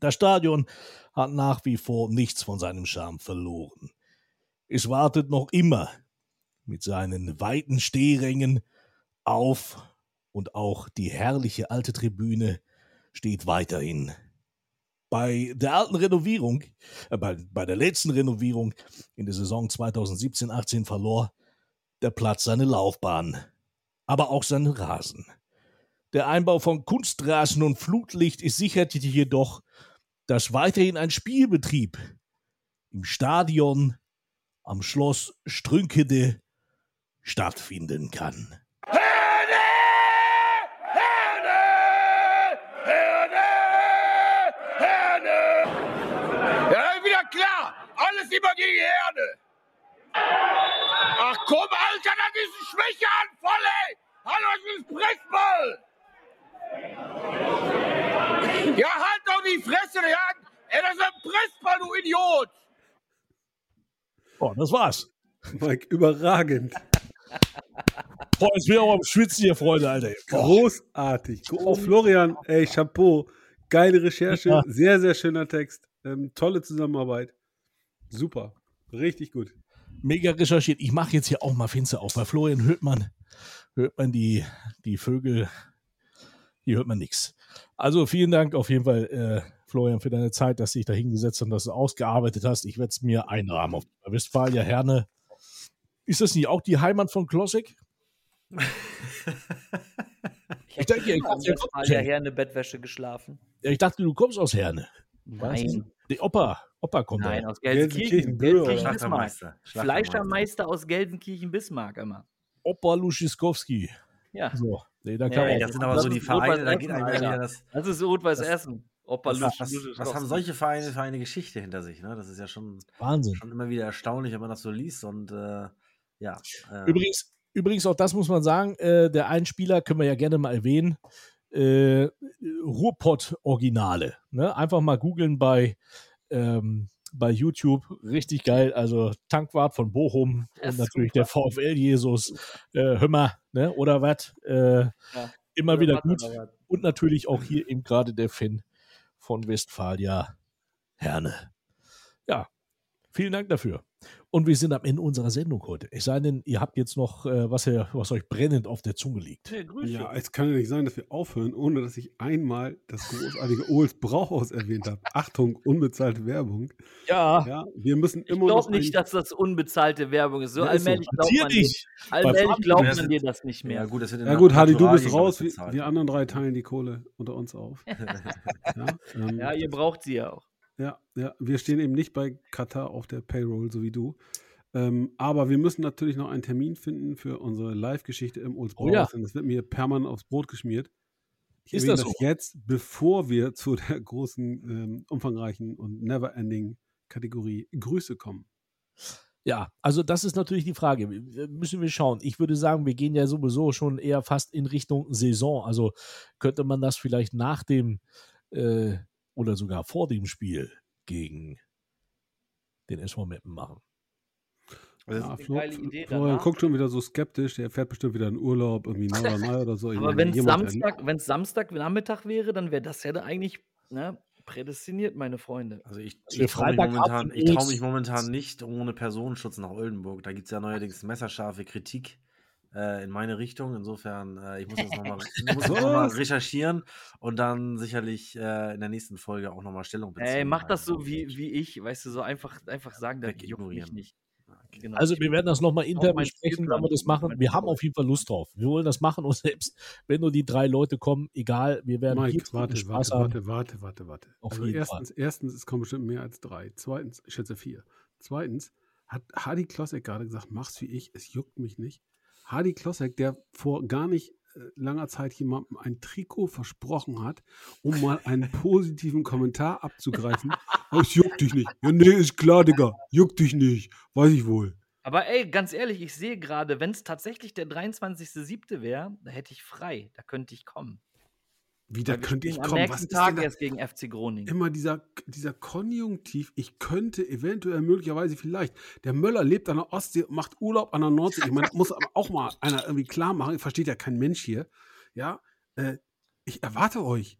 Das Stadion hat nach wie vor nichts von seinem Charme verloren. Es wartet noch immer mit seinen weiten Stehrängen auf und auch die herrliche alte Tribüne steht weiterhin. Bei der alten Renovierung, äh, bei, bei der letzten Renovierung in der Saison 2017-18 verlor der Platz seine Laufbahn, aber auch seinen Rasen. Der Einbau von Kunstrasen und Flutlicht sicherte jedoch, dass weiterhin ein Spielbetrieb im Stadion am Schloss Strünkede stattfinden kann. Immer gegen Herne. Ach komm, Alter, das ist ein Schwächeanfall, ey! Hallo, das ist Pressball! Ja, halt doch die Fresse, ja! Ey, das ist ein Pressball, du Idiot! Oh, das war's. Mike, überragend. <laughs> Boah, jetzt bin ich auch am Schwitzen hier, Freunde, Alter. Boah. Großartig. Oh, Florian, ey, Chapeau. Geile Recherche, ja. sehr, sehr schöner Text. Ähm, tolle Zusammenarbeit. Super. Richtig gut mega recherchiert. Ich mache jetzt hier auch mal Finster auf. Bei Florian hört man, hört man die, die Vögel, hier hört man nichts. Also vielen Dank auf jeden Fall, äh, Florian, für deine Zeit, dass du dich da hingesetzt und das ausgearbeitet hast. Ich werde es mir einrahmen auf Westfalia Herne. Ist das nicht auch die Heimat von Klossek? ich dachte, ich habe Westfalia Herne Bettwäsche geschlafen. Ja, ich dachte, du kommst aus Herne. Nein. Die Opa, Opa kommt Nein, da. aus Gelsenkirchen. Gelsenkirchen Bismarck. Fleischermeister aus Gelsenkirchen Bismarck immer. Opa Luschiskowski. Ja. So. Nee, da nee, das sind aber so die Vereine, da geht einem ja das. Das ist Rot-Weiß Essen. Opa was, was, was, haben solche Vereine für eine Geschichte hinter sich? Ne? Das ist ja schon, Wahnsinn. schon immer wieder erstaunlich, wenn man das so liest. Und äh, ja. Äh, übrigens, übrigens, auch das muss man sagen, äh, der Einspieler können wir ja gerne mal erwähnen äh, Ruhrpott-Originale. Ne? Einfach mal googeln bei, ähm, bei YouTube. Richtig geil. Also Tankwart von Bochum und natürlich super. der VfL Jesus äh, Hümmer ne? oder was. Äh, ja. Immer oder wieder gut. Und natürlich auch hier eben gerade der Fan von Westfalia Herne. Ja, vielen Dank dafür. Und wir sind am Ende unserer Sendung heute. Ich sei denn, ihr habt jetzt noch äh, was, ihr, was euch brennend auf der Zunge liegt. Hey, ja, es kann ja nicht sein, dass wir aufhören, ohne dass ich einmal das großartige <laughs> Ols Brauhaus erwähnt habe. Achtung, unbezahlte Werbung. Ja. ja wir müssen immer ich glaube nicht, dass das unbezahlte Werbung ist. So ja, allmählich glaubt man, dir, allmählich glaubt man dir das nicht mehr. Ja gut, ja, gut Hardy, du bist raus. Wir, wir anderen drei teilen die Kohle unter uns auf. <laughs> ja, ähm, ja, ihr braucht sie ja auch. Ja, ja, wir stehen eben nicht bei Katar auf der Payroll, so wie du. Ähm, aber wir müssen natürlich noch einen Termin finden für unsere Live-Geschichte im Oldsboro. Oh ja. Das wird mir permanent aufs Brot geschmiert. Ich ist das, das so? jetzt, bevor wir zu der großen, ähm, umfangreichen und never-ending Kategorie Grüße kommen. Ja, also das ist natürlich die Frage. Müssen wir schauen. Ich würde sagen, wir gehen ja sowieso schon eher fast in Richtung Saison. Also könnte man das vielleicht nach dem äh, oder sogar vor dem Spiel gegen den SV Meppen machen. Also ja, Flo, Idee Florian guckt schon wieder so skeptisch, der fährt bestimmt wieder in Urlaub, irgendwie Norderney oder so. Aber wenn es Samstag, Samstag Nachmittag wäre, dann wäre das ja da eigentlich ne, prädestiniert, meine Freunde. Also ich, ich traue mich, momentan, trau mich momentan nicht ohne Personenschutz nach Oldenburg. Da gibt es ja neuerdings messerscharfe Kritik äh, in meine Richtung. Insofern, äh, ich muss das nochmal noch <laughs> recherchieren und dann sicherlich äh, in der nächsten Folge auch nochmal Stellung beziehen. Ey, mach das so wie, wie ich, weißt du, so einfach, einfach sagen, da ignorieren nicht. Genau. Also wir werden das nochmal intern besprechen, wenn wir das machen. Wir haben auf jeden Fall Lust drauf. Wir wollen das machen und selbst wenn nur die drei Leute kommen, egal, wir werden Mike, warte, Spaß warte, warte, warte, warte, warte. Auf also erstens, Fall. erstens, es kommen bestimmt mehr als drei. Zweitens, ich schätze vier. Zweitens hat Hardy Klossek gerade gesagt, mach's wie ich, es juckt mich nicht. Hardy Klossek, der vor gar nicht äh, langer Zeit jemandem ein Trikot versprochen hat, um mal einen <laughs> positiven Kommentar abzugreifen. Es juckt dich nicht. Ja, nee, ist klar, Digga. Juckt dich nicht. Weiß ich wohl. Aber ey, ganz ehrlich, ich sehe gerade, wenn es tatsächlich der 23.07. wäre, da hätte ich frei. Da könnte ich kommen. Wieder könnte ich kommen. Am nächsten Tag erst gegen FC Groningen. Immer dieser, dieser Konjunktiv, ich könnte eventuell, möglicherweise, vielleicht. Der Möller lebt an der Ostsee, macht Urlaub an der Nordsee. Ich meine, muss aber auch mal einer irgendwie klar machen, versteht ja kein Mensch hier. Ja, äh, ich erwarte euch.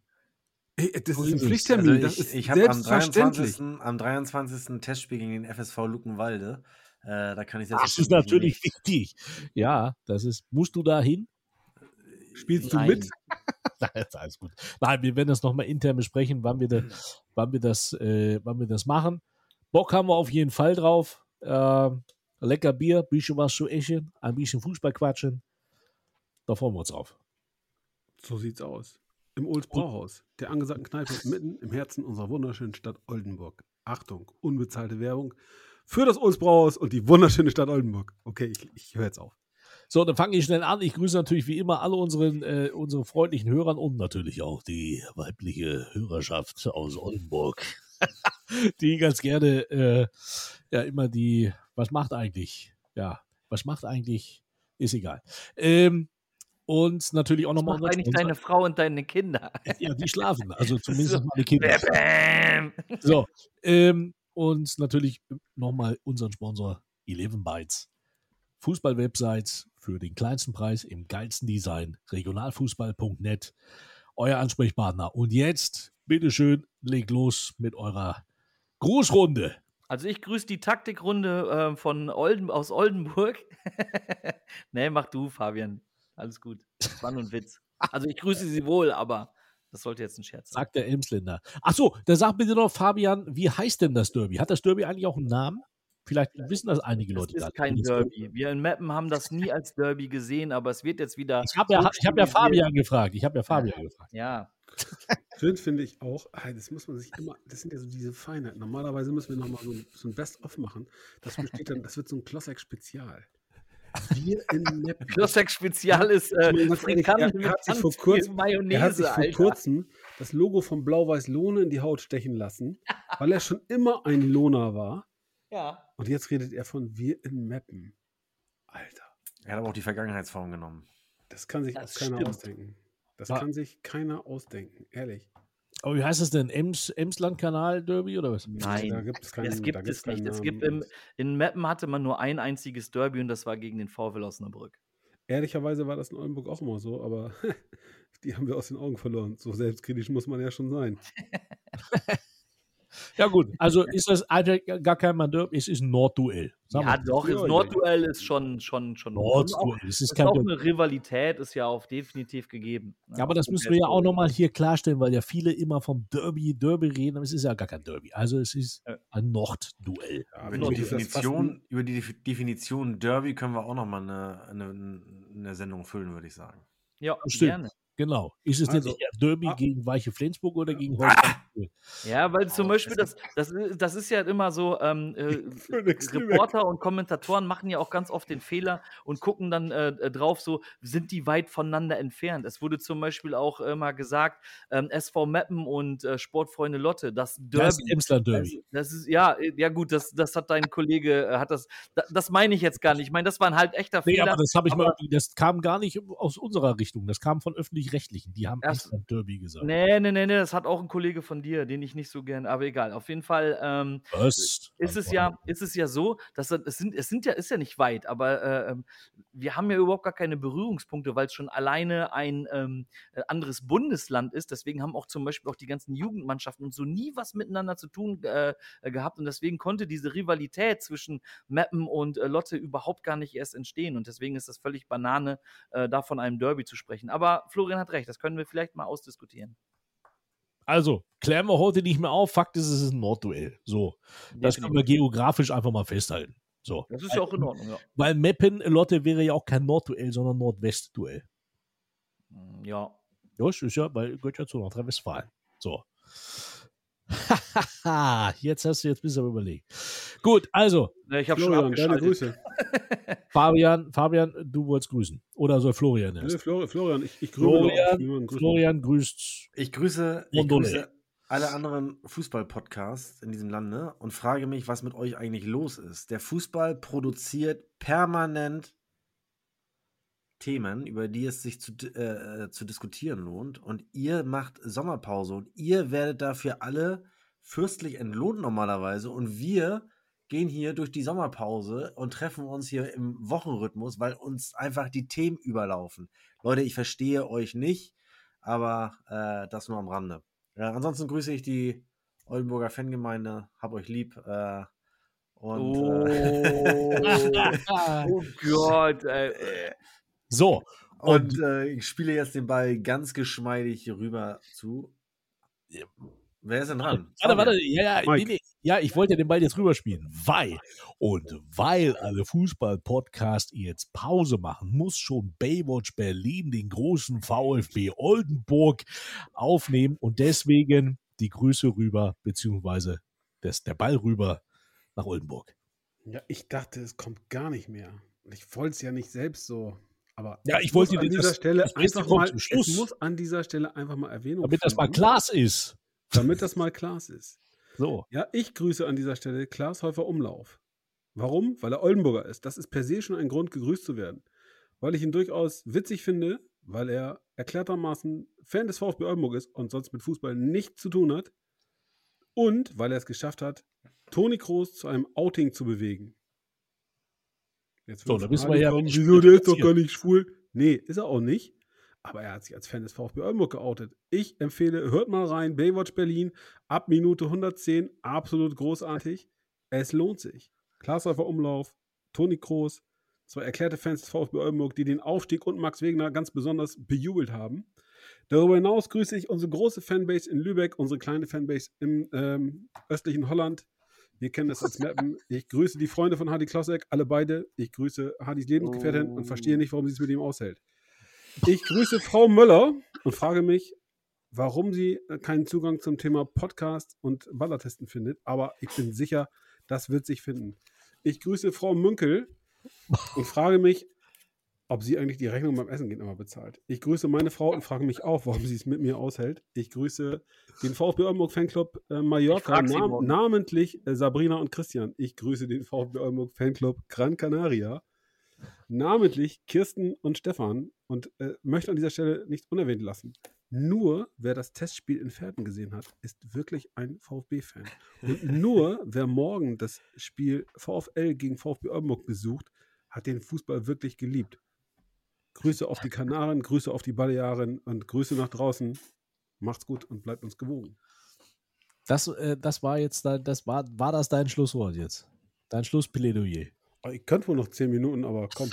Ey, das ist ein Pflichttermin. Also ich, ich habe am 23. am 23. Testspiel gegen den FSV Luckenwalde. Äh, da kann ich Das ist natürlich wichtig. Ja, das ist. Musst du da hin? Spielst du Nein. mit? <laughs> <laughs> Nein, alles gut. Nein, wir werden das nochmal intern besprechen, wann wir, da, wann wir, das, äh, wann wir das machen. Bock haben wir auf jeden Fall drauf. Äh, lecker Bier, bisschen was zu essen, ein bisschen Fußball quatschen. Da freuen wir uns drauf. So sieht's aus. Im Olds Brauhaus, der angesagten Kneipe <laughs> mitten im Herzen unserer wunderschönen Stadt Oldenburg. Achtung, unbezahlte Werbung für das Olds Brauhaus und die wunderschöne Stadt Oldenburg. Okay, ich, ich höre jetzt auf. So, dann fange ich schnell an. Ich grüße natürlich wie immer alle unseren, äh, unsere freundlichen Hörern und natürlich auch die weibliche Hörerschaft aus Oldenburg, <laughs> die ganz gerne äh, ja immer die, was macht eigentlich? Ja, was macht eigentlich? Ist egal. Ähm, und natürlich auch nochmal. Was eigentlich deine Frau und deine Kinder? <laughs> Ja, die schlafen. Also <laughs> zumindest so. meine Kinder. so, ähm, und natürlich nochmal unseren Sponsor 11 Bytes. Fußball-Website für den kleinsten Preis im geilsten Design. Regionalfußball.net. Euer Ansprechpartner. Und jetzt, bitteschön, legt los mit eurer Grußrunde. Also ich grüße die Taktikrunde äh, von Olden, aus Oldenburg. <laughs> nee, mach du, Fabian. Alles gut. Das war nur ein Witz. Also ich grüße sie wohl, aber das sollte jetzt ein Scherz sein. Sagt der Emsländer. Achso, dann sag bitte noch, Fabian, wie heißt denn das Derby? Hat das Derby eigentlich auch einen Namen? Vielleicht wissen das einige Leute. Das ist kein Derby. Wir in Mappen haben das nie als Derby gesehen, aber es wird jetzt wieder. Ich habe ja, hab ja Fabian gefragt. Ich habe ja Fabian gefragt. Ja. Schön finde ich auch, das muss man sich immer, das sind ja so diese Feinheiten. Normalerweise müssen wir nochmal so, so ein Best-of machen. Das besteht dann, das wird so ein Klossek-Spezial. Wir in Mappen. Klossek-Spezial ist äh, er, er, hat sich vor kurzem, Mayonnaise, er hat sich vor kurzem das Logo von Blau-Weiß-Lohne in die Haut stechen lassen, weil er schon immer ein Lohner war. Ja. Und jetzt redet er von wir in Mappen. Alter. Er hat aber auch die Vergangenheitsform genommen. Das kann sich das keiner stimmt. ausdenken. Das War. kann sich keiner ausdenken, ehrlich. Aber wie heißt das denn? Ems, Emsland-Kanal-Derby oder was? Nein, da gibt's keinen, das gibt es nicht. Es gibt im, in Meppen hatte man nur ein einziges Derby und das war gegen den VfL Osnabrück. Ehrlicherweise war das in Oldenburg auch immer so, aber <laughs> die haben wir aus den Augen verloren. So selbstkritisch muss man ja schon sein. <laughs> Ja, gut. Also ist das gar kein Mandeur, es ist ein Nordduell. Ja, doch, das Nordduell ist schon, schon, schon. Nordduell. Es ist, kein auch eine Rivalität, ist ja auch definitiv gegeben. Ja, aber das müssen wir ja auch nochmal hier klarstellen, weil ja viele immer vom Derby, Derby reden, aber es ist ja gar kein Derby. Also es ist ein Nordduell. Ja, über, die Definition, über die Definition Derby können wir auch nochmal eine, eine, eine Sendung füllen, würde ich sagen. Ja, Stimmt. gerne. Genau. Ist es also, denn eher Derby ah, gegen Weiche Flensburg oder gegen <laughs> Holstein? Ja, weil zum Beispiel, das, das, das ist ja immer so, ähm, äh, <laughs> Reporter und Kommentatoren machen ja auch ganz oft den Fehler und gucken dann äh, äh drauf, so, sind die weit voneinander entfernt? Es wurde zum Beispiel auch immer gesagt, ähm, SV Meppen und äh, Sportfreunde Lotte, das Derby. Das Emsland Derby. Das, das, ist, ja, äh, ja gut, das, das hat dein Kollege, äh, hat das, das, das meine ich jetzt gar nicht. Ich meine, das war ein halt echter nee, Fehler. aber das habe ich mal, das kam gar nicht aus unserer Richtung, das kam von öffentlich-rechtlichen, die haben Emsland Derby gesagt. Nee, nee, nee, nee, das hat auch ein Kollege von dir, den ich nicht so gern, aber egal. Auf jeden Fall ähm, ist es ja, ist es ja so, dass es sind, es sind ja, ist ja nicht weit, aber äh, ähm, wir haben ja überhaupt gar keine Berührungspunkte, weil es schon alleine ein ähm, äh, anderes Bundesland ist. Deswegen haben auch zum Beispiel auch die ganzen Jugendmannschaften und so nie was miteinander zu tun äh, äh, gehabt und deswegen konnte diese Rivalität zwischen Meppen und äh, Lotte überhaupt gar nicht erst entstehen und deswegen ist das völlig Banane, äh, da von einem Derby zu sprechen. Aber Florian hat recht, das können wir vielleicht mal ausdiskutieren. Also, klären wir heute nicht mehr auf. Fakt ist, es ist ein Nordduell. So. Das können wir geografisch einfach mal festhalten. So. Das ist ja auch in Ordnung, ja. Weil Meppen-Lotte wäre ja auch kein Nordduell, sondern Nordwestduell. Ja. Ja, ist ja, weil gehört ja zu Nordrhein-Westfalen. So. Jetzt hast du, jetzt bist du aber überlegt. Gut, also. Ich habe schon abgeschaltet. Grüße. <laughs> Fabian, Fabian, du wolltest grüßen. Oder soll Florian erst? Nee, Florian, Florian, ich, ich grüße. Florian, Florian grüßt. Ich grüße, ich grüße alle anderen Fußball-Podcasts in diesem Lande und frage mich, was mit euch eigentlich los ist. Der Fußball produziert permanent Themen, über die es sich zu, äh, zu diskutieren lohnt. Und ihr macht Sommerpause und ihr werdet dafür alle fürstlich entlohnt normalerweise. Und wir gehen hier durch die Sommerpause und treffen uns hier im Wochenrhythmus, weil uns einfach die Themen überlaufen. Leute, ich verstehe euch nicht, aber äh, das nur am Rande. Ja, ansonsten grüße ich die Oldenburger Fangemeinde, hab euch lieb. Äh, und, oh. Äh, <laughs> oh Gott, ey. So. Und, und äh, ich spiele jetzt den Ball ganz geschmeidig rüber zu. Wer ist denn dran? Warte, warte, ja, ja, nee, nee. ja, ich wollte den Ball jetzt rüberspielen, weil und weil alle Fußball-Podcasts jetzt Pause machen, muss schon Baywatch Berlin den großen VfB Oldenburg aufnehmen und deswegen die Grüße rüber, beziehungsweise das, der Ball rüber nach Oldenburg. Ja, ich dachte, es kommt gar nicht mehr. Ich wollte es ja nicht selbst so aber ja, ich wollte an dieser das, Stelle einfach mal, es muss an dieser Stelle einfach mal Erwähnung Damit das mal Klaas ist. Damit das mal Klaas ist. So. Ja, ich grüße an dieser Stelle Klaas Häufer Umlauf. Warum? Weil er Oldenburger ist. Das ist per se schon ein Grund, gegrüßt zu werden. Weil ich ihn durchaus witzig finde, weil er erklärtermaßen Fan des VfB Oldenburg ist und sonst mit Fußball nichts zu tun hat. Und weil er es geschafft hat, Toni Kroos zu einem Outing zu bewegen. Jetzt so, da wissen wir ja. Wieso, der ist doch gar nicht schwul. Nee, ist er auch nicht. Aber er hat sich als Fan des VfB Oldenburg geoutet. Ich empfehle, hört mal rein, Baywatch Berlin, ab Minute 110, absolut großartig. Es lohnt sich. Klaasläufer Umlauf, Toni Kroos, zwei erklärte Fans des VfB Oldenburg, die den Aufstieg und Max Wegner ganz besonders bejubelt haben. Darüber hinaus grüße ich unsere große Fanbase in Lübeck, unsere kleine Fanbase im ähm, östlichen Holland, wir kennen das als <laughs> Mappen. Ich grüße die Freunde von Hardy Klossek, alle beide. Ich grüße Hardys Lebensgefährtin oh. und verstehe nicht, warum sie es mit ihm aushält. Ich grüße Frau Möller und frage mich, warum sie keinen Zugang zum Thema Podcast und Ballertesten findet. Aber ich bin sicher, das wird sich finden. Ich grüße Frau Münkel und frage mich, ob sie eigentlich die Rechnung beim Essen gehen immer bezahlt. Ich grüße meine Frau und frage mich auch, warum sie es mit mir aushält. Ich grüße den VfB Oldenburg Fanclub äh, Mallorca, nam namentlich äh, Sabrina und Christian. Ich grüße den VfB Oldenburg Fanclub Gran Canaria, namentlich Kirsten und Stefan und äh, möchte an dieser Stelle nicht unerwähnt lassen. Nur wer das Testspiel in Pferden gesehen hat, ist wirklich ein VfB-Fan. Und nur <laughs> wer morgen das Spiel VfL gegen VfB Oldenburg besucht, hat den Fußball wirklich geliebt. Grüße auf die Kanaren, Grüße auf die Balearen und Grüße nach draußen. Macht's gut und bleibt uns gewogen. Das, äh, das war jetzt dein, das war, war das dein Schlusswort jetzt? Dein Schlussplädoyer. Oh, ich könnte wohl noch zehn Minuten, aber komm,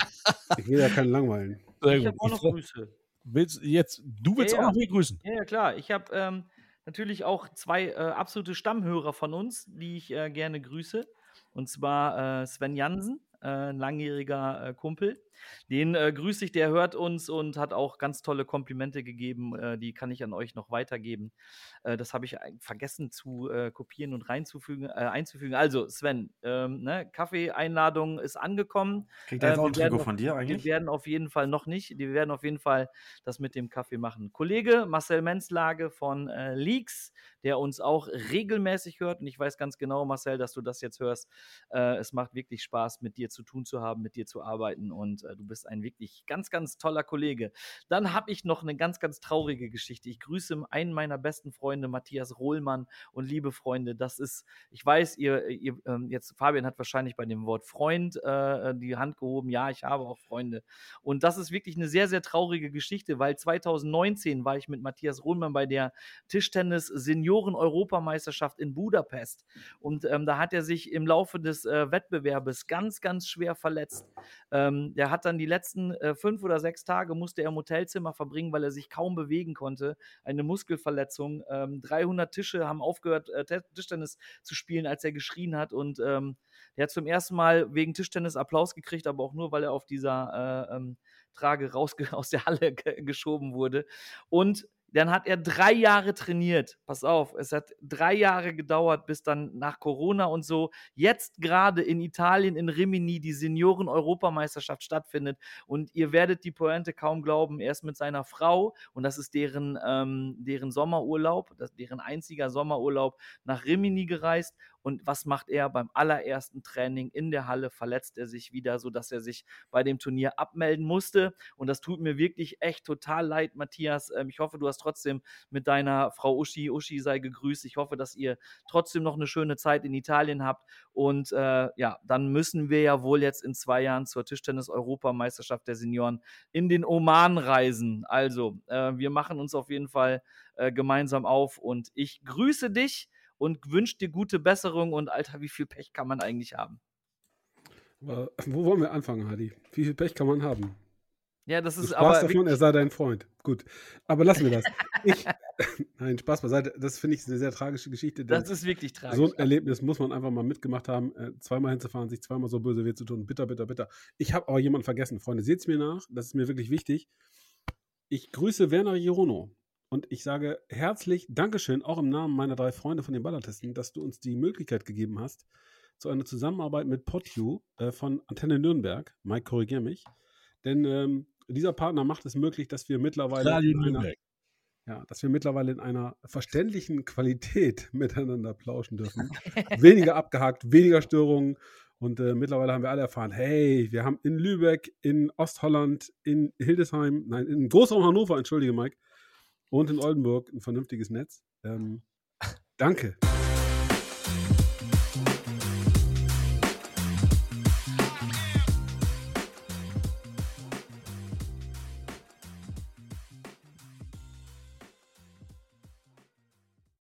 ich will ja keinen langweilen. <laughs> Ich habe auch noch Grüße. Willst, jetzt, du willst ja, auch noch viel grüßen. Ja, ja klar. Ich habe ähm, natürlich auch zwei äh, absolute Stammhörer von uns, die ich äh, gerne grüße. Und zwar äh, Sven Jansen, äh, ein langjähriger äh, Kumpel. Den äh, grüße ich, der hört uns und hat auch ganz tolle Komplimente gegeben. Äh, die kann ich an euch noch weitergeben. Äh, das habe ich vergessen zu äh, kopieren und reinzufügen, äh, einzufügen. Also, Sven, ähm, ne, Kaffee-Einladung ist angekommen. Kriegt er jetzt auch ein Trikot von dir eigentlich? Wir werden auf jeden Fall noch nicht. Wir werden auf jeden Fall das mit dem Kaffee machen. Kollege Marcel Menzlage von Leaks, der uns auch regelmäßig hört. Und ich weiß ganz genau, Marcel, dass du das jetzt hörst. es macht wirklich Spaß, mit dir zu tun zu haben, mit dir zu arbeiten. Und du bist ein wirklich ganz, ganz toller Kollege. Dann habe ich noch eine ganz, ganz traurige Geschichte. Ich grüße einen meiner besten Freunde, Matthias Rohlmann. Und liebe Freunde, das ist, ich weiß, ihr, ihr ähm, jetzt, Fabian hat wahrscheinlich bei dem Wort Freund äh, die Hand gehoben. Ja, ich habe auch Freunde. Und das ist wirklich eine sehr, sehr traurige Geschichte, weil 2019 war ich mit Matthias Rohlmann bei der Tischtennis-Senioren-Europameisterschaft in Budapest. Und ähm, da hat er sich im Laufe des äh, Wettbewerbes ganz, ganz schwer verletzt. Ähm, der hat dann die letzten äh, fünf oder sechs Tage musste er im Hotelzimmer verbringen, weil er sich kaum bewegen konnte. Eine Muskelverletzung. Ähm, 300 Tische haben aufgehört, äh, Tischtennis zu spielen, als er geschrien hat. Und ähm, er hat zum ersten Mal wegen Tischtennis Applaus gekriegt, aber auch nur, weil er auf dieser äh, ähm, Trage raus <laughs> aus der Halle geschoben wurde. Und dann hat er drei Jahre trainiert. Pass auf, es hat drei Jahre gedauert, bis dann nach Corona und so jetzt gerade in Italien in Rimini die Senioren-Europameisterschaft stattfindet. Und ihr werdet die Pointe kaum glauben. Er ist mit seiner Frau und das ist deren, ähm, deren Sommerurlaub, das, deren einziger Sommerurlaub nach Rimini gereist und was macht er beim allerersten Training in der Halle? Verletzt er sich wieder, sodass er sich bei dem Turnier abmelden musste. Und das tut mir wirklich echt total leid, Matthias. Ähm, ich hoffe, du hast trotzdem mit deiner Frau Uschi, Uschi sei gegrüßt. Ich hoffe, dass ihr trotzdem noch eine schöne Zeit in Italien habt. Und äh, ja, dann müssen wir ja wohl jetzt in zwei Jahren zur Tischtennis-Europameisterschaft der Senioren in den Oman reisen. Also, äh, wir machen uns auf jeden Fall äh, gemeinsam auf und ich grüße dich und wünscht dir gute Besserung und Alter, wie viel Pech kann man eigentlich haben? Aber wo wollen wir anfangen, Hadi? Wie viel Pech kann man haben? Ja, das ist du aber. davon, er sei dein Freund. Gut. Aber lassen wir das. <laughs> Ich, <laughs> nein, Spaß beiseite. Das finde ich eine sehr tragische Geschichte. Das ist wirklich tragisch. So ein Erlebnis muss man einfach mal mitgemacht haben. Äh, zweimal hinzufahren, sich zweimal so böse weh zu tun. Bitter, bitter, bitter. Ich habe aber jemanden vergessen, Freunde. Seht es mir nach. Das ist mir wirklich wichtig. Ich grüße Werner Girono. Und ich sage herzlich Dankeschön, auch im Namen meiner drei Freunde von den Ballartisten, dass du uns die Möglichkeit gegeben hast, zu einer Zusammenarbeit mit PodU äh, von Antenne Nürnberg. Mike, korrigier mich. Denn ähm, dieser Partner macht es möglich, dass wir mittlerweile in einer, ja, dass wir mittlerweile in einer verständlichen Qualität <laughs> miteinander plauschen dürfen. <laughs> weniger abgehakt, weniger Störungen. Und äh, mittlerweile haben wir alle erfahren, hey, wir haben in Lübeck, in Ostholland, in Hildesheim, nein, in Großraum Hannover, entschuldige Mike, und in Oldenburg ein vernünftiges Netz. Ähm, danke.